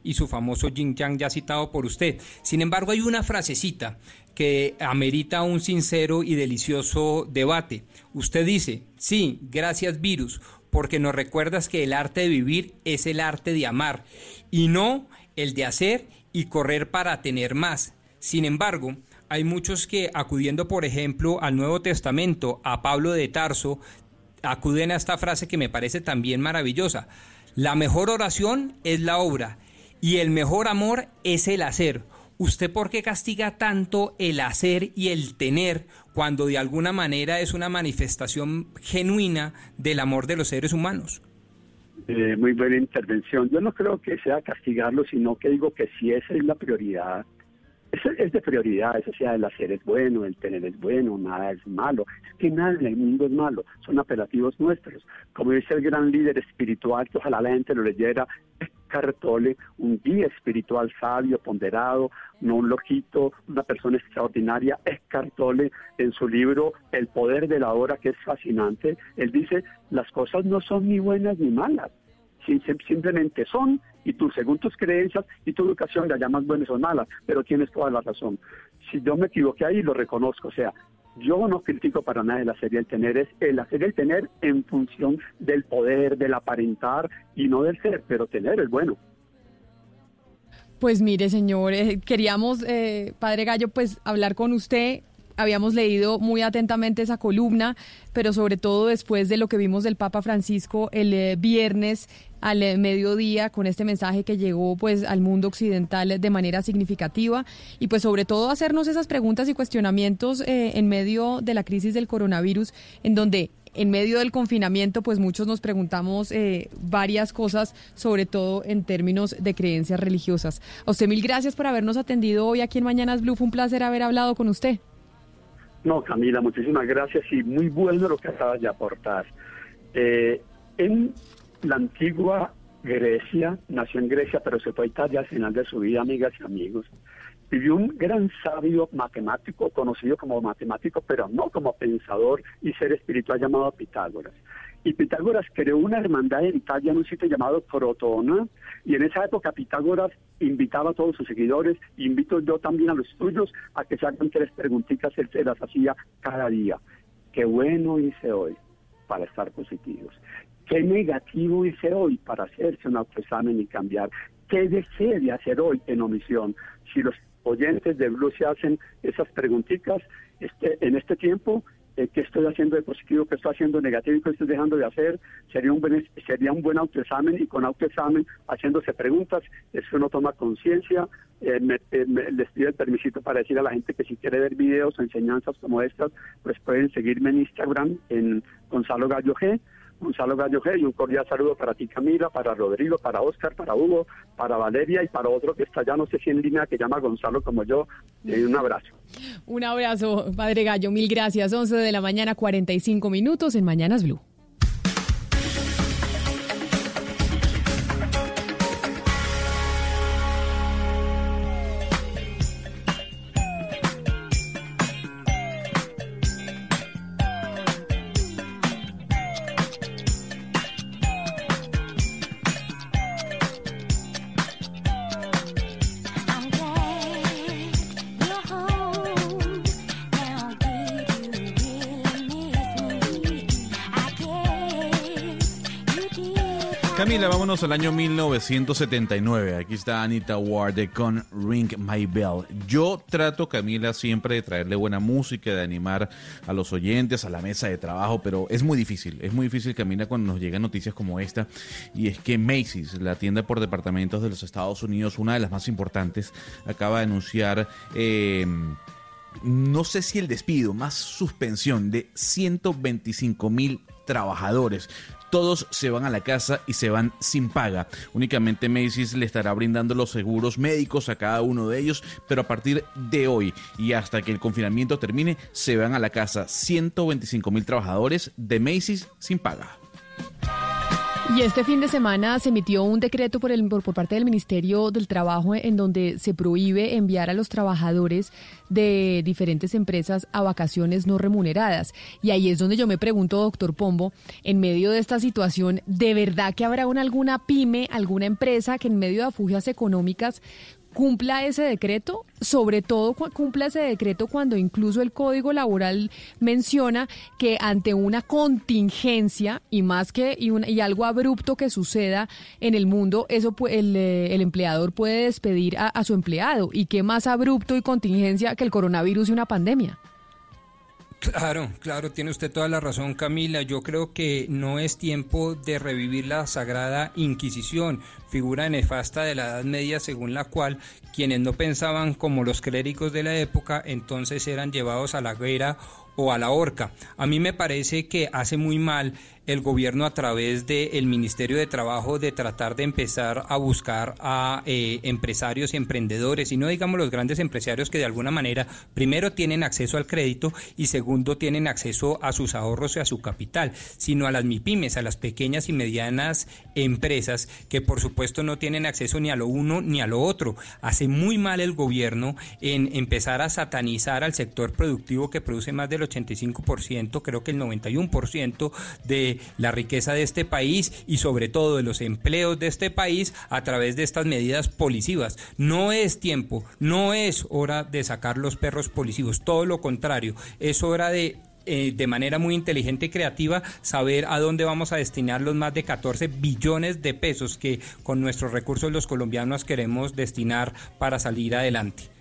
y su famoso Jing Yang, ya citado por usted. Sin embargo, hay una frasecita que amerita un sincero y delicioso debate. Usted dice, sí, gracias virus, porque nos recuerdas que el arte de vivir es el arte de amar y no el de hacer y correr para tener más. Sin embargo, hay muchos que acudiendo, por ejemplo, al Nuevo Testamento, a Pablo de Tarso, acuden a esta frase que me parece también maravillosa. La mejor oración es la obra y el mejor amor es el hacer. ¿Usted por qué castiga tanto el hacer y el tener cuando de alguna manera es una manifestación genuina del amor de los seres humanos? Eh, muy buena intervención. Yo no creo que sea castigarlo, sino que digo que si esa es la prioridad, es, de prioridad, eso sea, el hacer es bueno, el tener es bueno, nada es malo. Es que nada en el mundo es malo, son apelativos nuestros. Como dice el gran líder espiritual, que ojalá la gente lo leyera, Cartole, un guía espiritual sabio, ponderado, no un loquito, una persona extraordinaria, es Cartole en su libro El poder de la hora, que es fascinante. Él dice, las cosas no son ni buenas ni malas, simplemente son y tú, según tus creencias y tu educación, la llamas buenas o malas, pero tienes toda la razón. Si yo me equivoqué ahí, lo reconozco. O sea, Yo no critico para nada el hacer y el tener, es el hacer y el tener en función del poder, del aparentar y no del ser, pero tener es bueno. Pues mire, señor, eh, queríamos, eh, Padre Gallo, pues hablar con usted. Habíamos leído muy atentamente esa columna, pero sobre todo después de lo que vimos del Papa Francisco el eh, viernes al eh, mediodía con este mensaje que llegó pues al mundo occidental de manera significativa y pues sobre todo hacernos esas preguntas y cuestionamientos eh, en medio de la crisis del coronavirus en donde en medio del confinamiento, pues muchos nos preguntamos varias cosas, sobre todo en términos de creencias religiosas. A usted mil gracias por habernos atendido hoy aquí en Mañanas Blue. Fue un placer haber hablado con usted. No, Camila, muchísimas gracias y muy bueno lo que acabas de aportar. Eh, en la antigua Grecia, nació en Grecia, pero se fue a Italia al final de su vida, amigas y amigos. Vivió un gran sabio matemático, conocido como matemático, pero no como pensador y ser espiritual llamado Pitágoras. Y Pitágoras creó una hermandad en Italia en un sitio llamado Crotona, y en esa época Pitágoras invitaba a todos sus seguidores, invito yo también a los tuyos, a que se hagan tres preguntitas, él se las hacía cada día. Qué bueno hice hoy para estar positivos. ¿Qué negativo hice hoy para hacerse un autoexamen y cambiar? ¿Qué dejé de hacer hoy en omisión? Si los oyentes de Blue se hacen esas preguntitas este, en este tiempo, eh, ¿qué estoy haciendo de positivo? ¿Qué estoy haciendo de negativo? ¿Qué estoy dejando de hacer? Sería un buen, sería un buen autoexamen y con autoexamen, haciéndose preguntas, eso uno toma conciencia. Eh, eh, me- les pido el permisito para decir a la gente que si quiere ver videos o enseñanzas como estas, pues pueden seguirme en Instagram en Gonzalo Gallo G. Gonzalo Gallo G y un cordial saludo para ti Camila, para Rodrigo, para Oscar, para Hugo, para Valeria y para otro que está ya no sé si en línea que llama Gonzalo como yo. Eh, un abrazo. Un abrazo, Padre Gallo, mil gracias. 11 de la mañana, 45 minutos en Mañanas Blue. Al año 1979. Aquí está Anita Ward con Ring My Bell. Yo trato, Camila, siempre de traerle buena música, de animar a los oyentes, a la mesa de trabajo, pero es muy difícil. Es muy difícil, Camila, cuando nos llegan noticias como esta. Y es que Macy's, la tienda por departamentos de los Estados Unidos, una de las más importantes, acaba de anunciar... eh, no sé si el despido, más suspensión de 125 mil trabajadores. Todos se van a la casa y se van sin paga. Únicamente Macy's le estará brindando los seguros médicos a cada uno de ellos, pero a partir de hoy y hasta que el confinamiento termine, se van a la casa 125 mil trabajadores de Macy's sin paga. Y este fin de semana se emitió un decreto por, el, por, por parte del Ministerio del Trabajo en donde se prohíbe enviar a los trabajadores de diferentes empresas a vacaciones no remuneradas. Y ahí es donde yo me pregunto, doctor Pombo, en medio de esta situación, ¿de verdad que habrá una, alguna pyme, alguna empresa que en medio de afugias económicas cumpla ese decreto, sobre todo cu- cumpla ese decreto cuando incluso el Código Laboral menciona que ante una contingencia y más que y, un- y algo abrupto que suceda en el mundo, eso el, eh, el empleador puede despedir a, a su empleado y qué más abrupto y contingencia que el coronavirus y una pandemia. Claro, claro, tiene usted toda la razón, Camila. Yo creo que no es tiempo de revivir la Sagrada Inquisición, figura nefasta de la Edad Media según la cual quienes no pensaban como los clérigos de la época entonces eran llevados a la guerra o a la horca. A mí me parece que hace muy mal el gobierno a través del Ministerio de Trabajo de tratar de empezar a buscar a eh, empresarios y emprendedores, y no digamos los grandes empresarios que de alguna manera primero tienen acceso al crédito y segundo tienen acceso a sus ahorros y a su capital, sino a las MIPIMES, a las pequeñas y medianas empresas que por supuesto no tienen acceso ni a lo uno ni a lo otro. Hace muy mal el gobierno en empezar a satanizar al sector productivo que produce más del 85%, creo que el 91% de la riqueza de este país y sobre todo de los empleos de este país a través de estas medidas policivas. No es tiempo, no es hora de sacar los perros policivos, todo lo contrario, es hora de eh, de manera muy inteligente y creativa saber a dónde vamos a destinar los más de 14 billones de pesos que con nuestros recursos los colombianos queremos destinar para salir adelante.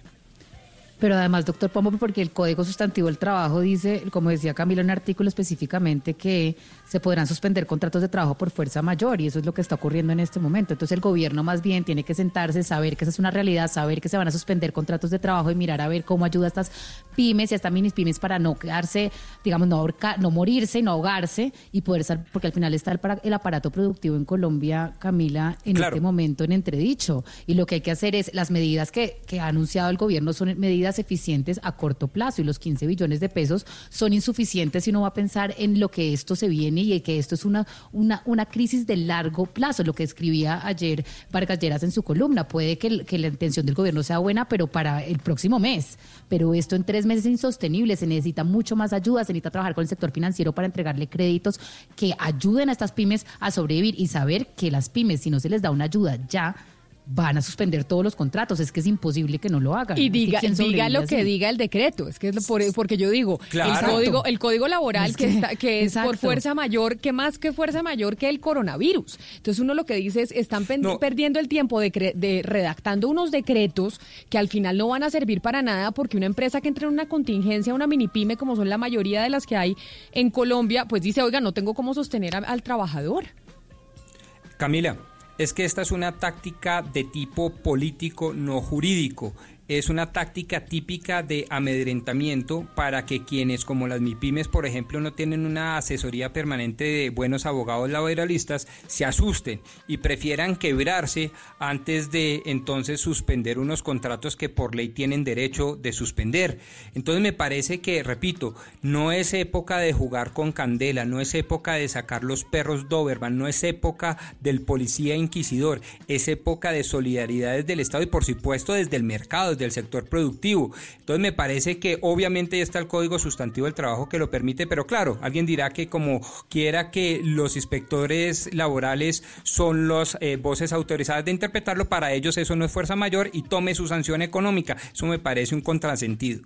Pero además, doctor Pombo, porque el Código Sustantivo del Trabajo dice, como decía Camila en un artículo específicamente, que se podrán suspender contratos de trabajo por fuerza mayor y eso es lo que está ocurriendo en este momento. Entonces el gobierno más bien tiene que sentarse, saber que esa es una realidad, saber que se van a suspender contratos de trabajo y mirar a ver cómo ayuda a estas pymes y a estas mini pymes para no quedarse, digamos, no, no morirse, no ahogarse y poder estar, porque al final está el, el aparato productivo en Colombia, Camila, en este momento en entredicho. Y lo que hay que hacer es, las medidas que, que ha anunciado el gobierno son medidas eficientes a corto plazo y los 15 billones de pesos son insuficientes si uno va a pensar en lo que esto se viene y que esto es una, una, una crisis de largo plazo, lo que escribía ayer Vargas Lleras en su columna. Puede que, que la intención del gobierno sea buena, pero para el próximo mes. Pero esto en tres meses es insostenible, se necesita mucho más ayuda, se necesita trabajar con el sector financiero para entregarle créditos que ayuden a estas pymes a sobrevivir y saber que las pymes, si no se les da una ayuda ya, van a suspender todos los contratos. Es que es imposible que no lo hagan. Y diga, ¿quién diga lo que así? diga el decreto. Es que es lo por- porque yo digo, Claro. el código, el código laboral Es que, que- está, que es por fuerza mayor, que más que fuerza mayor que el coronavirus. Entonces uno lo que dice es, están No. perdiendo el tiempo de, cre- de redactando unos decretos que al final no van a servir para nada porque una empresa que entra en una contingencia, una mini pyme, como son la mayoría de las que hay en Colombia, pues dice, oiga, no tengo cómo sostener a- al trabajador. Camila, es que esta es una táctica de tipo político, no jurídico. Es una táctica típica de amedrentamiento para que quienes, como las MIPIMES, por ejemplo, no tienen una asesoría permanente de buenos abogados laboralistas, se asusten y prefieran quebrarse antes de entonces suspender unos contratos que por ley tienen derecho de suspender. Entonces me parece que, repito, no es época de jugar con candela, no es época de sacar los perros Doberman, no es época del policía inquisidor, es época de solidaridad desde el Estado y por supuesto desde el mercado, desde el sector productivo. Entonces me parece que obviamente ya está el Código Sustantivo del Trabajo que lo permite, pero claro, alguien dirá que como quiera que los inspectores laborales son las voces autorizadas de interpretarlo, para ellos eso no es fuerza mayor y tome su sanción económica. Eso me parece un contrasentido.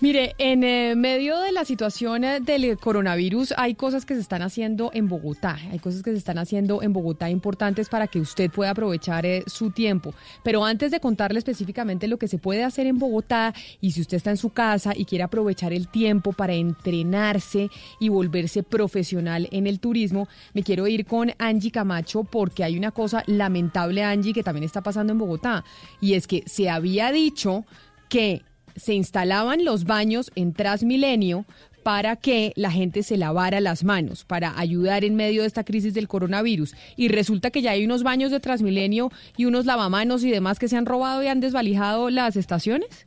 Mire, en eh, medio de la situación eh, del coronavirus hay cosas que se están haciendo en Bogotá, hay cosas que se están haciendo en Bogotá importantes para que usted pueda aprovechar eh, su tiempo. Pero antes de contarle específicamente lo que se puede hacer en Bogotá y si usted está en su casa y quiere aprovechar el tiempo para entrenarse y volverse profesional en el turismo, me quiero ir con Angie Camacho porque hay una cosa lamentable, Angie, que también está pasando en Bogotá y es que se había dicho que se instalaban los baños en Transmilenio para que la gente se lavara las manos, para ayudar en medio de esta crisis del coronavirus. Y resulta que ya hay unos baños de Transmilenio y unos lavamanos y demás que se han robado y han desvalijado las estaciones.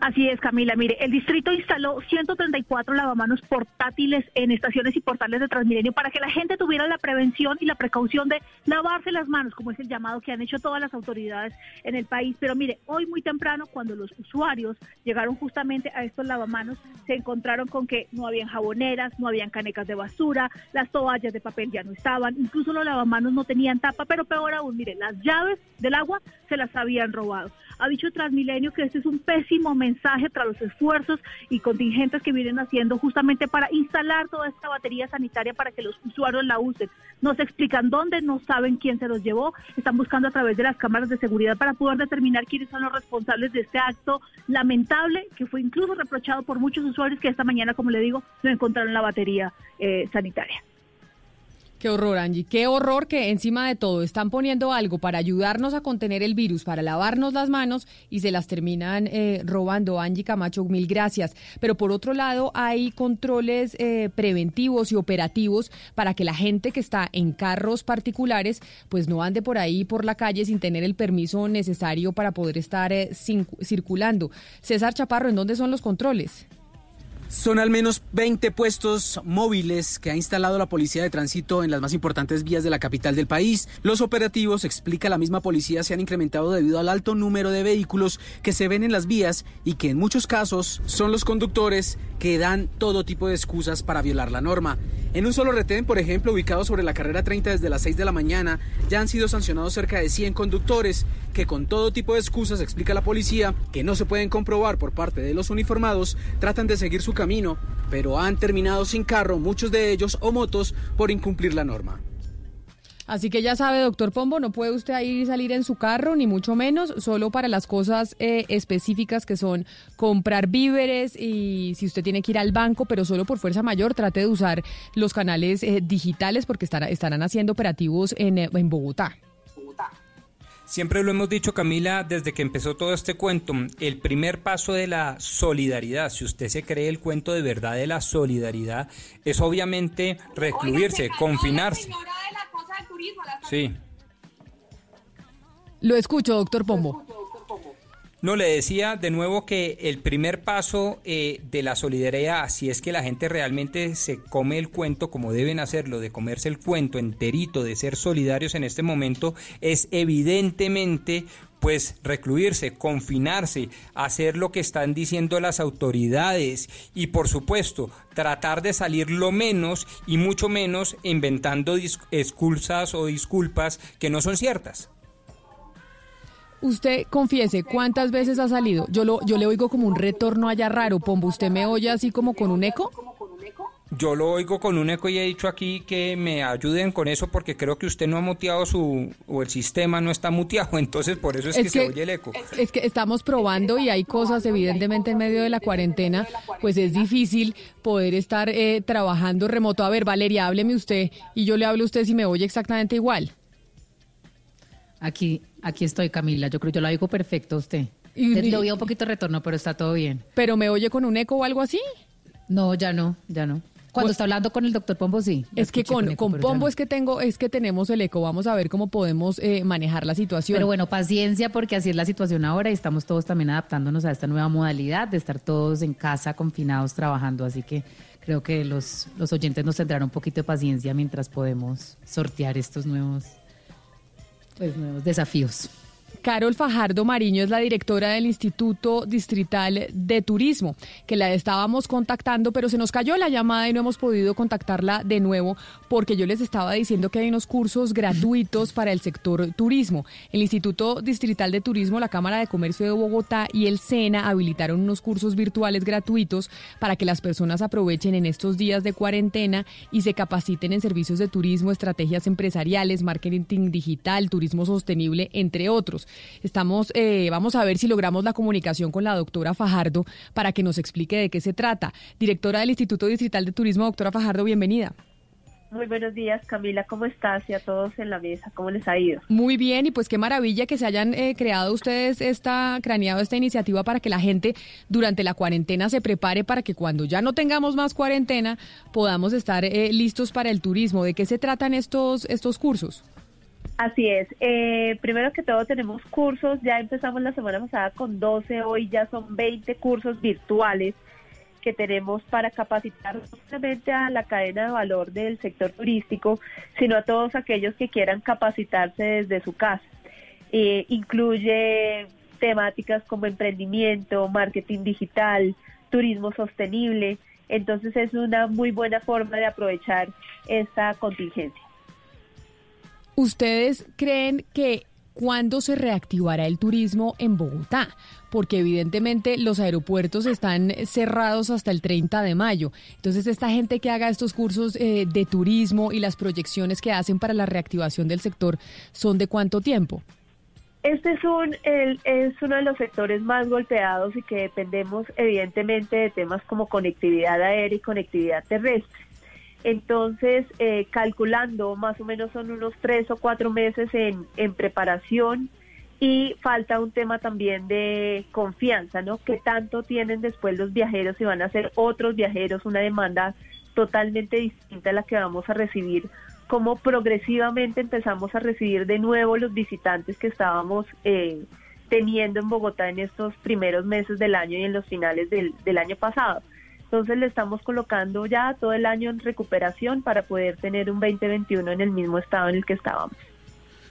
Así es, Camila. Mire, el distrito instaló 134 lavamanos portátiles en estaciones y portales de Transmilenio para que la gente tuviera la prevención y la precaución de lavarse las manos, como es el llamado que han hecho todas las autoridades en el país. Pero mire, hoy muy temprano, cuando los usuarios llegaron justamente a estos lavamanos, se encontraron con que no habían jaboneras, no habían canecas de basura, las toallas de papel ya no estaban, incluso los lavamanos no tenían tapa, pero peor aún, mire, las llaves del agua se las habían robado. Ha dicho Transmilenio que este es un pésimo mensaje tras los esfuerzos y contingentes que vienen haciendo justamente para instalar toda esta batería sanitaria para que los usuarios la usen. No se explican dónde, no saben quién se los llevó, están buscando a través de las cámaras de seguridad para poder determinar quiénes son los responsables de este acto lamentable que fue incluso reprochado por muchos usuarios que esta mañana, como le digo, no encontraron la batería eh, sanitaria. Qué horror, Angie. Qué horror que encima de todo están poniendo algo para ayudarnos a contener el virus, para lavarnos las manos y se las terminan eh, robando. Angie Camacho, mil gracias. Pero por otro lado, hay controles eh, preventivos y operativos para que la gente que está en carros particulares, pues no ande por ahí por la calle sin tener el permiso necesario para poder estar eh, circulando. César Chaparro, ¿en dónde son los controles? Son al menos 20 puestos móviles que ha instalado la Policía de Tránsito en las más importantes vías de la capital del país. Los operativos, explica la misma policía, se han incrementado debido al alto número de vehículos que se ven en las vías y que en muchos casos son los conductores que dan todo tipo de excusas para violar la norma. En un solo retén, por ejemplo, ubicado sobre la carrera 30 desde las 6 de la mañana, ya han sido sancionados cerca de 100 conductores que con todo tipo de excusas, explica la policía, que no se pueden comprobar por parte de los uniformados, tratan de seguir su camino, pero han terminado sin carro, muchos de ellos o motos, por incumplir la norma. Así que ya sabe, doctor Pombo, no puede usted ir y salir en su carro, ni mucho menos, solo para las cosas eh, específicas que son comprar víveres y si usted tiene que ir al banco, pero solo por fuerza mayor, trate de usar los canales eh, digitales porque estará, estarán haciendo operativos en, eh, en Bogotá. Siempre lo hemos dicho, Camila, desde que empezó todo este cuento, el primer paso de la solidaridad, si usted se cree el cuento de verdad de la solidaridad, es obviamente recluirse, confinarse. Sí. Lo escucho, doctor Pombo. No, le decía de nuevo que el primer paso eh, de la solidaridad, si es que la gente realmente se come el cuento como deben hacerlo, de comerse el cuento enterito, de ser solidarios en este momento, es evidentemente pues recluirse, confinarse, hacer lo que están diciendo las autoridades y por supuesto tratar de salir lo menos y mucho menos inventando excusas o disculpas que no son ciertas. Usted confiese, ¿cuántas veces ha salido? Yo lo, yo le oigo como un retorno allá raro, Pombo. ¿Usted me oye así como con un eco? Yo lo oigo con un eco y he dicho aquí que me ayuden con eso porque creo que usted no ha muteado su o el sistema no está muteado, entonces por eso es, que, se oye el eco. Es que estamos probando y hay cosas evidentemente en medio de la cuarentena, pues es difícil poder estar eh, trabajando remoto. A ver, Valeria, hábleme usted y yo le hablo a usted si me oye exactamente igual. Aquí, aquí estoy, Camila. Yo creo que yo la oigo perfecto a usted. Y, un poquito de retorno, pero está todo bien. ¿Pero me oye con un eco o algo así? No, ya no, ya no. Cuando está hablando con el doctor Pombo, sí. Es que con, con, Pombo es que tengo, es que tenemos el eco. Vamos a ver cómo podemos eh, manejar la situación. Pero bueno, paciencia, porque así es la situación ahora y estamos todos también adaptándonos a esta nueva modalidad de estar todos en casa, confinados, trabajando. Así que creo que los, los oyentes nos tendrán un poquito de paciencia mientras podemos sortear estos nuevos pues, nuevos desafíos. Carol Fajardo Mariño es la directora del Instituto Distrital de Turismo, que la estábamos contactando, pero se nos cayó la llamada y no hemos podido contactarla de nuevo porque yo les estaba diciendo que hay unos cursos gratuitos para el sector turismo. El Instituto Distrital de Turismo, la Cámara de Comercio de Bogotá y el SENA habilitaron unos cursos virtuales gratuitos para que las personas aprovechen en estos días de cuarentena y se capaciten en servicios de turismo, estrategias empresariales, marketing digital, turismo sostenible, entre otros. Estamos, eh, vamos a ver si logramos la comunicación con la doctora Fajardo para que nos explique de qué se trata. Directora del Instituto Distrital de Turismo, doctora Fajardo, bienvenida. Muy buenos días, Camila, ¿cómo estás? Y a todos en la mesa, ¿cómo les ha ido? Muy bien, y pues qué maravilla que se hayan eh, creado ustedes esta, craneado esta iniciativa para que la gente durante la cuarentena se prepare para que cuando ya no tengamos más cuarentena podamos estar eh, listos para el turismo. ¿De qué se tratan estos, estos cursos? Así es. Eh, primero que todo tenemos cursos, ya empezamos la semana pasada con 12, hoy ya son 20 cursos virtuales que tenemos para capacitar no solamente a la cadena de valor del sector turístico, sino a todos aquellos que quieran capacitarse desde su casa. Eh, incluye temáticas como emprendimiento, marketing digital, turismo sostenible. Entonces es una muy buena forma de aprovechar esta contingencia. ¿Ustedes creen que cuándo se reactivará el turismo en Bogotá? Porque evidentemente los aeropuertos están cerrados hasta el 30 de mayo. Entonces, esta gente que haga estos cursos eh, de turismo y las proyecciones que hacen para la reactivación del sector, ¿son de cuánto tiempo? Este es, un, es uno de los sectores más golpeados y que dependemos evidentemente de temas como conectividad aérea y conectividad terrestre. Entonces, eh, calculando, más o menos son unos tres o cuatro meses en, en preparación y falta un tema también de confianza, ¿no? ¿Qué tanto tienen después los viajeros y van a ser otros viajeros una demanda totalmente distinta a la que vamos a recibir? Cómo progresivamente empezamos a recibir de nuevo los visitantes que estábamos eh, teniendo en Bogotá en estos primeros meses del año y en los finales del, del año pasado. Entonces le estamos colocando ya todo el año en recuperación para poder tener un 2021 en el mismo estado en el que estábamos.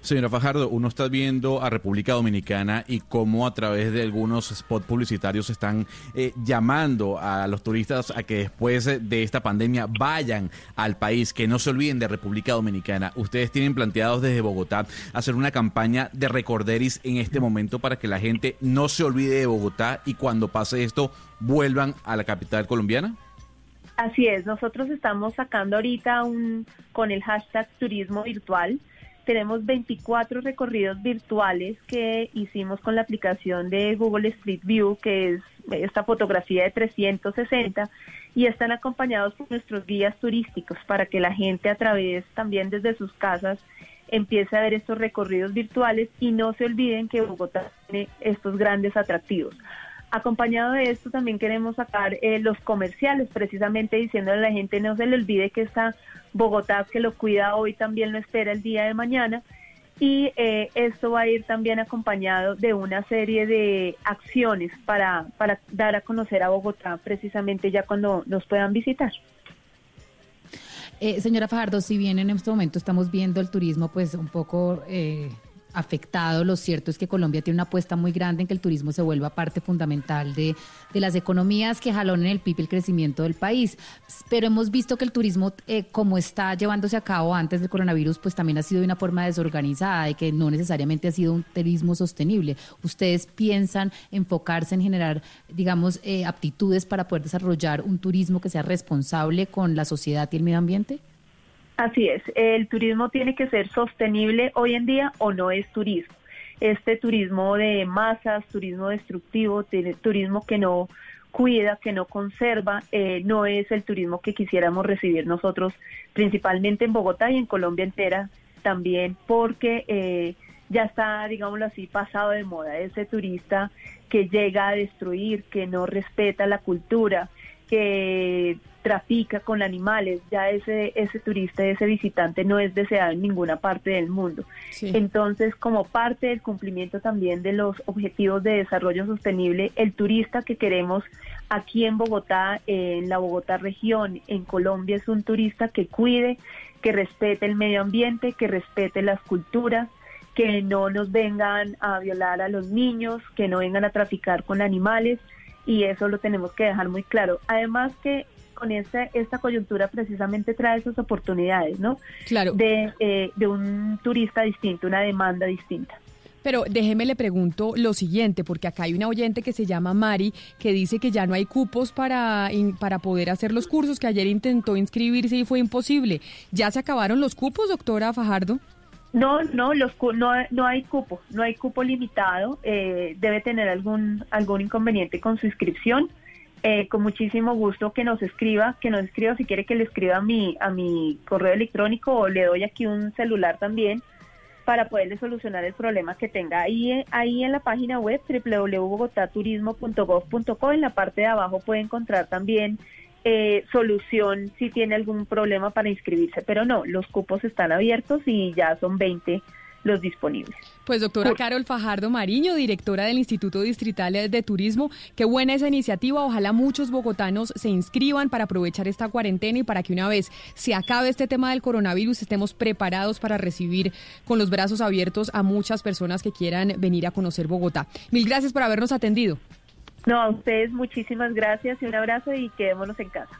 Señora Fajardo, uno está viendo a República Dominicana y cómo a través de algunos spots publicitarios están eh, llamando a los turistas a que después de esta pandemia vayan al país, que no se olviden de República Dominicana. Ustedes tienen planteados desde Bogotá hacer una campaña de recorderis en este momento para que la gente no se olvide de Bogotá y cuando pase esto vuelvan a la capital colombiana. Así es, nosotros estamos sacando ahorita un con el hashtag turismo virtual tenemos 24 recorridos virtuales que hicimos con la aplicación de Google Street View, que es esta fotografía de 360, y están acompañados por nuestros guías turísticos para que la gente a través también desde sus casas empiece a ver estos recorridos virtuales y no se olviden que Bogotá tiene estos grandes atractivos. Acompañado de esto también queremos sacar eh, los comerciales, precisamente diciéndole a la gente no se le olvide que está Bogotá, que lo cuida hoy, también lo espera el día de mañana. Y eh, esto va a ir también acompañado de una serie de acciones para, para dar a conocer a Bogotá precisamente ya cuando nos puedan visitar. Eh, señora Fajardo, si bien en este momento estamos viendo el turismo pues un poco eh, afectado. Lo cierto es que Colombia tiene una apuesta muy grande en que el turismo se vuelva parte fundamental de, las economías que en el PIB el crecimiento del país. Pero hemos visto que el turismo, eh, como está llevándose a cabo antes del coronavirus, pues también ha sido de una forma desorganizada y que no necesariamente ha sido un turismo sostenible. ¿Ustedes piensan enfocarse en generar, digamos, eh, aptitudes para poder desarrollar un turismo que sea responsable con la sociedad y el medio ambiente? Así es, el turismo tiene que ser sostenible hoy en día o no es turismo. Este turismo de masas, turismo destructivo, turismo que no cuida, que no conserva, eh, no es el turismo que quisiéramos recibir nosotros, principalmente en Bogotá y en Colombia entera también, porque eh, ya está, digámoslo así, pasado de moda ese turista que llega a destruir, que no respeta la cultura, que trafica con animales, ya ese, ese turista, ese visitante no es deseado en ninguna parte del mundo. Entonces, como parte del cumplimiento también de los objetivos de desarrollo sostenible, el turista que queremos aquí en Bogotá, en la Bogotá región, en Colombia, es un turista que cuide, que respete el medio ambiente, que respete las culturas, que no nos vengan a violar a los niños, que no vengan a traficar con animales y eso lo tenemos que dejar muy claro. Además que con esta, esta coyuntura precisamente trae esas oportunidades, ¿no? Claro. De, eh, de un turista distinto, una demanda distinta. Pero déjeme le pregunto lo siguiente, porque acá hay una oyente que se llama Mari que dice que ya no hay cupos para, para poder hacer los cursos, que ayer intentó inscribirse y fue imposible. ¿Ya se acabaron los cupos, doctora Fajardo? No, no, los no, no hay cupo, no hay cupo limitado. Eh, debe tener algún algún inconveniente con su inscripción. Eh, con muchísimo gusto que nos escriba, que nos escriba si quiere que le escriba a mi, a mi correo electrónico o le doy aquí un celular también para poderle solucionar el problema que tenga. Ahí, ahí en la página web www.bogotaturismo.gov.co en la parte de abajo puede encontrar también eh, solución si tiene algún problema para inscribirse, pero no, los cupos están abiertos y ya son 20 los disponibles. Pues doctora Carol Fajardo Mariño, directora del Instituto Distrital de Turismo, qué buena esa iniciativa. Ojalá muchos bogotanos se inscriban para aprovechar esta cuarentena y para que una vez se acabe este tema del coronavirus estemos preparados para recibir con los brazos abiertos a muchas personas que quieran venir a conocer Bogotá. Mil gracias por habernos atendido. No, a ustedes muchísimas gracias y un abrazo y quedémonos en casa.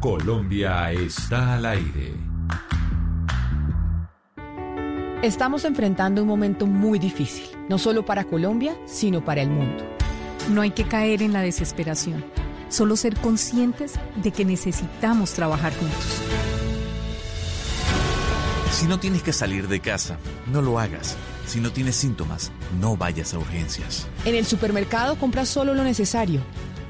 Colombia está al aire. Estamos enfrentando un momento muy difícil, no solo para Colombia, sino para el mundo. No hay que caer en la desesperación, solo ser conscientes de que necesitamos trabajar juntos. Si no tienes que salir de casa, no lo hagas. Si no tienes síntomas, no vayas a urgencias. En el supermercado compra solo lo necesario.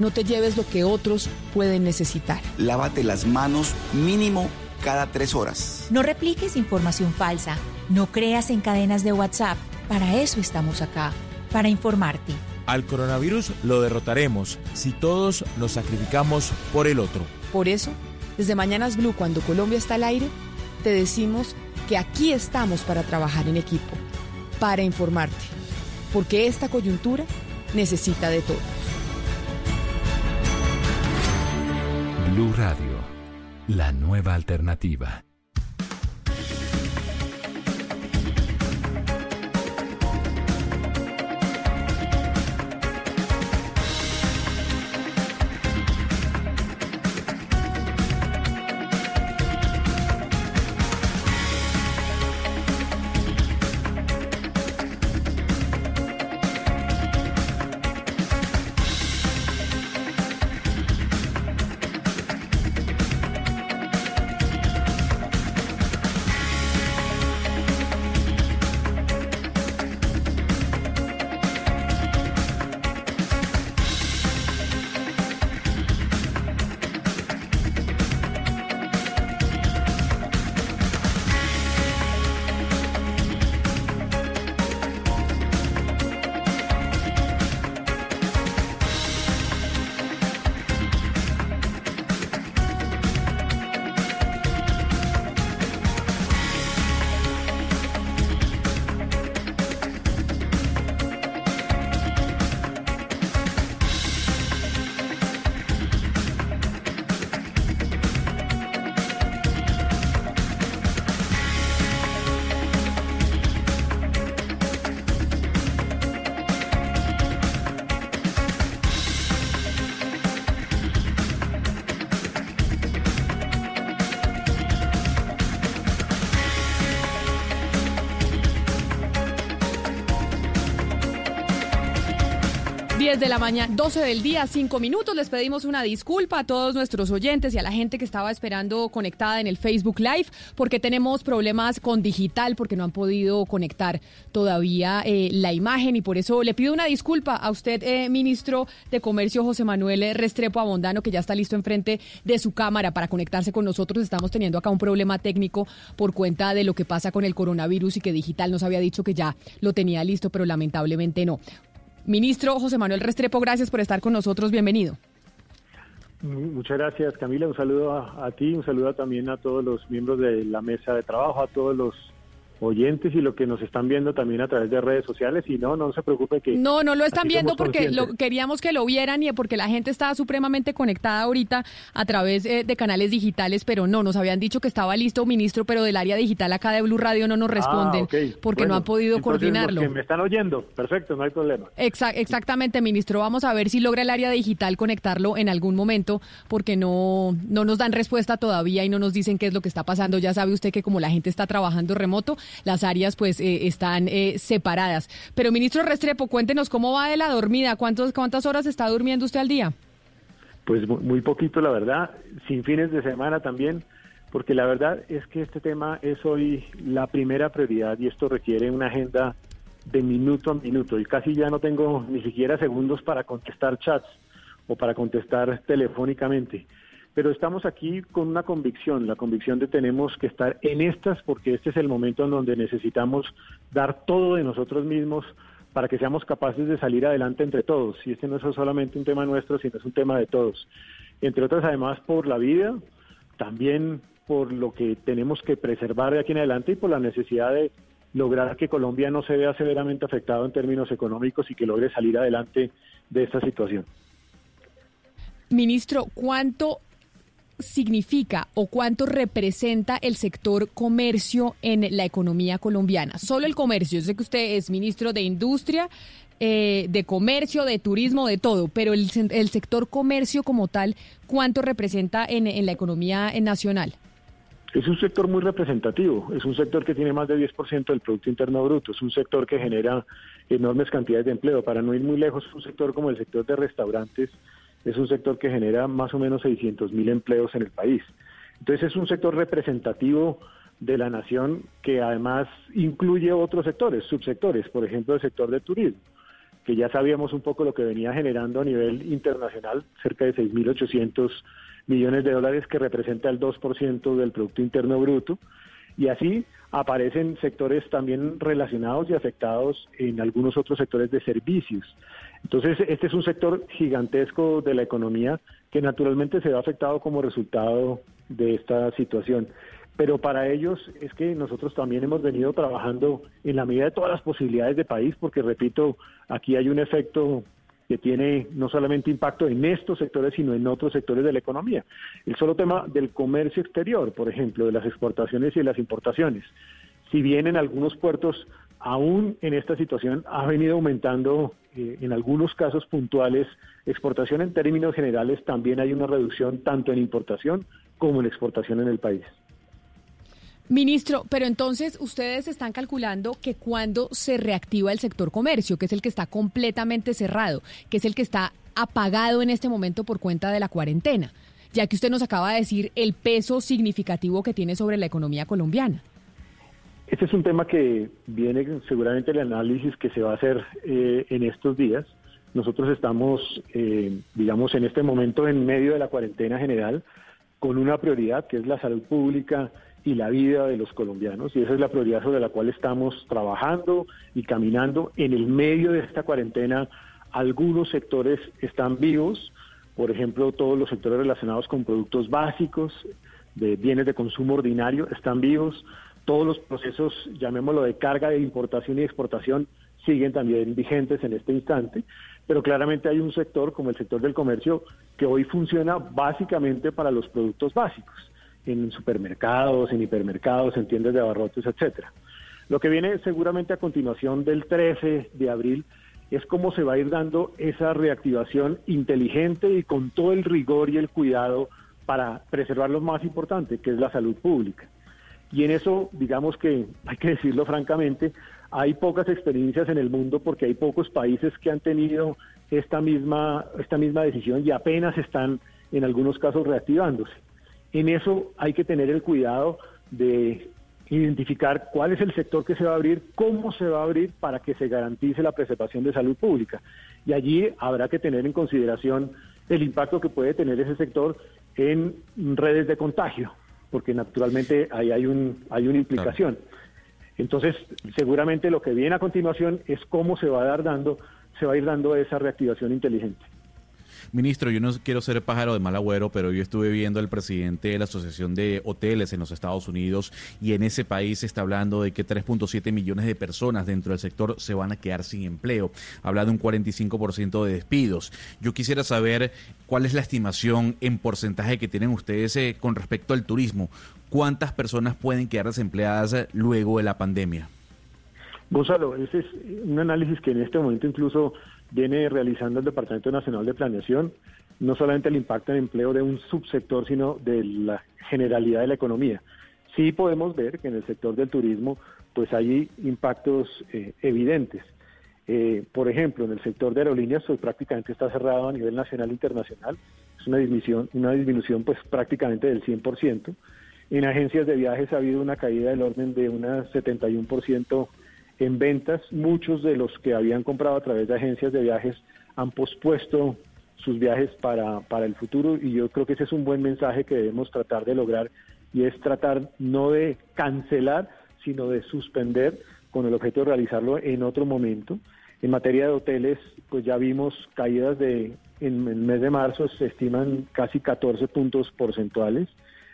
No te lleves lo que otros pueden necesitar. Lávate las manos mínimo cada tres horas. No repliques información falsa. No creas en cadenas de WhatsApp. Para eso estamos acá, para informarte. Al coronavirus lo derrotaremos si todos nos sacrificamos por el otro. Por eso, desde Mañanas Blue, cuando Colombia está al aire, te decimos que aquí estamos para trabajar en equipo, para informarte, porque esta coyuntura necesita de todos. Blue Radio, la nueva alternativa. De la mañana, 12 del día, 5 minutos. Les pedimos una disculpa a todos nuestros oyentes y a la gente que estaba esperando conectada en el Facebook Live, porque tenemos problemas con digital, porque no han podido conectar todavía eh, la imagen y por eso le pido una disculpa a usted, eh, ministro de Comercio José Manuel Restrepo Abondano, que ya está listo enfrente de su cámara para conectarse con nosotros. Estamos teniendo acá un problema técnico por cuenta de lo que pasa con el coronavirus y que digital nos había dicho que ya lo tenía listo, pero lamentablemente no. Ministro José Manuel Restrepo, gracias por estar con nosotros. Bienvenido. Muchas gracias, Camila. Un saludo a, a, ti, un saludo también a todos los miembros de la mesa de trabajo, a todos los oyentes y lo que nos están viendo también a través de redes sociales y no, no se preocupe que... No, no lo están viendo porque lo, queríamos que lo vieran y porque la gente estaba supremamente conectada ahorita a través eh, de canales digitales, pero no, nos habían dicho que estaba listo, ministro, pero del área digital acá de Blue Radio no nos Ah, responden porque no han podido coordinarlo. Me están oyendo, perfecto, no hay problema. Exa exactamente, ministro, vamos a ver si logra el área digital conectarlo en algún momento porque no, no nos dan respuesta todavía y no nos dicen qué es lo que está pasando. Ya sabe usted que como la gente está trabajando remoto, las áreas pues eh, están eh, separadas. Pero ministro Restrepo, cuéntenos cómo va de la dormida, ¿Cuántos, cuántas horas está durmiendo usted al día. Pues muy poquito, la verdad, sin fines de semana también, porque la verdad es que este tema es hoy la primera prioridad y esto requiere una agenda de minuto a minuto y casi ya no tengo ni siquiera segundos para contestar chats o para contestar telefónicamente pero estamos aquí con una convicción, la convicción de tenemos que estar en estas porque este es el momento en donde necesitamos dar todo de nosotros mismos para que seamos capaces de salir adelante entre todos. Y este no es solamente un tema nuestro, sino es un tema de todos. Entre otras, además, por la vida, también por lo que tenemos que preservar de aquí en adelante y por la necesidad de lograr que Colombia no se vea severamente afectado en términos económicos y que logre salir adelante de esta situación. Ministro, ¿cuánto significa o cuánto representa el sector comercio en la economía colombiana? Solo el comercio. Yo sé que usted es ministro de Industria, eh, de Comercio, de Turismo, de todo, pero el, sector comercio como tal, ¿cuánto representa en, en, la economía nacional? Es un sector muy representativo, es un sector que tiene más de 10% del Producto Interno Bruto, es un sector que genera enormes cantidades de empleo. Para no ir muy lejos, un sector como el sector de restaurantes, es un sector que genera más o menos 600 mil empleos en el país. Entonces es un sector representativo de la nación que además incluye otros sectores, subsectores, por ejemplo el sector del turismo, que ya sabíamos un poco lo que venía generando a nivel internacional, cerca de 6.800 millones de dólares, que representa el 2% del Producto Interno Bruto, y así aparecen sectores también relacionados y afectados en algunos otros sectores de servicios. Entonces, este es un sector gigantesco de la economía que naturalmente se ve afectado como resultado de esta situación. Pero para ellos es que nosotros también hemos venido trabajando en la medida de todas las posibilidades de país, porque repito, aquí hay un efecto que tiene no solamente impacto en estos sectores, sino en otros sectores de la economía. El solo tema del comercio exterior, por ejemplo, de las exportaciones y las importaciones. Si bien en algunos puertos, aún en esta situación, ha venido aumentando eh, en algunos casos puntuales exportación en términos generales, también hay una reducción tanto en importación como en exportación en el país. Ministro, pero entonces ustedes están calculando que cuando se reactiva el sector comercio, que es el que está completamente cerrado, que es el que está apagado en este momento por cuenta de la cuarentena, ya que usted nos acaba de decir el peso significativo que tiene sobre la economía colombiana. Este es un tema que viene seguramente el análisis que se va a hacer eh, en estos días. Nosotros estamos, eh, digamos, en este momento en medio de la cuarentena general con una prioridad que es la salud pública y la vida de los colombianos y esa es la prioridad sobre la cual estamos trabajando y caminando. En el medio de esta cuarentena algunos sectores están vivos, por ejemplo todos los sectores relacionados con productos básicos, de bienes de consumo ordinario están vivos, todos los procesos, llamémoslo de carga de importación y exportación, siguen también vigentes en este instante, pero claramente hay un sector como el sector del comercio que hoy funciona básicamente para los productos básicos en supermercados, en hipermercados, en tiendas de abarrotes, etcétera. Lo que viene seguramente a continuación del 13 de abril es cómo se va a ir dando esa reactivación inteligente y con todo el rigor y el cuidado para preservar lo más importante, que es la salud pública. Y en eso, digamos que hay que decirlo francamente, hay pocas experiencias en el mundo porque hay pocos países que han tenido esta misma, esta misma decisión y apenas están en algunos casos reactivándose. En eso hay que tener el cuidado de identificar cuál es el sector que se va a abrir, cómo se va a abrir para que se garantice la preservación de salud pública. Y allí habrá que tener en consideración el impacto que puede tener ese sector en redes de contagio, porque naturalmente ahí hay, un, hay una implicación. Entonces, seguramente lo que viene a continuación es cómo se va a dar dando, se va a ir dando esa reactivación inteligente. Ministro, yo no quiero ser pájaro de mal agüero, pero yo estuve viendo al presidente de la Asociación de Hoteles en los Estados Unidos y en ese país se está hablando de que 3.7 millones de personas dentro del sector se van a quedar sin empleo. Habla de un 45% de despidos. Yo quisiera saber cuál es la estimación en porcentaje que tienen ustedes eh, con respecto al turismo. ¿Cuántas personas pueden quedar desempleadas eh, luego de la pandemia? Gonzalo, ese es un análisis que en este momento incluso viene realizando el Departamento Nacional de Planeación, no solamente el impacto en empleo de un subsector, sino de la generalidad de la economía. Sí podemos ver que en el sector del turismo pues hay impactos eh, evidentes. Eh, por ejemplo, en el sector de aerolíneas pues, prácticamente está cerrado a nivel nacional e internacional. Es una disminución, una disminución pues prácticamente del 100%. En agencias de viajes ha habido una caída del orden de un 71% en ventas. Muchos de los que habían comprado a través de agencias de viajes han pospuesto sus viajes para, para el futuro y yo creo que ese es un buen mensaje que debemos tratar de lograr y es tratar no de cancelar, sino de suspender con el objeto de realizarlo en otro momento. En materia de hoteles, pues ya vimos caídas de, en el mes de marzo se estiman casi 14 puntos porcentuales.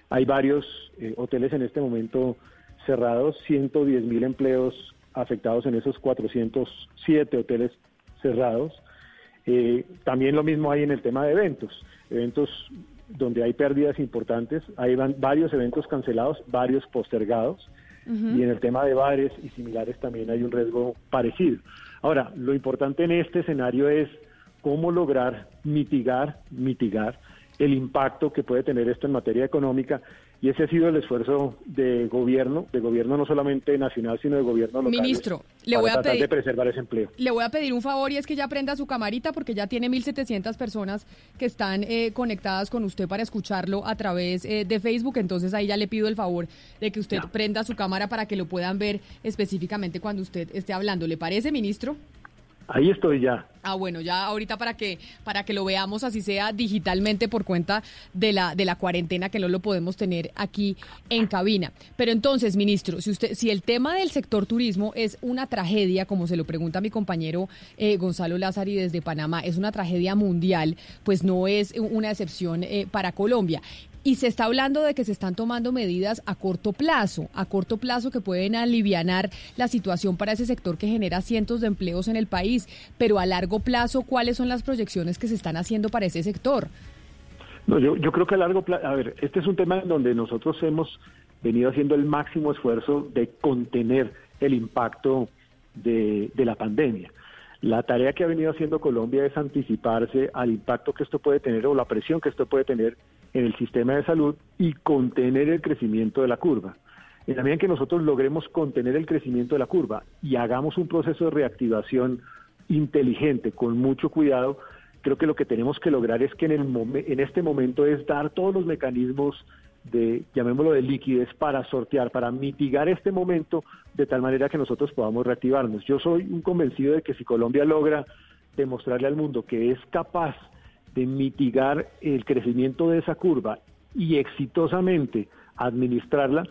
Hay varios eh, hoteles en este momento cerrados, 110 mil empleos afectados en esos 407 hoteles cerrados. Eh, también lo mismo hay en el tema de eventos, eventos donde hay pérdidas importantes, hay varios eventos cancelados, varios postergados, y en el tema de bares y similares también hay un riesgo parecido. Ahora, lo importante en este escenario es cómo lograr mitigar, mitigar el impacto que puede tener esto en materia económica y ese ha sido el esfuerzo de gobierno, de gobierno no solamente nacional, sino de gobierno local. Ministro, le voy a pedir- de preservar ese empleo. Le voy a pedir un favor y es que ya prenda su camarita porque ya tiene 1.700 personas que están eh, conectadas con usted para escucharlo a través eh, de Facebook. Entonces ahí ya le pido el favor de que usted prenda su cámara para que lo puedan ver específicamente cuando usted esté hablando. ¿Le parece, ministro? Ahí estoy ya. Ah, bueno, ya ahorita para que para que lo veamos así sea digitalmente por cuenta de la de la cuarentena que no lo podemos tener aquí en cabina. Pero entonces, ministro, si usted si el tema del sector turismo es una tragedia, como se lo pregunta mi compañero eh, Gonzalo Lázari desde Panamá, es una tragedia mundial, pues no es una excepción eh, para Colombia. Y se está hablando de que se están tomando medidas a corto plazo, a corto plazo que pueden alivianar la situación para ese sector que genera cientos de empleos en el país. Pero a largo plazo, ¿cuáles son las proyecciones que se están haciendo para ese sector? No, yo, creo que a largo plazo, a ver, este es un tema en donde nosotros hemos venido haciendo el máximo esfuerzo de contener el impacto de la pandemia. La tarea que ha venido haciendo Colombia es anticiparse al impacto que esto puede tener o la presión que esto puede tener en el sistema de salud y contener el crecimiento de la curva. En la medida en que nosotros logremos contener el crecimiento de la curva y hagamos un proceso de reactivación inteligente, con mucho cuidado, creo que lo que tenemos que lograr es que en, el en este momento es dar todos los mecanismos de, llamémoslo de liquidez, para sortear, para mitigar este momento de tal manera que nosotros podamos reactivarnos. Yo soy un convencido de que si Colombia logra demostrarle al mundo que es capaz de mitigar el crecimiento de esa curva y exitosamente administrarla,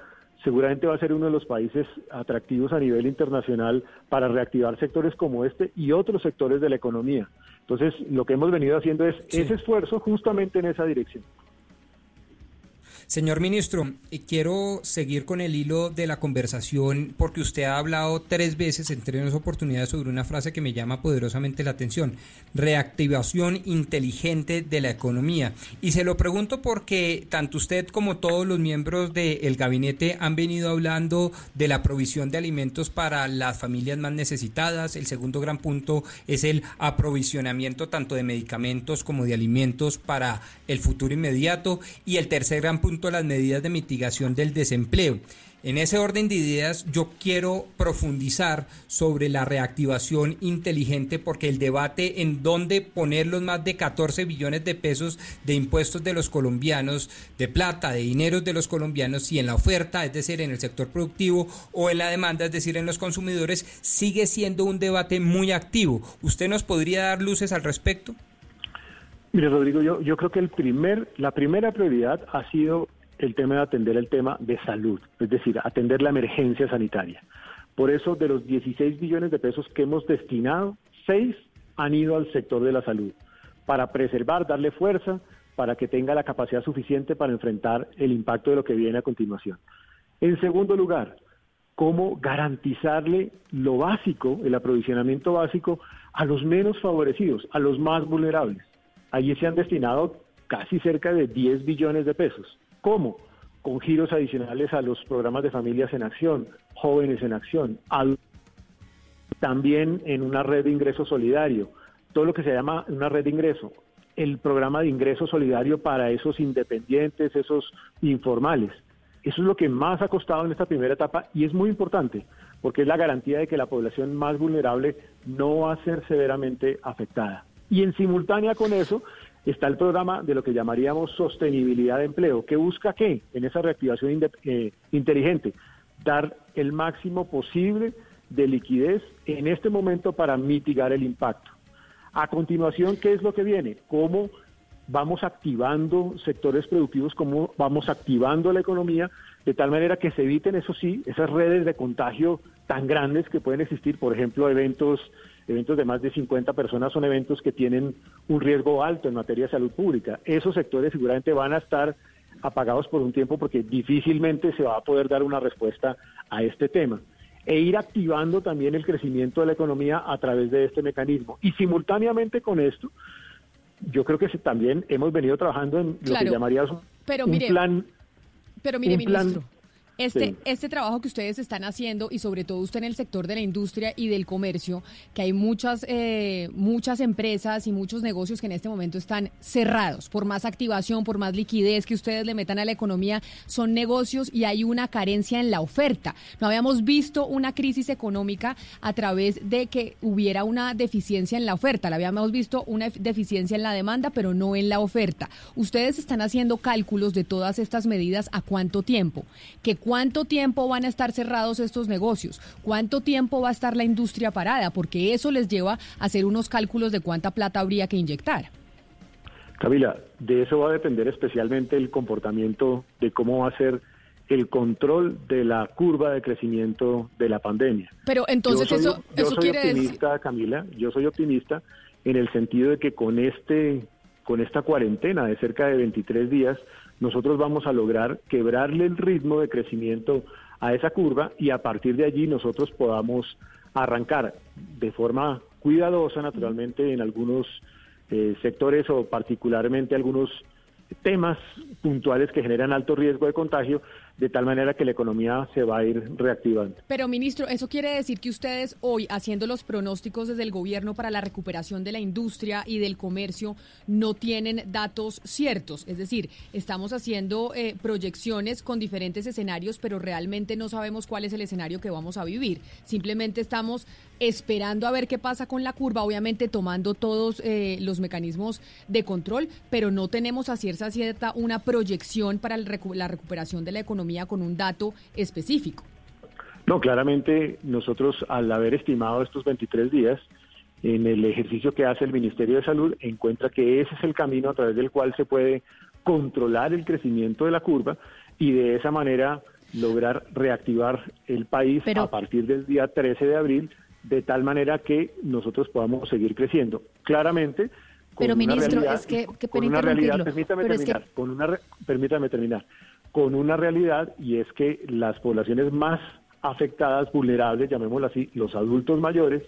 seguramente va a ser uno de los países atractivos a nivel internacional para reactivar sectores como este y otros sectores de la economía. Entonces, lo que hemos venido haciendo es ese esfuerzo justamente en esa dirección. Señor ministro, eh, quiero seguir con el hilo de la conversación porque usted ha hablado tres veces en tres oportunidades sobre una frase que me llama poderosamente la atención, reactivación inteligente de la economía. Y se lo pregunto porque tanto usted como todos los miembros del gabinete han venido hablando de la provisión de alimentos para las familias más necesitadas. El segundo gran punto es el aprovisionamiento tanto de medicamentos como de alimentos para el futuro inmediato. Y el tercer gran punto, las medidas de mitigación del desempleo. En ese orden de ideas, yo quiero profundizar sobre la reactivación inteligente porque el debate en dónde poner los más de 14 billones de pesos de impuestos de los colombianos, de plata, de dinero de los colombianos, si en la oferta, es decir, en el sector productivo o en la demanda, es decir, en los consumidores, sigue siendo un debate muy activo. ¿Usted nos podría dar luces al respecto? Mire, Rodrigo, yo, yo creo que el primer, la primera prioridad ha sido el tema de atender el tema de salud, es decir, atender la emergencia sanitaria. Por eso, de los 16 billones de pesos que hemos destinado, 6 han ido al sector de la salud, para preservar, darle fuerza, para que tenga la capacidad suficiente para enfrentar el impacto de lo que viene a continuación. En segundo lugar, cómo garantizarle lo básico, el aprovisionamiento básico, a los menos favorecidos, a los más vulnerables. Allí se han destinado casi cerca de 10 billones de pesos. ¿Cómo? Con giros adicionales a los programas de familias en acción, jóvenes en acción, también en una red de ingreso solidario, todo lo que se llama una red de ingreso, el programa de ingreso solidario para esos independientes, esos informales. Eso es lo que más ha costado en esta primera etapa y es muy importante porque es la garantía de que la población más vulnerable no va a ser severamente afectada. Y en simultánea con eso está el programa de lo que llamaríamos sostenibilidad de empleo, que busca qué en esa reactivación eh, inteligente, dar el máximo posible de liquidez en este momento para mitigar el impacto. A continuación, ¿qué es lo que viene? ¿Cómo vamos activando sectores productivos, cómo vamos activando la economía de tal manera que se eviten, eso sí, esas redes de contagio tan grandes que pueden existir, por ejemplo, eventos eventos de más de 50 personas son eventos que tienen un riesgo alto en materia de salud pública. Esos sectores seguramente van a estar apagados por un tiempo porque difícilmente se va a poder dar una respuesta a este tema. E ir activando también el crecimiento de la economía a través de este mecanismo. Y simultáneamente con esto, yo creo que también hemos venido trabajando en lo Claro, que llamaríamos pero un mire, plan Pero mire, un plan- ministro, Este, Sí. este trabajo que ustedes están haciendo y sobre todo usted en el sector de la industria y del comercio, que hay muchas, eh, muchas empresas y muchos negocios que en este momento están cerrados. Por más activación, por más liquidez que ustedes le metan a la economía, son negocios y hay una carencia en la oferta. No habíamos visto una crisis económica a través de que hubiera una deficiencia en la oferta. La habíamos visto una deficiencia en la demanda, pero no en la oferta. Ustedes están haciendo cálculos de todas estas medidas a cuánto tiempo, que cuánto tiempo van a estar cerrados estos negocios, cuánto tiempo va a estar la industria parada, porque eso les lleva a hacer unos cálculos de cuánta plata habría que inyectar. Camila, de eso va a depender especialmente el comportamiento de cómo va a ser el control de la curva de crecimiento de la pandemia. Pero entonces Yo soy- eso, yo eso soy quiere decir... optimista, Camila, yo soy optimista en el sentido de que con este con esta cuarentena de cerca de 23 días, nosotros vamos a lograr quebrarle el ritmo de crecimiento a esa curva y a partir de allí nosotros podamos arrancar de forma cuidadosa, naturalmente, en algunos eh, sectores o particularmente algunos temas puntuales que generan alto riesgo de contagio, de tal manera que la economía se va a ir reactivando. Pero, ministro, ¿eso quiere decir que ustedes hoy, haciendo los pronósticos desde el gobierno para la recuperación de la industria y del comercio, no tienen datos ciertos? Es decir, estamos haciendo eh, proyecciones con diferentes escenarios, pero realmente no sabemos cuál es el escenario que vamos a vivir. Simplemente estamos esperando a ver qué pasa con la curva, obviamente tomando todos eh, los mecanismos de control, pero no tenemos a cierta cierta una proyección para la recuperación de la economía con un dato específico. No, claramente nosotros al haber estimado estos 23 días, en el ejercicio que hace el Ministerio de Salud, encuentra que ese es el camino a través del cual se puede controlar el crecimiento de la curva y de esa manera lograr reactivar el país Pero- a partir del día 13 de abril, de tal manera que nosotros podamos seguir creciendo. Claramente, con Pero, una ministro, realidad- es que- con una realidad, permítame pero es que- terminar, con una permítame terminar, con una realidad y es que las poblaciones más afectadas, vulnerables, llamémoslo así, los adultos mayores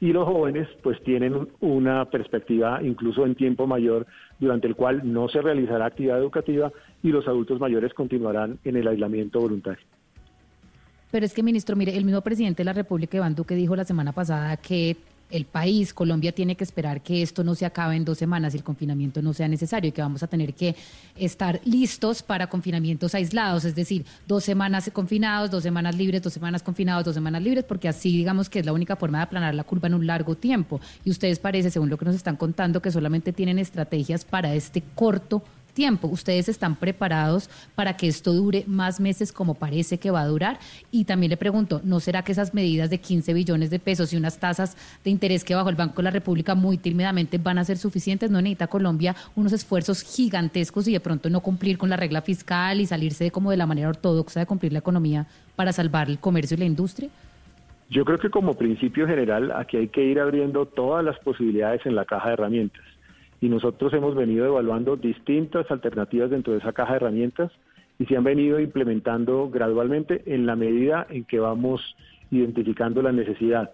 y los jóvenes, pues tienen un- una perspectiva incluso en tiempo mayor durante el cual no se realizará actividad educativa y los adultos mayores continuarán en el aislamiento voluntario. Pero es que, ministro, mire, el mismo presidente de la República, Iván Duque, dijo la semana pasada que el país, Colombia, tiene que esperar que esto no se acabe en dos semanas y el confinamiento no sea necesario y que vamos a tener que estar listos para confinamientos aislados, es decir, dos semanas confinados, dos semanas libres, dos semanas confinados, dos semanas libres, porque así digamos que es la única forma de aplanar la curva en un largo tiempo. Y ustedes parece, según lo que nos están contando, que solamente tienen estrategias para este corto tiempo. ¿Ustedes están preparados para que esto dure más meses como parece que va a durar? Y también le pregunto, ¿no será que esas medidas de 15 billones de pesos y unas tasas de interés que bajo el Banco de la República muy tímidamente van a ser suficientes? ¿No necesita Colombia unos esfuerzos gigantescos y de pronto no cumplir con la regla fiscal y salirse de como de la manera ortodoxa de cumplir la economía para salvar el comercio y la industria? Yo creo que como principio general aquí hay que ir abriendo todas las posibilidades en la caja de herramientas. Y nosotros hemos venido evaluando distintas alternativas dentro de esa caja de herramientas y se han venido implementando gradualmente en la medida en que vamos identificando la necesidad.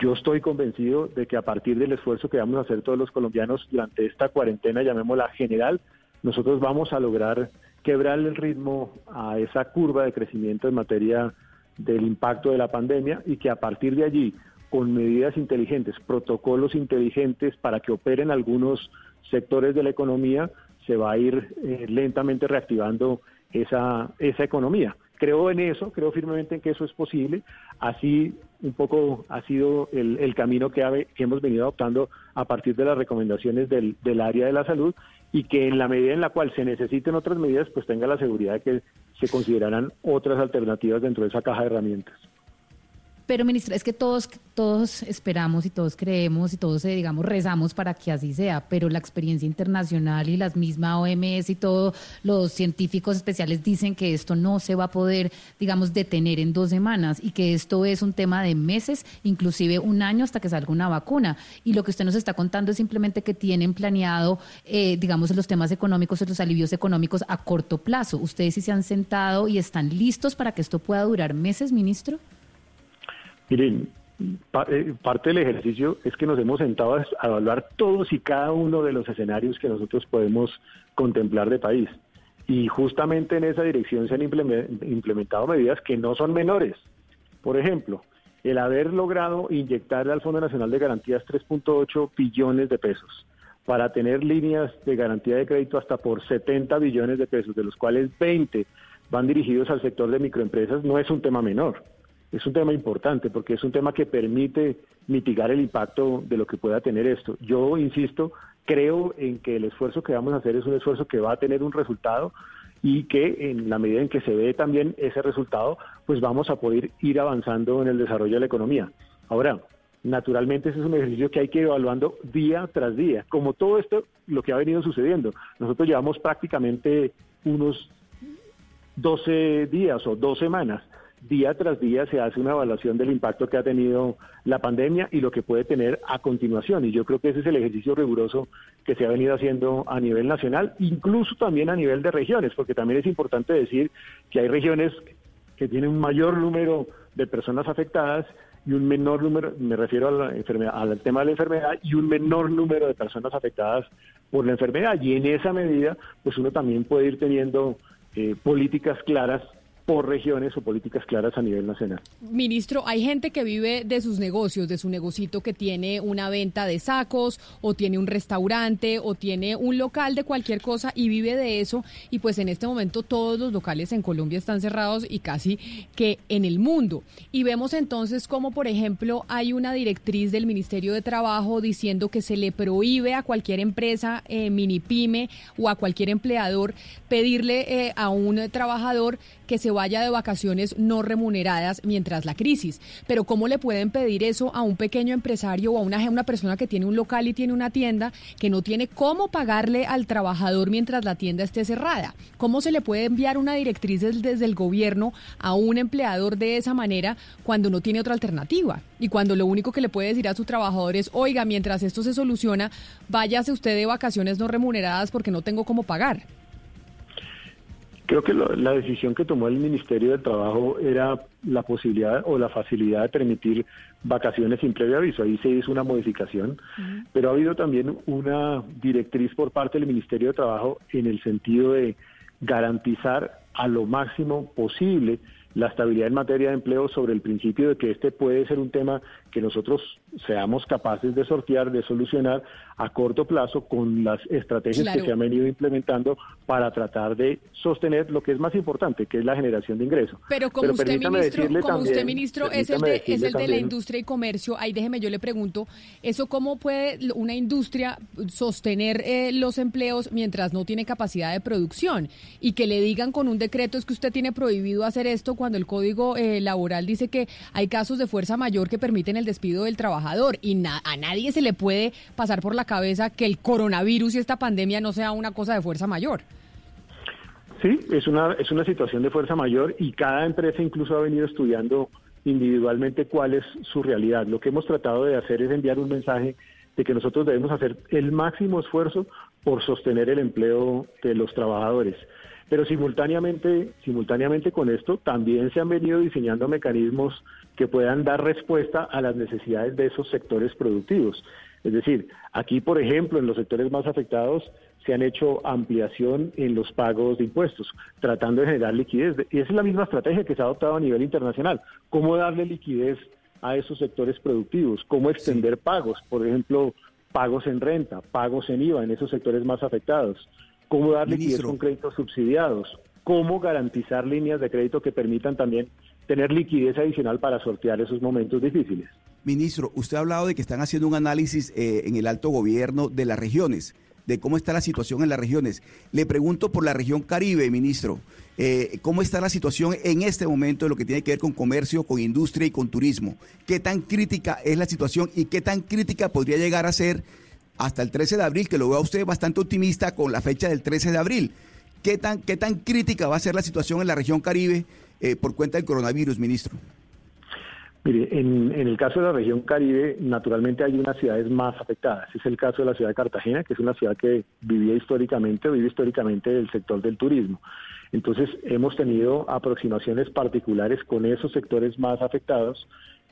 Yo estoy convencido de que a partir del esfuerzo que vamos a hacer todos los colombianos durante esta cuarentena, llamémosla general, nosotros vamos a lograr quebrarle el ritmo a esa curva de crecimiento en materia del impacto de la pandemia y que a partir de allí, con medidas inteligentes, protocolos inteligentes para que operen algunos sectores de la economía, se va a ir eh, lentamente reactivando esa, esa economía. Creo en eso, creo firmemente en que eso es posible. Así un poco ha sido el, camino que hemos venido adoptando a partir de las recomendaciones del, del área de la salud y que en la medida en la cual se necesiten otras medidas, pues tenga la seguridad de que se considerarán otras alternativas dentro de esa caja de herramientas. Pero, ministra, es que todos, todos esperamos y todos creemos y todos, eh, digamos, rezamos para que así sea, pero la experiencia internacional y las mismas OMS y todos los científicos especiales dicen que esto no se va a poder, digamos, detener en dos semanas y que esto es un tema de meses, inclusive un año hasta que salga una vacuna. Y lo que usted nos está contando es simplemente que tienen planeado, eh, digamos, los temas económicos, los alivios económicos a corto plazo. ¿Ustedes sí se han sentado y están listos para que esto pueda durar meses, ministro? Miren, eh, parte del ejercicio es que nos hemos sentado a evaluar todos y cada uno de los escenarios que nosotros podemos contemplar de país. Y justamente en esa dirección se han implemen- implementado medidas que no son menores. Por ejemplo, el haber logrado inyectarle al Fondo Nacional de Garantías 3.8 billones de pesos para tener líneas de garantía de crédito hasta por 70 billones de pesos, de los cuales 20 van dirigidos al sector de microempresas, no es un tema menor. Es un tema importante porque es un tema que permite mitigar el impacto de lo que pueda tener esto. Yo insisto, creo en que el esfuerzo que vamos a hacer es un esfuerzo que va a tener un resultado y que en la medida en que se ve también ese resultado, pues vamos a poder ir avanzando en el desarrollo de la economía. Ahora, naturalmente ese es un ejercicio que hay que ir evaluando día tras día, como todo esto, lo que ha venido sucediendo. Nosotros llevamos prácticamente unos 12 días o dos semanas. Día tras día se hace una evaluación del impacto que ha tenido la pandemia y lo que puede tener a continuación. Y yo creo que ese es el ejercicio riguroso que se ha venido haciendo a nivel nacional, incluso también a nivel de regiones, porque también es importante decir que hay regiones que tienen un mayor número de personas afectadas y un menor número, me refiero a la enfermedad, al tema de la enfermedad, y un menor número de personas afectadas por la enfermedad. Y en esa medida, pues uno también puede ir teniendo eh, políticas claras por regiones o políticas claras a nivel nacional. Ministro, hay gente que vive de sus negocios, de su negocito que tiene una venta de sacos o tiene un restaurante o tiene un local de cualquier cosa y vive de eso y pues en este momento todos los locales en Colombia están cerrados y casi que en el mundo. Y vemos entonces como por ejemplo hay una directriz del Ministerio de Trabajo diciendo que se le prohíbe a cualquier empresa, eh, mini pyme o a cualquier empleador pedirle eh, a un trabajador que se vaya de vacaciones no remuneradas mientras la crisis. Pero ¿cómo le pueden pedir eso a un pequeño empresario o a una, una persona que tiene un local y tiene una tienda que no tiene cómo pagarle al trabajador mientras la tienda esté cerrada? ¿Cómo se le puede enviar una directriz des- desde el gobierno a un empleador de esa manera cuando no tiene otra alternativa? Y cuando lo único que le puede decir a su trabajador es, oiga, mientras esto se soluciona, váyase usted de vacaciones no remuneradas porque no tengo cómo pagar. Creo que lo- la decisión que tomó el Ministerio del Trabajo era la posibilidad o la facilidad de permitir vacaciones sin previo aviso. Ahí se hizo una modificación, pero ha habido también una directriz por parte del Ministerio de Trabajo en el sentido de garantizar a lo máximo posible la estabilidad en materia de empleo sobre el principio de que este puede ser un tema que nosotros seamos capaces de sortear, de solucionar a corto plazo con las estrategias Claro. que se han venido implementando para tratar de sostener lo que es más importante, que es la generación de ingresos. Pero como usted, ministro, como usted, ministro, es el, de, es el de la industria y comercio, ahí déjeme, yo le pregunto, ¿eso cómo puede una industria sostener eh, los empleos mientras no tiene capacidad de producción? Y que le digan con un decreto es que usted tiene prohibido hacer esto cuando el Código eh, Laboral dice que hay casos de fuerza mayor que permiten el despido del trabajador y na- a nadie se le puede pasar por la cabeza que el coronavirus y esta pandemia no sea una cosa de fuerza mayor. Sí, es una, es una situación de fuerza mayor y cada empresa incluso ha venido estudiando individualmente cuál es su realidad. Lo que hemos tratado de hacer es enviar un mensaje de que nosotros debemos hacer el máximo esfuerzo por sostener el empleo de los trabajadores. Pero simultáneamente, simultáneamente con esto, también se han venido diseñando mecanismos que puedan dar respuesta a las necesidades de esos sectores productivos. Es decir, aquí, por ejemplo, en los sectores más afectados, se han hecho ampliación en los pagos de impuestos, tratando de generar liquidez. Y esa es la misma estrategia que se ha adoptado a nivel internacional. ¿Cómo darle liquidez a esos sectores productivos? ¿Cómo extender pagos? Por ejemplo, pagos en renta, pagos en IVA en esos sectores más afectados. ¿Cómo dar liquidez con créditos subsidiados? ¿Cómo garantizar líneas de crédito que permitan también tener liquidez adicional para sortear esos momentos difíciles? Ministro, usted ha hablado de que están haciendo un análisis eh, en el alto gobierno de las regiones, de cómo está la situación en las regiones. Le pregunto por la región Caribe, ministro, eh, ¿cómo está la situación en este momento de lo que tiene que ver con comercio, con industria y con turismo? ¿Qué tan crítica es la situación y qué tan crítica podría llegar a ser hasta el 13 de abril, que lo veo a usted bastante optimista con la fecha del 13 de abril? ¿Qué tan, qué tan crítica va a ser la situación en la región Caribe eh, por cuenta del coronavirus, ministro? Mire, en, en el caso de la región Caribe, naturalmente hay unas ciudades más afectadas. Es el caso de la ciudad de Cartagena, que es una ciudad que vivía históricamente, vive históricamente del sector del turismo. Entonces, hemos tenido aproximaciones particulares con esos sectores más afectados,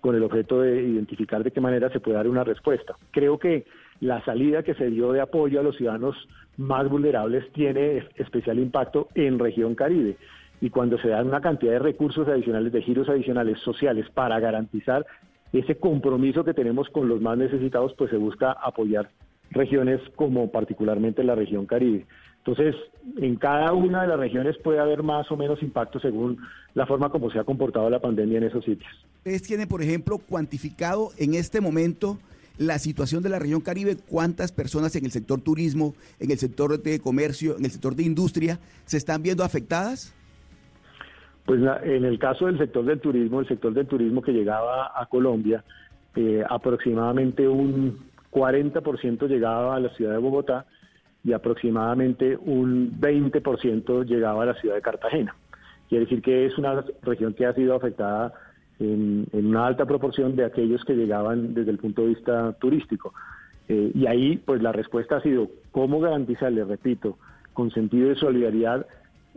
con el objeto de identificar de qué manera se puede dar una respuesta. Creo que la salida que se dio de apoyo a los ciudadanos más vulnerables tiene especial impacto en región Caribe. Y cuando se dan una cantidad de recursos adicionales, de giros adicionales sociales para garantizar ese compromiso que tenemos con los más necesitados, pues se busca apoyar regiones como particularmente la región Caribe. Entonces, en cada una de las regiones puede haber más o menos impacto según la forma como se ha comportado la pandemia en esos sitios. ¿Ustedes tienen, por ejemplo, cuantificado en este momento la situación de la región Caribe? ¿Cuántas personas en el sector turismo, en el sector de comercio, en el sector de industria se están viendo afectadas? Pues en el caso del sector del turismo, el sector del turismo que llegaba a Colombia, eh, aproximadamente un 40% llegaba a la ciudad de Bogotá y aproximadamente un 20% llegaba a la ciudad de Cartagena. Quiere decir que es una región que ha sido afectada en, una alta proporción de aquellos que llegaban desde el punto de vista turístico. Eh, y ahí, pues la respuesta ha sido cómo garantizarle, repito, con sentido de solidaridad,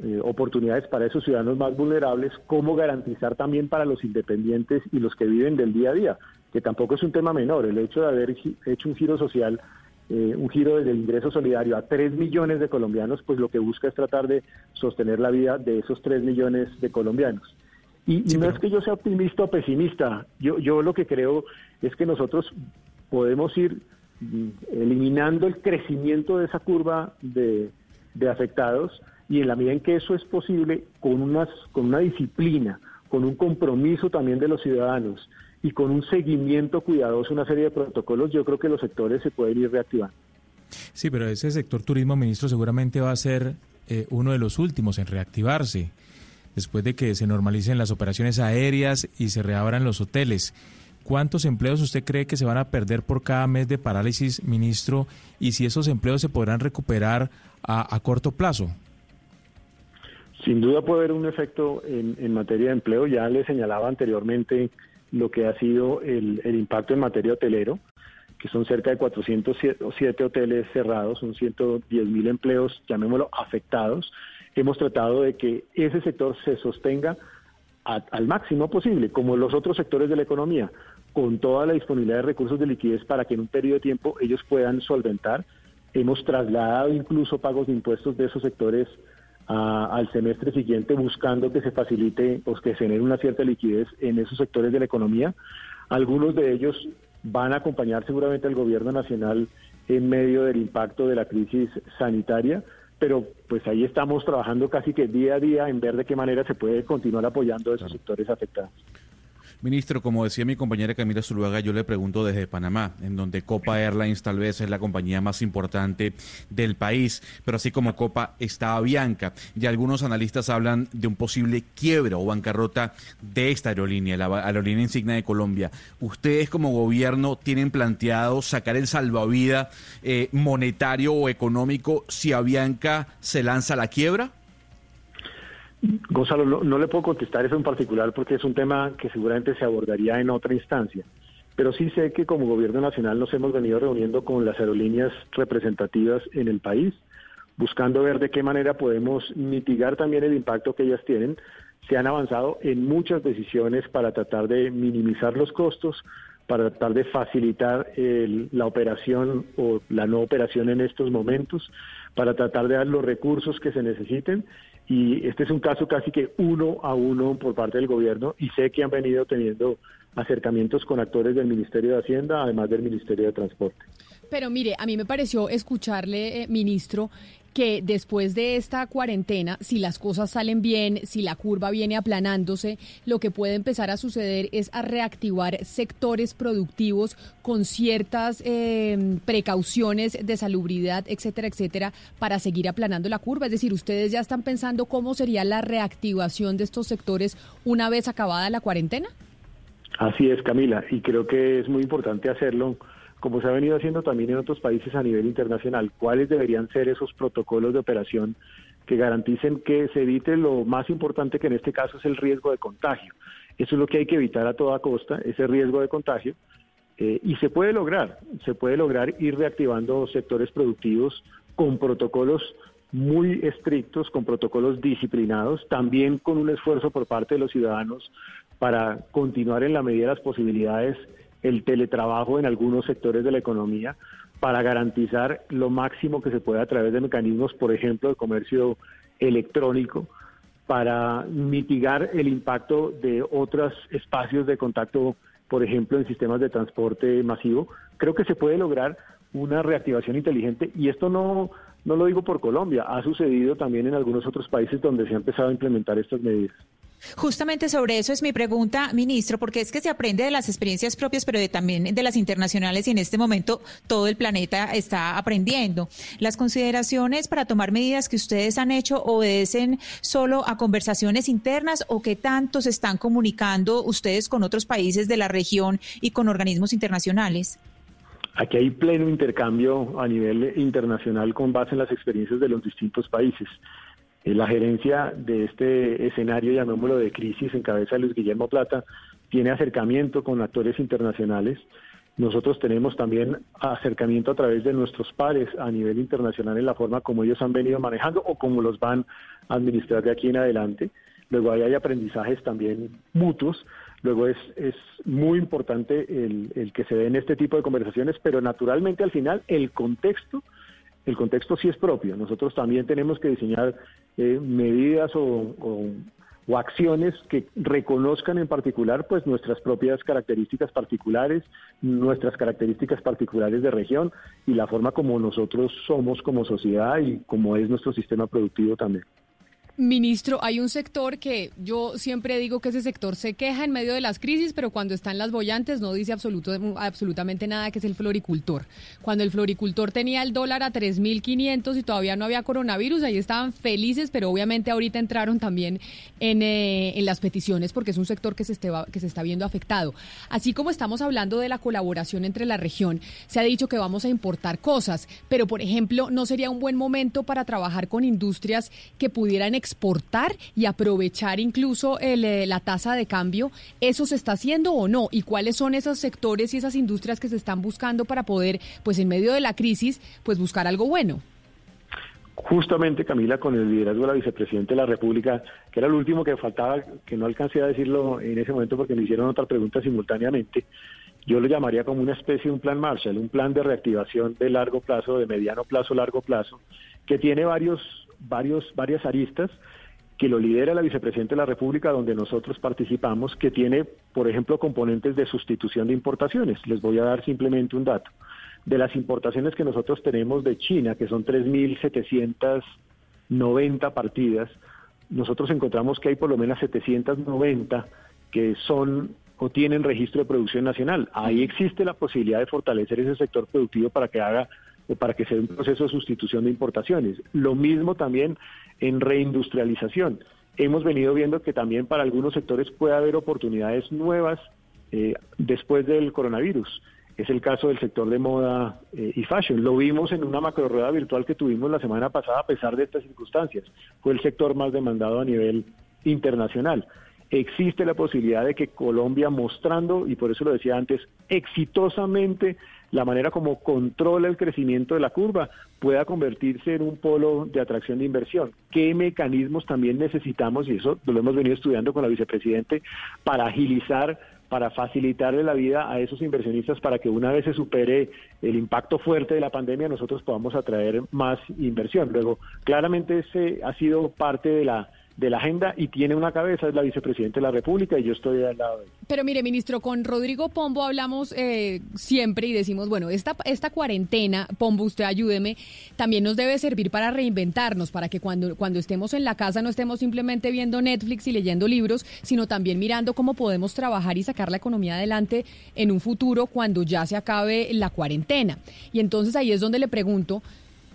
eh, oportunidades para esos ciudadanos más vulnerables, cómo garantizar también para los independientes y los que viven del día a día, que tampoco es un tema menor. El hecho de haber hecho un giro social, eh, un giro del ingreso solidario a 3 millones de colombianos, pues lo que busca es tratar de sostener la vida de esos 3 millones de colombianos. Y, no es que yo sea optimista o pesimista, yo, yo lo que creo es que nosotros podemos ir mm, eliminando el crecimiento de esa curva de, de afectados, y en la medida en que eso es posible, con, unas, con una disciplina, con un compromiso también de los ciudadanos y con un seguimiento cuidadoso, una serie de protocolos, yo creo que los sectores se pueden ir reactivando. Sí, pero ese sector turismo, ministro, seguramente va a ser eh, uno de los últimos en reactivarse, después de que se normalicen las operaciones aéreas y se reabran los hoteles. ¿Cuántos empleos usted cree que se van a perder por cada mes de parálisis, ministro? Y si esos empleos se podrán recuperar a corto plazo. Sin duda puede haber un efecto en, materia de empleo. Ya le señalaba anteriormente lo que ha sido el, impacto en materia hotelero, que son cerca de 407 hoteles cerrados, son 110 mil empleos, llamémoslo, afectados. Hemos tratado de que ese sector se sostenga al máximo posible, como los otros sectores de la economía, con toda la disponibilidad de recursos de liquidez para que en un periodo de tiempo ellos puedan solventar. Hemos trasladado incluso pagos de impuestos de esos sectores al semestre siguiente buscando que se facilite o que se genere una cierta liquidez en esos sectores de la economía. Algunos de ellos van a acompañar seguramente al gobierno nacional en medio del impacto de la crisis sanitaria, pero pues ahí estamos trabajando casi que día a día en ver de qué manera se puede continuar apoyando a esos sectores afectados. Ministro, como decía mi compañera Camila Zuluaga, yo le pregunto desde Panamá, en donde Copa Airlines tal vez es la compañía más importante del país, pero así como Copa está Avianca. Y algunos analistas hablan de un posible quiebra o bancarrota de esta aerolínea, la aerolínea insignia de Colombia. ¿Ustedes como gobierno tienen planteado sacar el salvavidas eh, monetario o económico si Avianca se lanza a la quiebra? Gonzalo, no, le puedo contestar eso en particular porque es un tema que seguramente se abordaría en otra instancia. Pero sí sé que como gobierno nacional nos hemos venido reuniendo con las aerolíneas representativas en el país, buscando ver de qué manera podemos mitigar también el impacto que ellas tienen. Se han avanzado en muchas decisiones para tratar de minimizar los costos, para tratar de facilitar la operación o la no operación en estos momentos, para tratar de dar los recursos que se necesiten y este es un caso casi que uno a uno por parte del gobierno y sé que han venido teniendo acercamientos con actores del Ministerio de Hacienda, además del Ministerio de Transporte. Pero mire, a mí me pareció escucharle, eh, ministro, que después de esta cuarentena, si las cosas salen bien, si la curva viene aplanándose, lo que puede empezar a suceder es a reactivar sectores productivos con ciertas em, precauciones de salubridad, etcétera, etcétera, para seguir aplanando la curva. Es decir, ustedes ya están pensando cómo sería la reactivación de estos sectores una vez acabada la cuarentena. Así es, Camila, y creo que es muy importante hacerlo como se ha venido haciendo también en otros países a nivel internacional, cuáles deberían ser esos protocolos de operación que garanticen que se evite lo más importante que en este caso es el riesgo de contagio. Eso es lo que hay que evitar a toda costa, ese riesgo de contagio. Eh, y se puede lograr, se puede lograr ir reactivando sectores productivos con protocolos muy estrictos, con protocolos disciplinados, también con un esfuerzo por parte de los ciudadanos para continuar en la medida de las posibilidades el teletrabajo en algunos sectores de la economía, para garantizar lo máximo que se pueda a través de mecanismos, por ejemplo, de comercio electrónico, para mitigar el impacto de otros espacios de contacto, por ejemplo, en sistemas de transporte masivo. Creo que se puede lograr una reactivación inteligente y esto no, no lo digo por Colombia, ha sucedido también en algunos otros países donde se ha empezado a implementar estas medidas. Justamente sobre eso es mi pregunta, ministro, porque es que se aprende de las experiencias propias, pero de, también de las internacionales y en este momento todo el planeta está aprendiendo. Las consideraciones para tomar medidas que ustedes han hecho obedecen solo a conversaciones internas o qué tanto se están comunicando ustedes con otros países de la región y con organismos internacionales. Aquí hay pleno intercambio a nivel internacional con base en las experiencias de los distintos países. Eh, la gerencia de este escenario, llamémoslo de crisis, en cabeza de Luis Guillermo Plata, tiene acercamiento con actores internacionales. Nosotros tenemos también acercamiento a través de nuestros pares a nivel internacional en la forma como ellos han venido manejando o como los van a administrar de aquí en adelante. Luego ahí hay aprendizajes también mutuos. Luego es, es muy importante el, el que se den este tipo de conversaciones, pero naturalmente al final el contexto el contexto sí es propio. Nosotros también tenemos que diseñar eh, medidas o, acciones que reconozcan en particular pues nuestras propias características particulares, nuestras características particulares de región y la forma como nosotros somos como sociedad y como es nuestro sistema productivo también. Ministro, hay un sector que yo siempre digo que ese sector se queja en medio de las crisis, pero cuando están las bollantes no dice absolutamente nada, que es el floricultor. Cuando el floricultor tenía el dólar a 3.500 y todavía no había coronavirus, ahí estaban felices, pero obviamente ahorita entraron también en, eh, las peticiones porque es un sector que se, esté, que se está viendo afectado. Así como estamos hablando de la colaboración entre la región, se ha dicho que vamos a importar cosas, pero por ejemplo, ¿no sería un buen momento para trabajar con industrias que pudieran exportar y aprovechar incluso eh, la tasa de cambio, ¿eso se está haciendo o no? ¿Y cuáles son esos sectores y esas industrias que se están buscando para poder, pues en medio de la crisis, pues buscar algo bueno? Justamente, Camila, con el liderazgo de la vicepresidenta de la República, que era el último que faltaba, que no alcancé a decirlo en ese momento porque me hicieron otra pregunta simultáneamente, yo lo llamaría como una especie de un plan Marshall, un plan de reactivación de largo plazo, de mediano plazo, largo plazo, que tiene varios varios, varias aristas que lo lidera la vicepresidenta de la República, donde nosotros participamos, que tiene, por ejemplo, componentes de sustitución de importaciones. Les voy a dar simplemente un dato. De las importaciones que nosotros tenemos de China, que son 3.790 partidas, nosotros encontramos que hay por lo menos 790 que son o tienen registro de producción nacional. Ahí existe la posibilidad de fortalecer ese sector productivo para que haga para que sea un proceso de sustitución de importaciones. Lo mismo también en reindustrialización. Hemos venido viendo que también para algunos sectores puede haber oportunidades nuevas eh, después del coronavirus. Es el caso del sector de moda eh, y fashion. Lo vimos en una macro rueda virtual que tuvimos la semana pasada a pesar de estas circunstancias. Fue el sector más demandado a nivel internacional existe la posibilidad de que Colombia mostrando, y por eso lo decía antes, exitosamente la manera como controla el crecimiento de la curva pueda convertirse en un polo de atracción de inversión. ¿Qué mecanismos también necesitamos, y eso lo hemos venido estudiando con la vicepresidente, para agilizar, para facilitarle la vida a esos inversionistas para que una vez se supere el impacto fuerte de la pandemia nosotros podamos atraer más inversión? Luego, claramente ese ha sido parte de la de la agenda y tiene una cabeza, es la vicepresidenta de la República y yo estoy al lado de él. Pero mire, ministro, con Rodrigo Pombo hablamos eh, siempre y decimos, bueno, esta, esta cuarentena, Pombo, usted ayúdeme, también nos debe servir para reinventarnos, para que cuando, cuando estemos en la casa no estemos simplemente viendo Netflix y leyendo libros, sino también mirando cómo podemos trabajar y sacar la economía adelante en un futuro cuando ya se acabe la cuarentena. Y entonces ahí es donde le pregunto,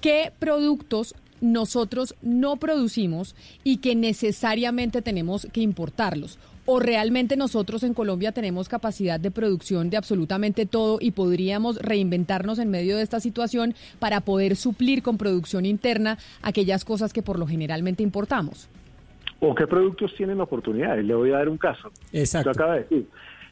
¿qué productos nosotros no producimos y que necesariamente tenemos que importarlos? ¿O realmente nosotros en Colombia tenemos capacidad de producción de absolutamente todo y podríamos reinventarnos en medio de esta situación para poder suplir con producción interna aquellas cosas que por lo generalmente importamos? ¿O qué productos tienen oportunidades? Le voy a dar un caso. Exacto. acaba de decir,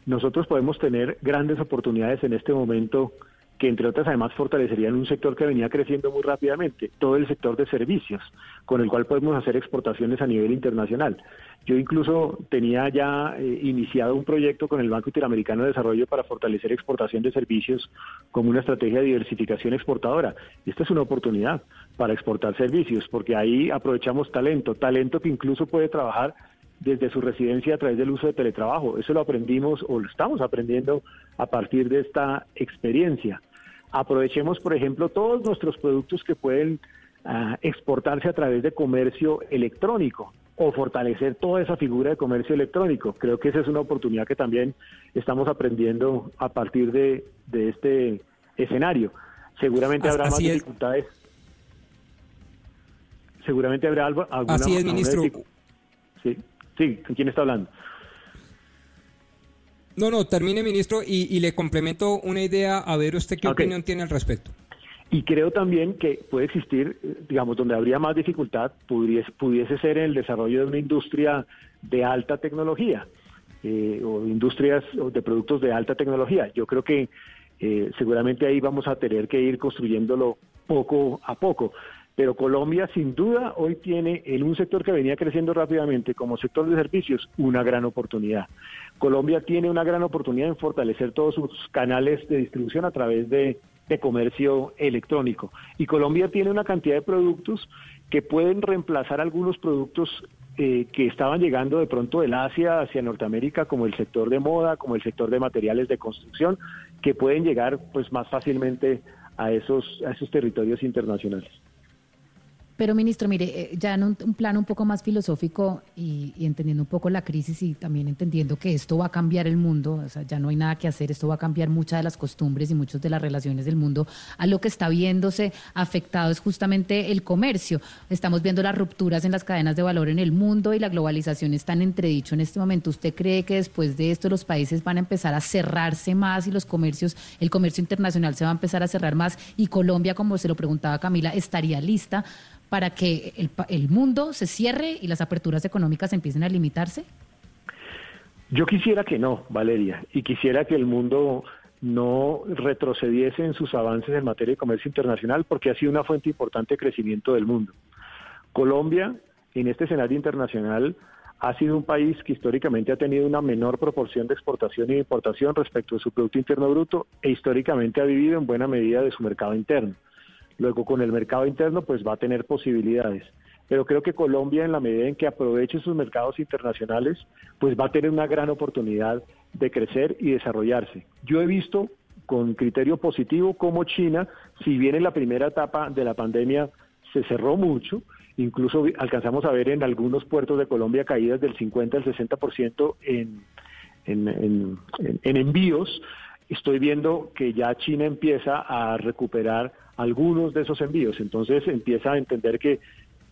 nosotros podemos tener grandes oportunidades en este momento que entre otras además fortalecerían un sector que venía creciendo muy rápidamente, todo el sector de servicios, con el cual podemos hacer exportaciones a nivel internacional. Yo incluso tenía ya eh, iniciado un proyecto con el Banco Interamericano de Desarrollo para fortalecer exportación de servicios como una estrategia de diversificación exportadora. Esta es una oportunidad para exportar servicios, porque ahí aprovechamos talento, talento que incluso puede trabajar desde su residencia a través del uso de teletrabajo. Eso lo aprendimos o lo estamos aprendiendo a partir de esta experiencia. Aprovechemos, por ejemplo, todos nuestros productos que pueden ah, exportarse a través de comercio electrónico o fortalecer toda esa figura de comercio electrónico. Creo que esa es una oportunidad que también estamos aprendiendo a partir de, de este escenario. Seguramente habrá más dificultades. Seguramente habrá algo, alguna Así es, ministro. Sí, sí, ¿con quién está hablando? No, no, termine, ministro, y, y le complemento una idea a ver usted qué opinión tiene al respecto. Y creo también que puede existir, eh, digamos, donde habría más dificultad, pudiese, pudiese ser en el desarrollo de una industria de alta tecnología eh, o industrias o de productos de alta tecnología. Yo creo que eh, seguramente ahí vamos a tener que ir construyéndolo poco a poco. Pero Colombia sin duda hoy tiene en un sector que venía creciendo rápidamente como sector de servicios una gran oportunidad. Colombia tiene una gran oportunidad en fortalecer todos sus canales de distribución a través de, de comercio electrónico. Y Colombia tiene una cantidad de productos que pueden reemplazar algunos productos eh, que estaban llegando de pronto del Asia hacia Norteamérica, como el sector de moda, como el sector de materiales de construcción, que pueden llegar pues más fácilmente a esos, a esos territorios internacionales. Pero, ministro, mire, eh, ya en un, un plano un poco más filosófico y, y entendiendo un poco la crisis y también entendiendo que esto va a cambiar el mundo, o sea, ya no hay nada que hacer, esto va a cambiar muchas de las costumbres y muchas de las relaciones del mundo, a lo que está viéndose afectado es justamente el comercio. Estamos viendo las rupturas en las cadenas de valor en el mundo y la globalización está en entredicho en este momento. ¿Usted cree que después de esto los países van a empezar a cerrarse más y los comercios, el comercio internacional se va a empezar a cerrar más y Colombia, como se lo preguntaba Camila, estaría lista para que el, el mundo se cierre y las aperturas económicas empiecen a limitarse? Yo quisiera que no, Valeria, y quisiera que el mundo no retrocediese en sus avances en materia de comercio internacional porque ha sido una fuente importante de crecimiento del mundo. Colombia, en este escenario internacional, ha sido un país que históricamente ha tenido una menor proporción de exportación y de importación respecto de su Producto Interno Bruto e históricamente ha vivido en buena medida de su mercado interno. Luego con el mercado interno pues va a tener posibilidades. Pero creo que Colombia en la medida en que aproveche sus mercados internacionales pues va a tener una gran oportunidad de crecer y desarrollarse. Yo he visto con criterio positivo cómo China, si bien en la primera etapa de la pandemia se cerró mucho, incluso alcanzamos a ver en algunos puertos de Colombia caídas del 50 al 60% en, en, en, en- en envíos, estoy viendo que ya China empieza a recuperar algunos de esos envíos. Entonces empieza a entender que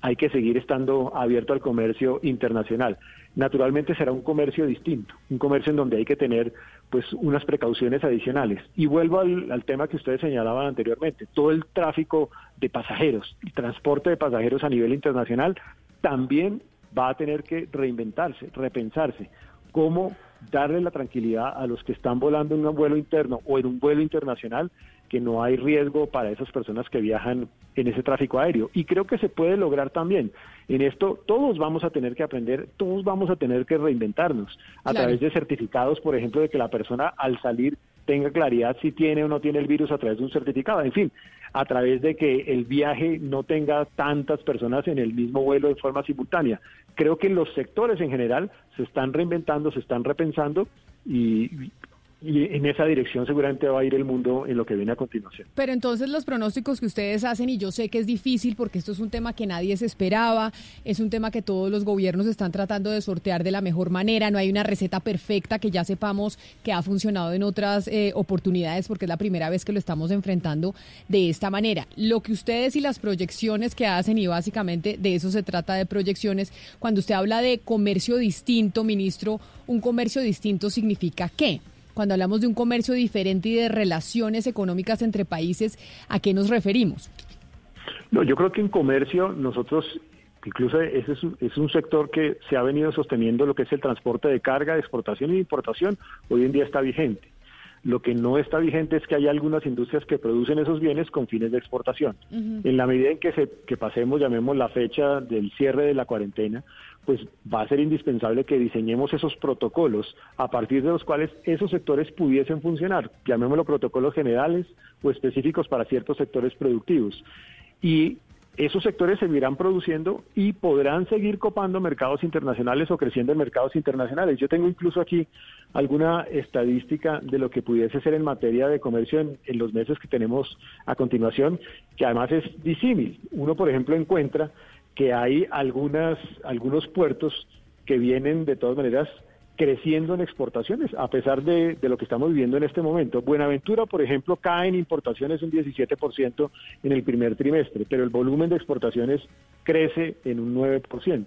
hay que seguir estando abierto al comercio internacional. Naturalmente será un comercio distinto, un comercio en donde hay que tener pues unas precauciones adicionales. Y vuelvo al, al tema que ustedes señalaban anteriormente, todo el tráfico de pasajeros, el transporte de pasajeros a nivel internacional también va a tener que reinventarse, repensarse, cómo darle la tranquilidad a los que están volando en un vuelo interno o en un vuelo internacional que no hay riesgo para esas personas que viajan en ese tráfico aéreo. Y creo que se puede lograr también. En esto todos vamos a tener que aprender, todos vamos a tener que reinventarnos a Claro. través de certificados, por ejemplo, de que la persona al salir tenga claridad si tiene o no tiene el virus a través de un certificado. En fin, a través de que el viaje no tenga tantas personas en el mismo vuelo de forma simultánea. Creo que los sectores en general se están reinventando, se están repensando y, y en esa dirección seguramente va a ir el mundo en lo que viene a continuación. Pero entonces los pronósticos que ustedes hacen, y yo sé que es difícil porque esto es un tema que nadie se esperaba, es un tema que todos los gobiernos están tratando de sortear de la mejor manera, no hay una receta perfecta que ya sepamos que ha funcionado en otras eh, oportunidades porque es la primera vez que lo estamos enfrentando de esta manera. Lo que ustedes y las proyecciones que hacen, y básicamente de eso se trata de proyecciones, cuando usted habla de comercio distinto, ministro, un comercio distinto significa qué? Cuando hablamos de un comercio diferente y de relaciones económicas entre países, ¿a qué nos referimos? No, yo creo que en comercio nosotros, incluso ese es un, es un sector que se ha venido sosteniendo lo que es el transporte de carga, de exportación y de importación, hoy en día está vigente. Lo que no está vigente es que hay algunas industrias que producen esos bienes con fines de exportación. En la medida en que, se, que pasemos, llamemos la fecha del cierre de la cuarentena, pues va a ser indispensable que diseñemos esos protocolos a partir de los cuales esos sectores pudiesen funcionar, llamémoslo protocolos generales o específicos para ciertos sectores productivos. Y esos sectores seguirán produciendo y podrán seguir copando mercados internacionales o creciendo en mercados internacionales. Yo tengo incluso aquí alguna estadística de lo que pudiese ser en materia de comercio en, en los meses que tenemos a continuación, que además es disímil. Uno, por ejemplo, encuentra que hay algunas, algunos puertos que vienen de todas maneras creciendo en exportaciones, a pesar de, lo que estamos viviendo en este momento. Buenaventura, por ejemplo, cae en importaciones un 17% en el primer trimestre, pero el volumen de exportaciones crece en un 9%.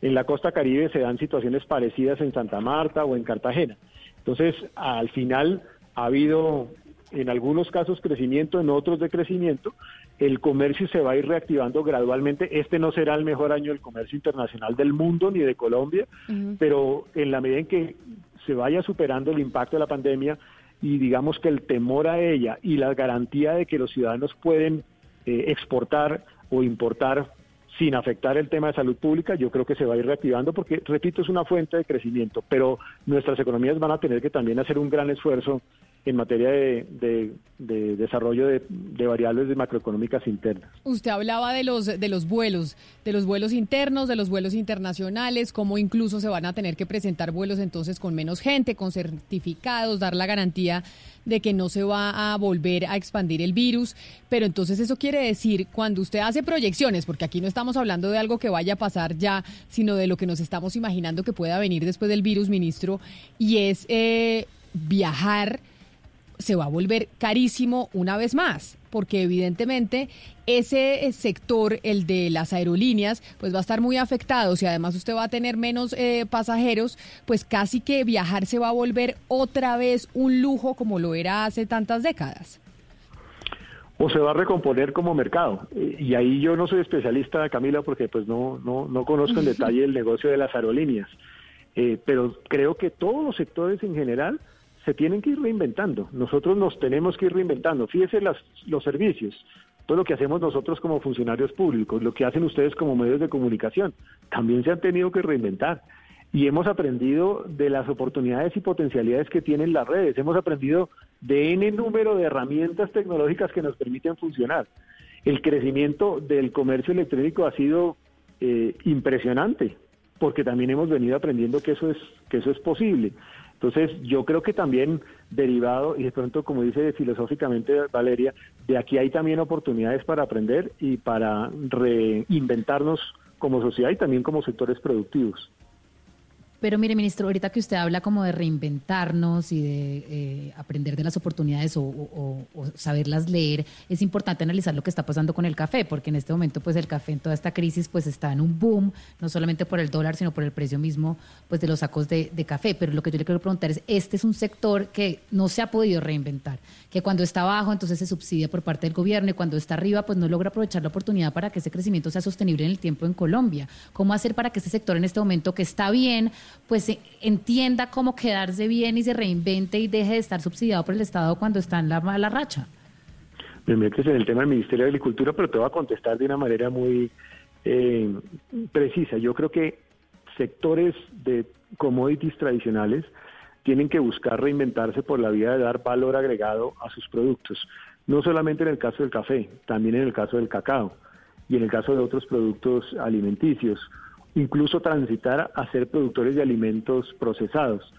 En la costa caribe se dan situaciones parecidas en Santa Marta o en Cartagena. Entonces, al final ha habido en algunos casos crecimiento, en otros decrecimiento. El comercio se va a ir reactivando gradualmente. Este no será el mejor año del comercio internacional del mundo ni de Colombia, uh -huh. pero en la medida en que se vaya superando el impacto de la pandemia y digamos que el temor a ella y la garantía de que los ciudadanos pueden eh, exportar o importar sin afectar el tema de salud pública, yo creo que se va a ir reactivando porque, repito, es una fuente de crecimiento, pero nuestras economías van a tener que también hacer un gran esfuerzo en materia de, de, de desarrollo de, variables macroeconómicas internas. Usted hablaba de los, de los vuelos, de los vuelos internos, de los vuelos internacionales, cómo incluso se van a tener que presentar vuelos entonces con menos gente, con certificados, dar la garantía de que no se va a volver a expandir el virus. Pero entonces eso quiere decir, cuando usted hace proyecciones, porque aquí no estamos hablando de algo que vaya a pasar ya, sino de lo que nos estamos imaginando que pueda venir después del virus, ministro, y es eh, viajar se va a volver carísimo una vez más, porque evidentemente ese sector, el de las aerolíneas, pues va a estar muy afectado. Si además usted va a tener menos eh, pasajeros, pues casi que viajar se va a volver otra vez un lujo como lo era hace tantas décadas. O se va a recomponer como mercado. Y ahí yo no soy especialista, Camila, porque pues no, no, no conozco en detalle el negocio de las aerolíneas. Eh, pero creo que todos los sectores en general se tienen que ir reinventando. Nosotros nos tenemos que ir reinventando. Fíjese las, los servicios, todo lo que hacemos nosotros como funcionarios públicos, lo que hacen ustedes como medios de comunicación, también se han tenido que reinventar. Y hemos aprendido de las oportunidades y potencialidades que tienen las redes. Hemos aprendido de N número de herramientas tecnológicas que nos permiten funcionar. El crecimiento del comercio electrónico ha sido eh, impresionante, porque también hemos venido aprendiendo que eso es, que eso es posible. Entonces, yo creo que también derivado, y de pronto, como dice filosóficamente Valeria, de aquí hay también oportunidades para aprender y para reinventarnos como sociedad y también como sectores productivos. Pero mire, ministro, ahorita que usted habla como de reinventarnos y de eh, aprender de las oportunidades o, saberlas leer, es importante analizar lo que está pasando con el café, porque en este momento, pues el café en toda esta crisis, pues está en un boom, no solamente por el dólar, sino por el precio mismo, pues de los sacos de, café. Pero lo que yo le quiero preguntar es, este es un sector que no se ha podido reinventar, que cuando está abajo, entonces se subsidia por parte del gobierno y cuando está arriba, pues no logra aprovechar la oportunidad para que ese crecimiento sea sostenible en el tiempo en Colombia. ¿Cómo hacer para que este sector en este momento que está bien, pues entienda cómo quedarse bien y se reinvente y deje de estar subsidiado por el Estado cuando está en la mala racha. Me metes en el tema del Ministerio de Agricultura, pero te voy a contestar de una manera muy eh, precisa. Yo creo que sectores de commodities tradicionales tienen que buscar reinventarse por la vía de dar valor agregado a sus productos. No solamente en el caso del café, también en el caso del cacao y en el caso de otros productos alimenticios incluso transitar a ser productores de alimentos procesados.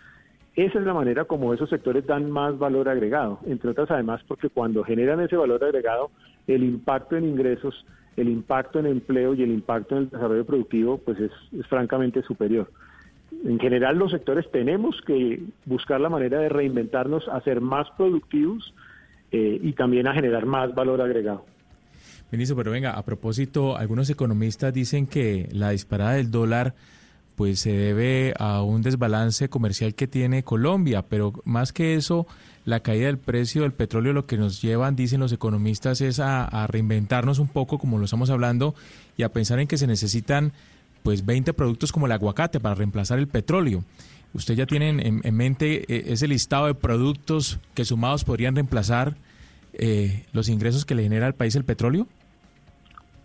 Esa es la manera como esos sectores dan más valor agregado, entre otras además porque cuando generan ese valor agregado, el impacto en ingresos, el impacto en empleo y el impacto en el desarrollo productivo pues es, francamente superior. En general los sectores tenemos que buscar la manera de reinventarnos a ser más productivos eh, y también a generar más valor agregado. Ministro, pero venga, a propósito, algunos economistas dicen que la disparada del dólar pues se debe a un desbalance comercial que tiene Colombia, pero más que eso, la caída del precio del petróleo lo que nos llevan, dicen los economistas, es a, reinventarnos un poco, como lo estamos hablando, y a pensar en que se necesitan pues 20 productos como el aguacate para reemplazar el petróleo. ¿Usted ya tiene en, en mente eh, ese listado de productos que sumados podrían reemplazar eh, los ingresos que le genera al país el petróleo?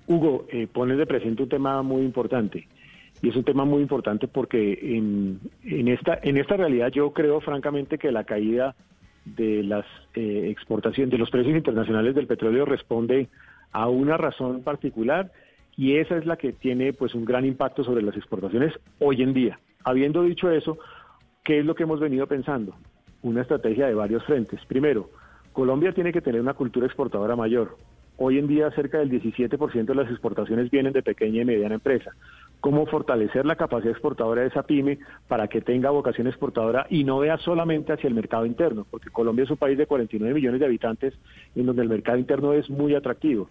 Hugo, eh, pones de presente un tema muy importante. Y es un tema muy importante porque en, esta, en esta realidad yo creo francamente que la caída de las eh, exportaciones, de los precios internacionales del petróleo responde a una razón particular y esa es la que tiene pues un gran impacto sobre las exportaciones hoy en día. Habiendo dicho eso, ¿qué es lo que hemos venido pensando? Una estrategia de varios frentes. Primero, Colombia tiene que tener una cultura exportadora mayor. Hoy en día cerca del 17% de las exportaciones vienen de pequeña y mediana empresa. ¿Cómo fortalecer la capacidad exportadora de esa pyme para que tenga vocación exportadora y no vea solamente hacia el mercado interno? Porque Colombia es un país de 49 millones de habitantes en donde el mercado interno es muy atractivo.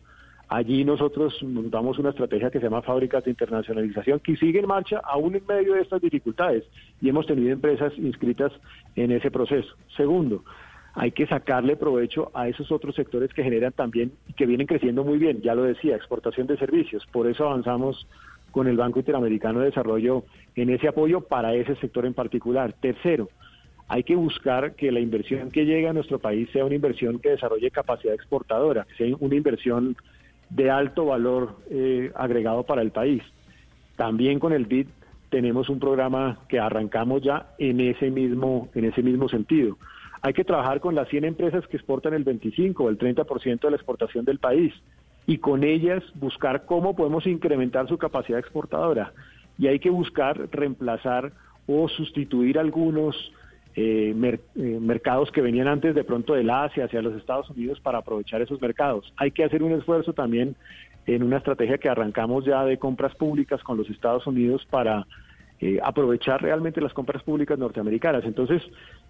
Allí nosotros montamos una estrategia que se llama Fábricas de Internacionalización que sigue en marcha aún en medio de estas dificultades y hemos tenido empresas inscritas en ese proceso. Segundo, hay que sacarle provecho a esos otros sectores que generan también y que vienen creciendo muy bien, ya lo decía, exportación de servicios. Por eso avanzamos con el Banco Interamericano de Desarrollo en ese apoyo para ese sector en particular. Tercero, hay que buscar que la inversión que llegue a nuestro país sea una inversión que desarrolle capacidad exportadora, que sea una inversión de alto valor eh, agregado para el país. También con el BID tenemos un programa que arrancamos ya en ese mismo, en ese mismo sentido. Hay que trabajar con las 100 empresas que exportan el 25 o el 30% de la exportación del país y con ellas buscar cómo podemos incrementar su capacidad exportadora. Y hay que buscar reemplazar o sustituir algunos eh, eh, mercados que venían antes de pronto del Asia hacia los Estados Unidos para aprovechar esos mercados. Hay que hacer un esfuerzo también en una estrategia que arrancamos ya de compras públicas con los Estados Unidos para eh, aprovechar realmente las compras públicas norteamericanas. Entonces,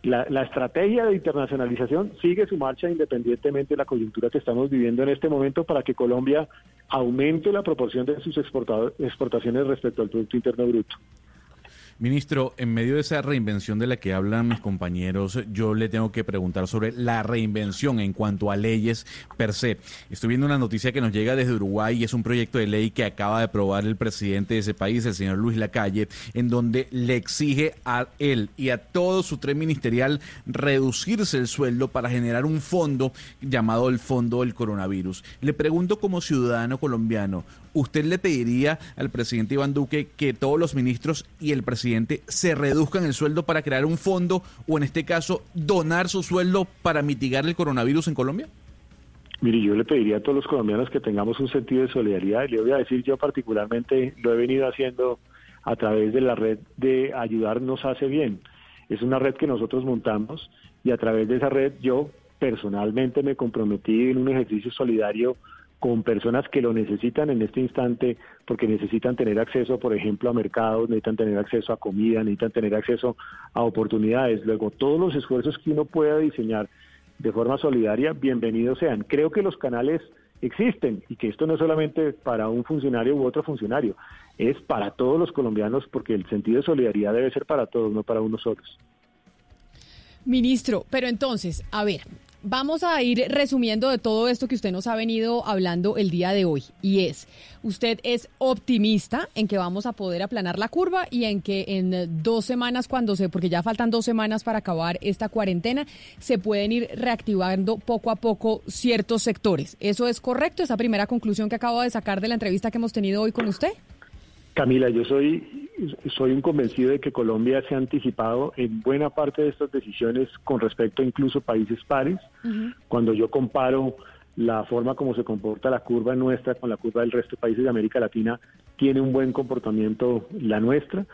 la, la, estrategia de internacionalización sigue su marcha independientemente de la coyuntura que estamos viviendo en este momento para que Colombia aumente la proporción de sus exportaciones respecto al Producto Interno Bruto. Ministro, en medio de esa reinvención de la que hablan mis compañeros, yo le tengo que preguntar sobre la reinvención en cuanto a leyes per se. Estoy viendo una noticia que nos llega desde Uruguay y es un proyecto de ley que acaba de aprobar el presidente de ese país, el señor Luis Lacalle, en donde le exige a él y a todo su tren ministerial reducirse el sueldo para generar un fondo llamado el Fondo del Coronavirus. Le pregunto como ciudadano colombiano, ¿usted le pediría al presidente Iván Duque que todos los ministros y el presidente se reduzcan el sueldo para crear un fondo o en este caso donar su sueldo para mitigar el coronavirus en Colombia? Mire, yo le pediría a todos los colombianos que tengamos un sentido de solidaridad. Le voy a decir, yo particularmente lo he venido haciendo a través de la red de Ayudarnos Hace Bien. Es una red que nosotros montamos y a través de esa red yo personalmente me comprometí en un ejercicio solidario con personas que lo necesitan en este instante porque necesitan tener acceso, por ejemplo, a mercados, necesitan tener acceso a comida, necesitan tener acceso a oportunidades. Luego, todos los esfuerzos que uno pueda diseñar de forma solidaria, bienvenidos sean. Creo que los canales existen y que esto no es solamente para un funcionario u otro funcionario, es para todos los colombianos porque el sentido de solidaridad debe ser para todos, no para unos solos. Ministro, pero entonces, a ver, vamos a ir resumiendo de todo esto que usted nos ha venido hablando el día de hoy. Y es, usted es optimista en que vamos a poder aplanar la curva y en que en dos semanas, cuando se, porque ya faltan dos semanas para acabar esta cuarentena, se pueden ir reactivando poco a poco ciertos sectores. ¿Eso es correcto? Esa primera conclusión que acabo de sacar de la entrevista que hemos tenido hoy con usted. Camila, yo soy, soy un convencido de que Colombia se ha anticipado en buena parte de estas decisiones con respecto a incluso países pares. Cuando yo comparo la forma como se comporta la curva nuestra con la curva del resto de países de América Latina, tiene un buen comportamiento la nuestra.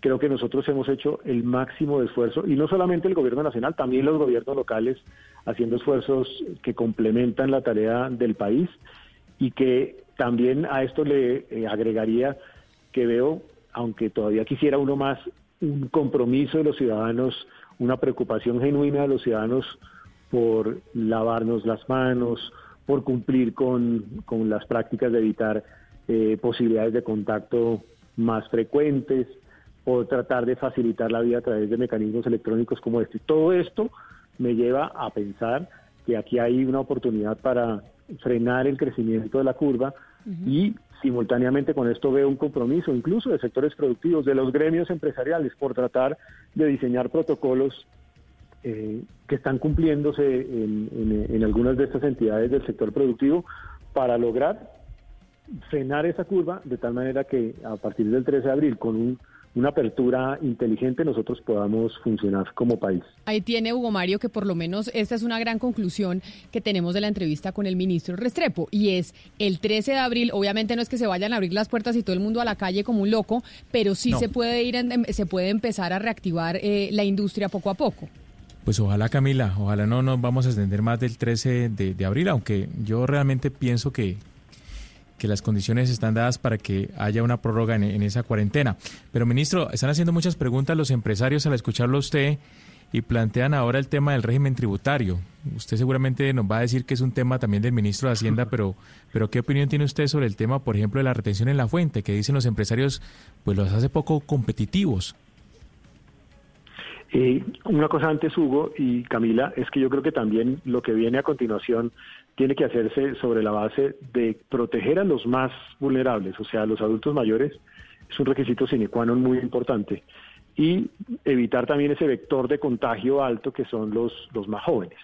Creo que nosotros hemos hecho el máximo de esfuerzo, y no solamente el gobierno nacional, también los gobiernos locales haciendo esfuerzos que complementan la tarea del país y que también a esto le eh, agregaría que veo, aunque todavía quisiera uno más, un compromiso de los ciudadanos, una preocupación genuina de los ciudadanos por lavarnos las manos, por cumplir con, las prácticas de evitar eh, posibilidades de contacto más frecuentes, por tratar de facilitar la vida a través de mecanismos electrónicos como este. Todo esto me lleva a pensar que aquí hay una oportunidad para frenar el crecimiento de la curva, y simultáneamente con esto veo un compromiso incluso de sectores productivos, de los gremios empresariales, por tratar de diseñar protocolos eh, que están cumpliéndose en, en- algunas de estas entidades del sector productivo para lograr frenar esa curva de tal manera que a partir del 13 de abril, con un- una apertura inteligente, nosotros podamos funcionar como país. Ahí tiene Hugo Mario que por lo menos esta es una gran conclusión que tenemos de la entrevista con el ministro Restrepo y es el 13 de abril, obviamente no es que se vayan a abrir las puertas y todo el mundo a la calle como un loco, pero sí No. se puede ir en- em, se puede empezar a reactivar eh, la industria poco a poco. Pues ojalá Camila, ojalá no nos vamos a extender más del 13 de, de abril, aunque yo realmente pienso que, que las condiciones están dadas para que haya una prórroga en, en esa cuarentena. Pero ministro, están haciendo muchas preguntas los empresarios al escucharlo a usted y plantean ahora el tema del régimen tributario. Usted seguramente nos va a decir que es un tema también del ministro de Hacienda, pero, pero ¿qué opinión tiene usted sobre el tema, por ejemplo, de la retención en la fuente, que dicen los empresarios, pues los hace poco competitivos? Eh, una cosa antes, Hugo y Camila, es que yo creo que también lo que viene a continuación tiene que hacerse sobre la base de proteger a los más vulnerables, o sea, a los adultos mayores, es un requisito sine qua non muy importante, y evitar también ese vector de contagio alto que son los, los más jóvenes.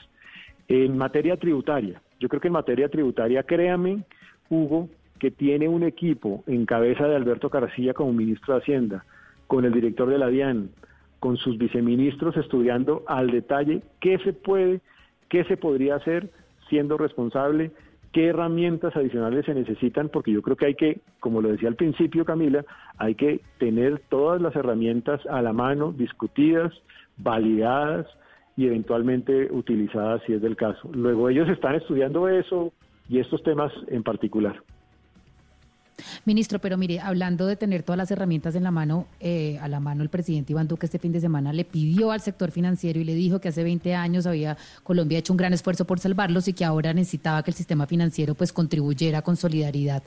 En materia tributaria, yo creo que en materia tributaria, créame, Hugo, que tiene un equipo en cabeza de Alberto Carcilla como ministro de Hacienda, con el director de la DIAN, con sus viceministros estudiando al detalle qué se puede, qué se podría hacer siendo responsable, qué herramientas adicionales se necesitan, porque yo creo que hay que, como lo decía al principio Camila, hay que tener todas las herramientas a la mano, discutidas, validadas y eventualmente utilizadas si es del caso. Luego ellos están estudiando eso y estos temas en particular. Ministro, pero mire, hablando de tener todas las herramientas en la mano, eh, a la mano el presidente Iván Duque este fin de semana le pidió al sector financiero y le dijo que hace 20 años había Colombia hecho un gran esfuerzo por salvarlos y que ahora necesitaba que el sistema financiero pues contribuyera con solidaridad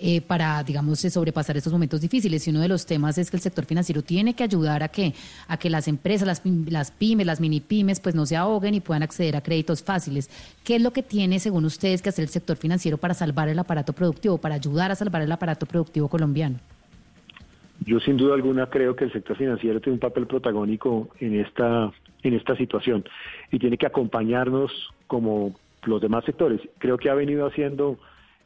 eh, para, digamos, eh, sobrepasar estos momentos difíciles. Y uno de los temas es que el sector financiero tiene que ayudar a que, a que las empresas, las, las pymes, las mini pymes, pues no se ahoguen y puedan acceder a créditos fáciles. ¿Qué es lo que tiene, según ustedes, que hacer el sector financiero para salvar el aparato productivo, para ayudar a salvar el aparato productivo colombiano? Yo sin duda alguna creo que el sector financiero tiene un papel protagónico en esta en esta situación y tiene que acompañarnos como los demás sectores. Creo que ha venido haciendo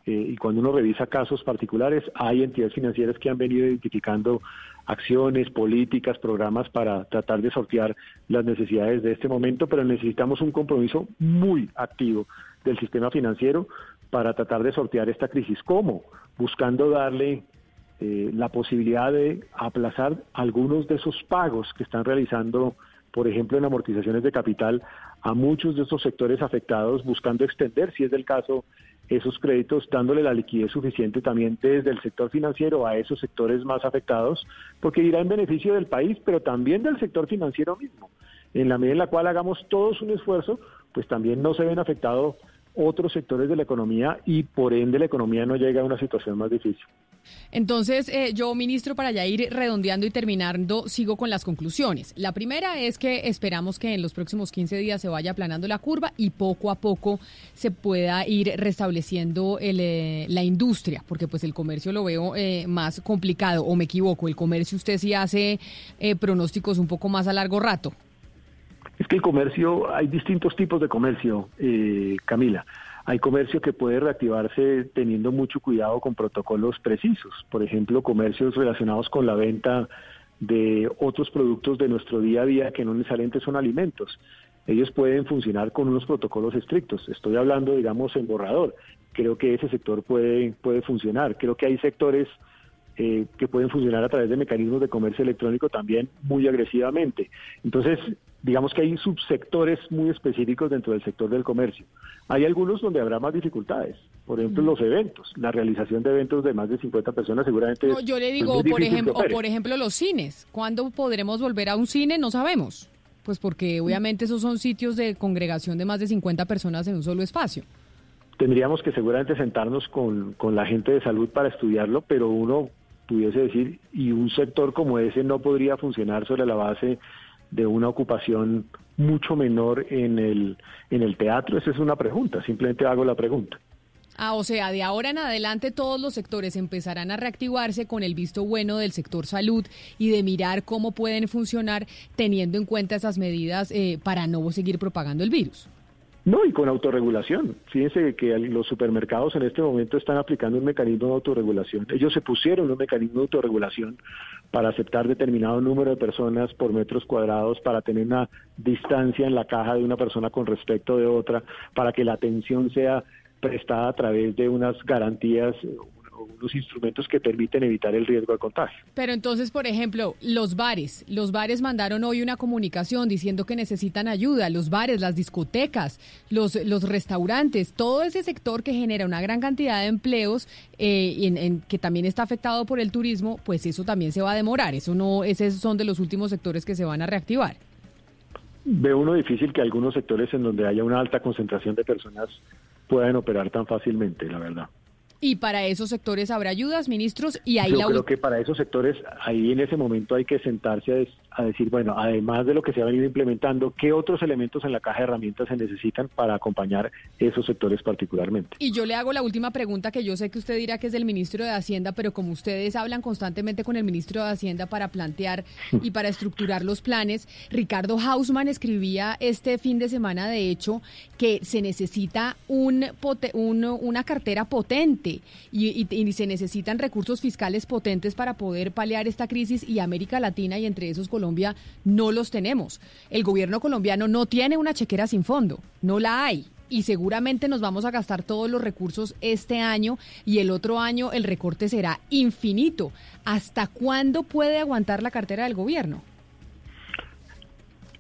eh, y cuando uno revisa casos particulares hay entidades financieras que han venido identificando acciones, políticas, programas para tratar de sortear las necesidades de este momento, pero necesitamos un compromiso muy activo del sistema financiero para tratar de sortear esta crisis. ¿Cómo? Buscando darle eh, la posibilidad de aplazar algunos de esos pagos que están realizando, por ejemplo, en amortizaciones de capital a muchos de estos sectores afectados, buscando extender, si es del caso, esos créditos, dándole la liquidez suficiente también desde el sector financiero a esos sectores más afectados, porque irá en beneficio del país, pero también del sector financiero mismo. En la medida en la cual hagamos todos un esfuerzo, pues también no se ven afectados otros sectores de la economía y por ende la economía no llega a una situación más difícil. Entonces, eh, yo, ministro, para ya ir redondeando y terminando, sigo con las conclusiones. La primera es que esperamos que en los próximos 15 días se vaya aplanando la curva y poco a poco se pueda ir restableciendo el, eh, la industria, porque pues el comercio lo veo eh, más complicado, o me equivoco, el comercio usted sí hace eh, pronósticos un poco más a largo rato. Es que el comercio, hay distintos tipos de comercio, eh, Camila. Hay comercio que puede reactivarse teniendo mucho cuidado con protocolos precisos. Por ejemplo, comercios relacionados con la venta de otros productos de nuestro día a día que no necesariamente son alimentos. Ellos pueden funcionar con unos protocolos estrictos. Estoy hablando, digamos, en borrador. Creo que ese sector puede, puede funcionar. Creo que hay sectores eh, que pueden funcionar a través de mecanismos de comercio electrónico también muy agresivamente. Entonces, digamos que hay subsectores muy específicos dentro del sector del comercio. Hay algunos donde habrá más dificultades. Por ejemplo, los eventos, la realización de eventos de más de 50 personas seguramente... No, yo le digo, por ejemplo, o por ejemplo los cines. ¿Cuándo podremos volver a un cine? No sabemos. Pues porque obviamente esos son sitios de congregación de más de 50 personas en un solo espacio. Tendríamos que seguramente sentarnos con, con la gente de salud para estudiarlo, pero uno pudiese decir, y un sector como ese no podría funcionar sobre la base de una ocupación mucho menor en el, en el teatro. Esa es una pregunta, simplemente hago la pregunta. Ah, o sea, de ahora en adelante todos los sectores empezarán a reactivarse con el visto bueno del sector salud y de mirar cómo pueden funcionar teniendo en cuenta esas medidas eh, para no seguir propagando el virus. No, y con autorregulación. Fíjense que los supermercados en este momento están aplicando un mecanismo de autorregulación. Ellos se pusieron un mecanismo de autorregulación para aceptar determinado número de personas por metros cuadrados, para tener una distancia en la caja de una persona con respecto de otra, para que la atención sea prestada a través de unas garantías unos instrumentos que permiten evitar el riesgo de contagio. Pero entonces, por ejemplo, los bares, los bares mandaron hoy una comunicación diciendo que necesitan ayuda, los bares, las discotecas, los, los restaurantes, todo ese sector que genera una gran cantidad de empleos, eh, en, que también está afectado por el turismo, pues eso también se va a demorar, eso no, esos son de los últimos sectores que se van a reactivar. Ve uno difícil que algunos sectores en donde haya una alta concentración de personas puedan operar tan fácilmente, la verdad. Y para esos sectores habrá ayudas, ministros, y ahí Yo creo que para esos sectores, ahí en ese momento hay que sentarse a, decir, bueno, además de lo que se ha venido implementando, ¿qué otros elementos en la caja de herramientas se necesitan para acompañar esos sectores particularmente? Y yo le hago la última pregunta que yo sé que usted dirá que es del ministro de Hacienda, pero como ustedes hablan constantemente con el ministro de Hacienda para plantear y para estructurar los planes, Ricardo Hausman escribía este fin de semana, de hecho, que se necesita un, una cartera potente y, se necesitan recursos fiscales potentes para poder paliar esta crisis y América Latina y entre esos Colombia no los tenemos. El gobierno colombiano no tiene una chequera sin fondo, no la hay y seguramente nos vamos a gastar todos los recursos este año y el otro año el recorte será infinito. ¿Hasta cuándo puede aguantar la cartera del gobierno?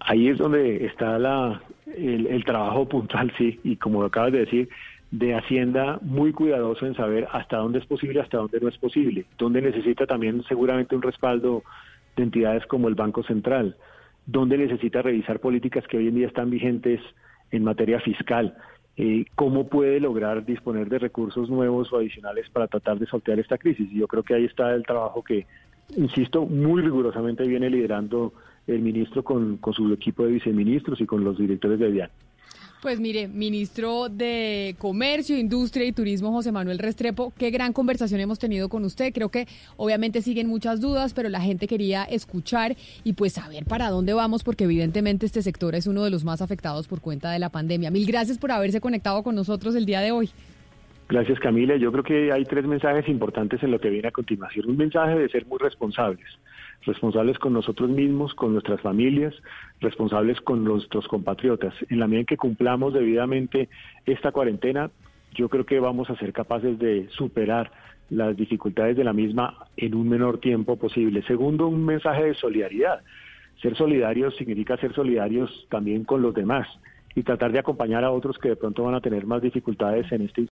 Ahí es donde está la, el, el trabajo puntual, sí, y como acabas de decir, de Hacienda muy cuidadoso en saber hasta dónde es posible, hasta dónde no es posible, donde necesita también seguramente un respaldo de entidades como el Banco Central, donde necesita revisar políticas que hoy en día están vigentes en materia fiscal, eh, cómo puede lograr disponer de recursos nuevos o adicionales para tratar de sortear esta crisis. Y yo creo que ahí está el trabajo que, insisto, muy rigurosamente viene liderando el ministro con, con su equipo de viceministros y con los directores de DIAN. Pues mire, ministro de Comercio, Industria y Turismo, José Manuel Restrepo, qué gran conversación hemos tenido con usted. Creo que obviamente siguen muchas dudas, pero la gente quería escuchar y pues saber para dónde vamos, porque evidentemente este sector es uno de los más afectados por cuenta de la pandemia. Mil gracias por haberse conectado con nosotros el día de hoy. Gracias Camila. Yo creo que hay tres mensajes importantes en lo que viene a continuación. Un mensaje de ser muy responsables responsables con nosotros mismos, con nuestras familias, responsables con nuestros compatriotas. En la medida en que cumplamos debidamente esta cuarentena, yo creo que vamos a ser capaces de superar las dificultades de la misma en un menor tiempo posible. Segundo, un mensaje de solidaridad. Ser solidarios significa ser solidarios también con los demás y tratar de acompañar a otros que de pronto van a tener más dificultades en este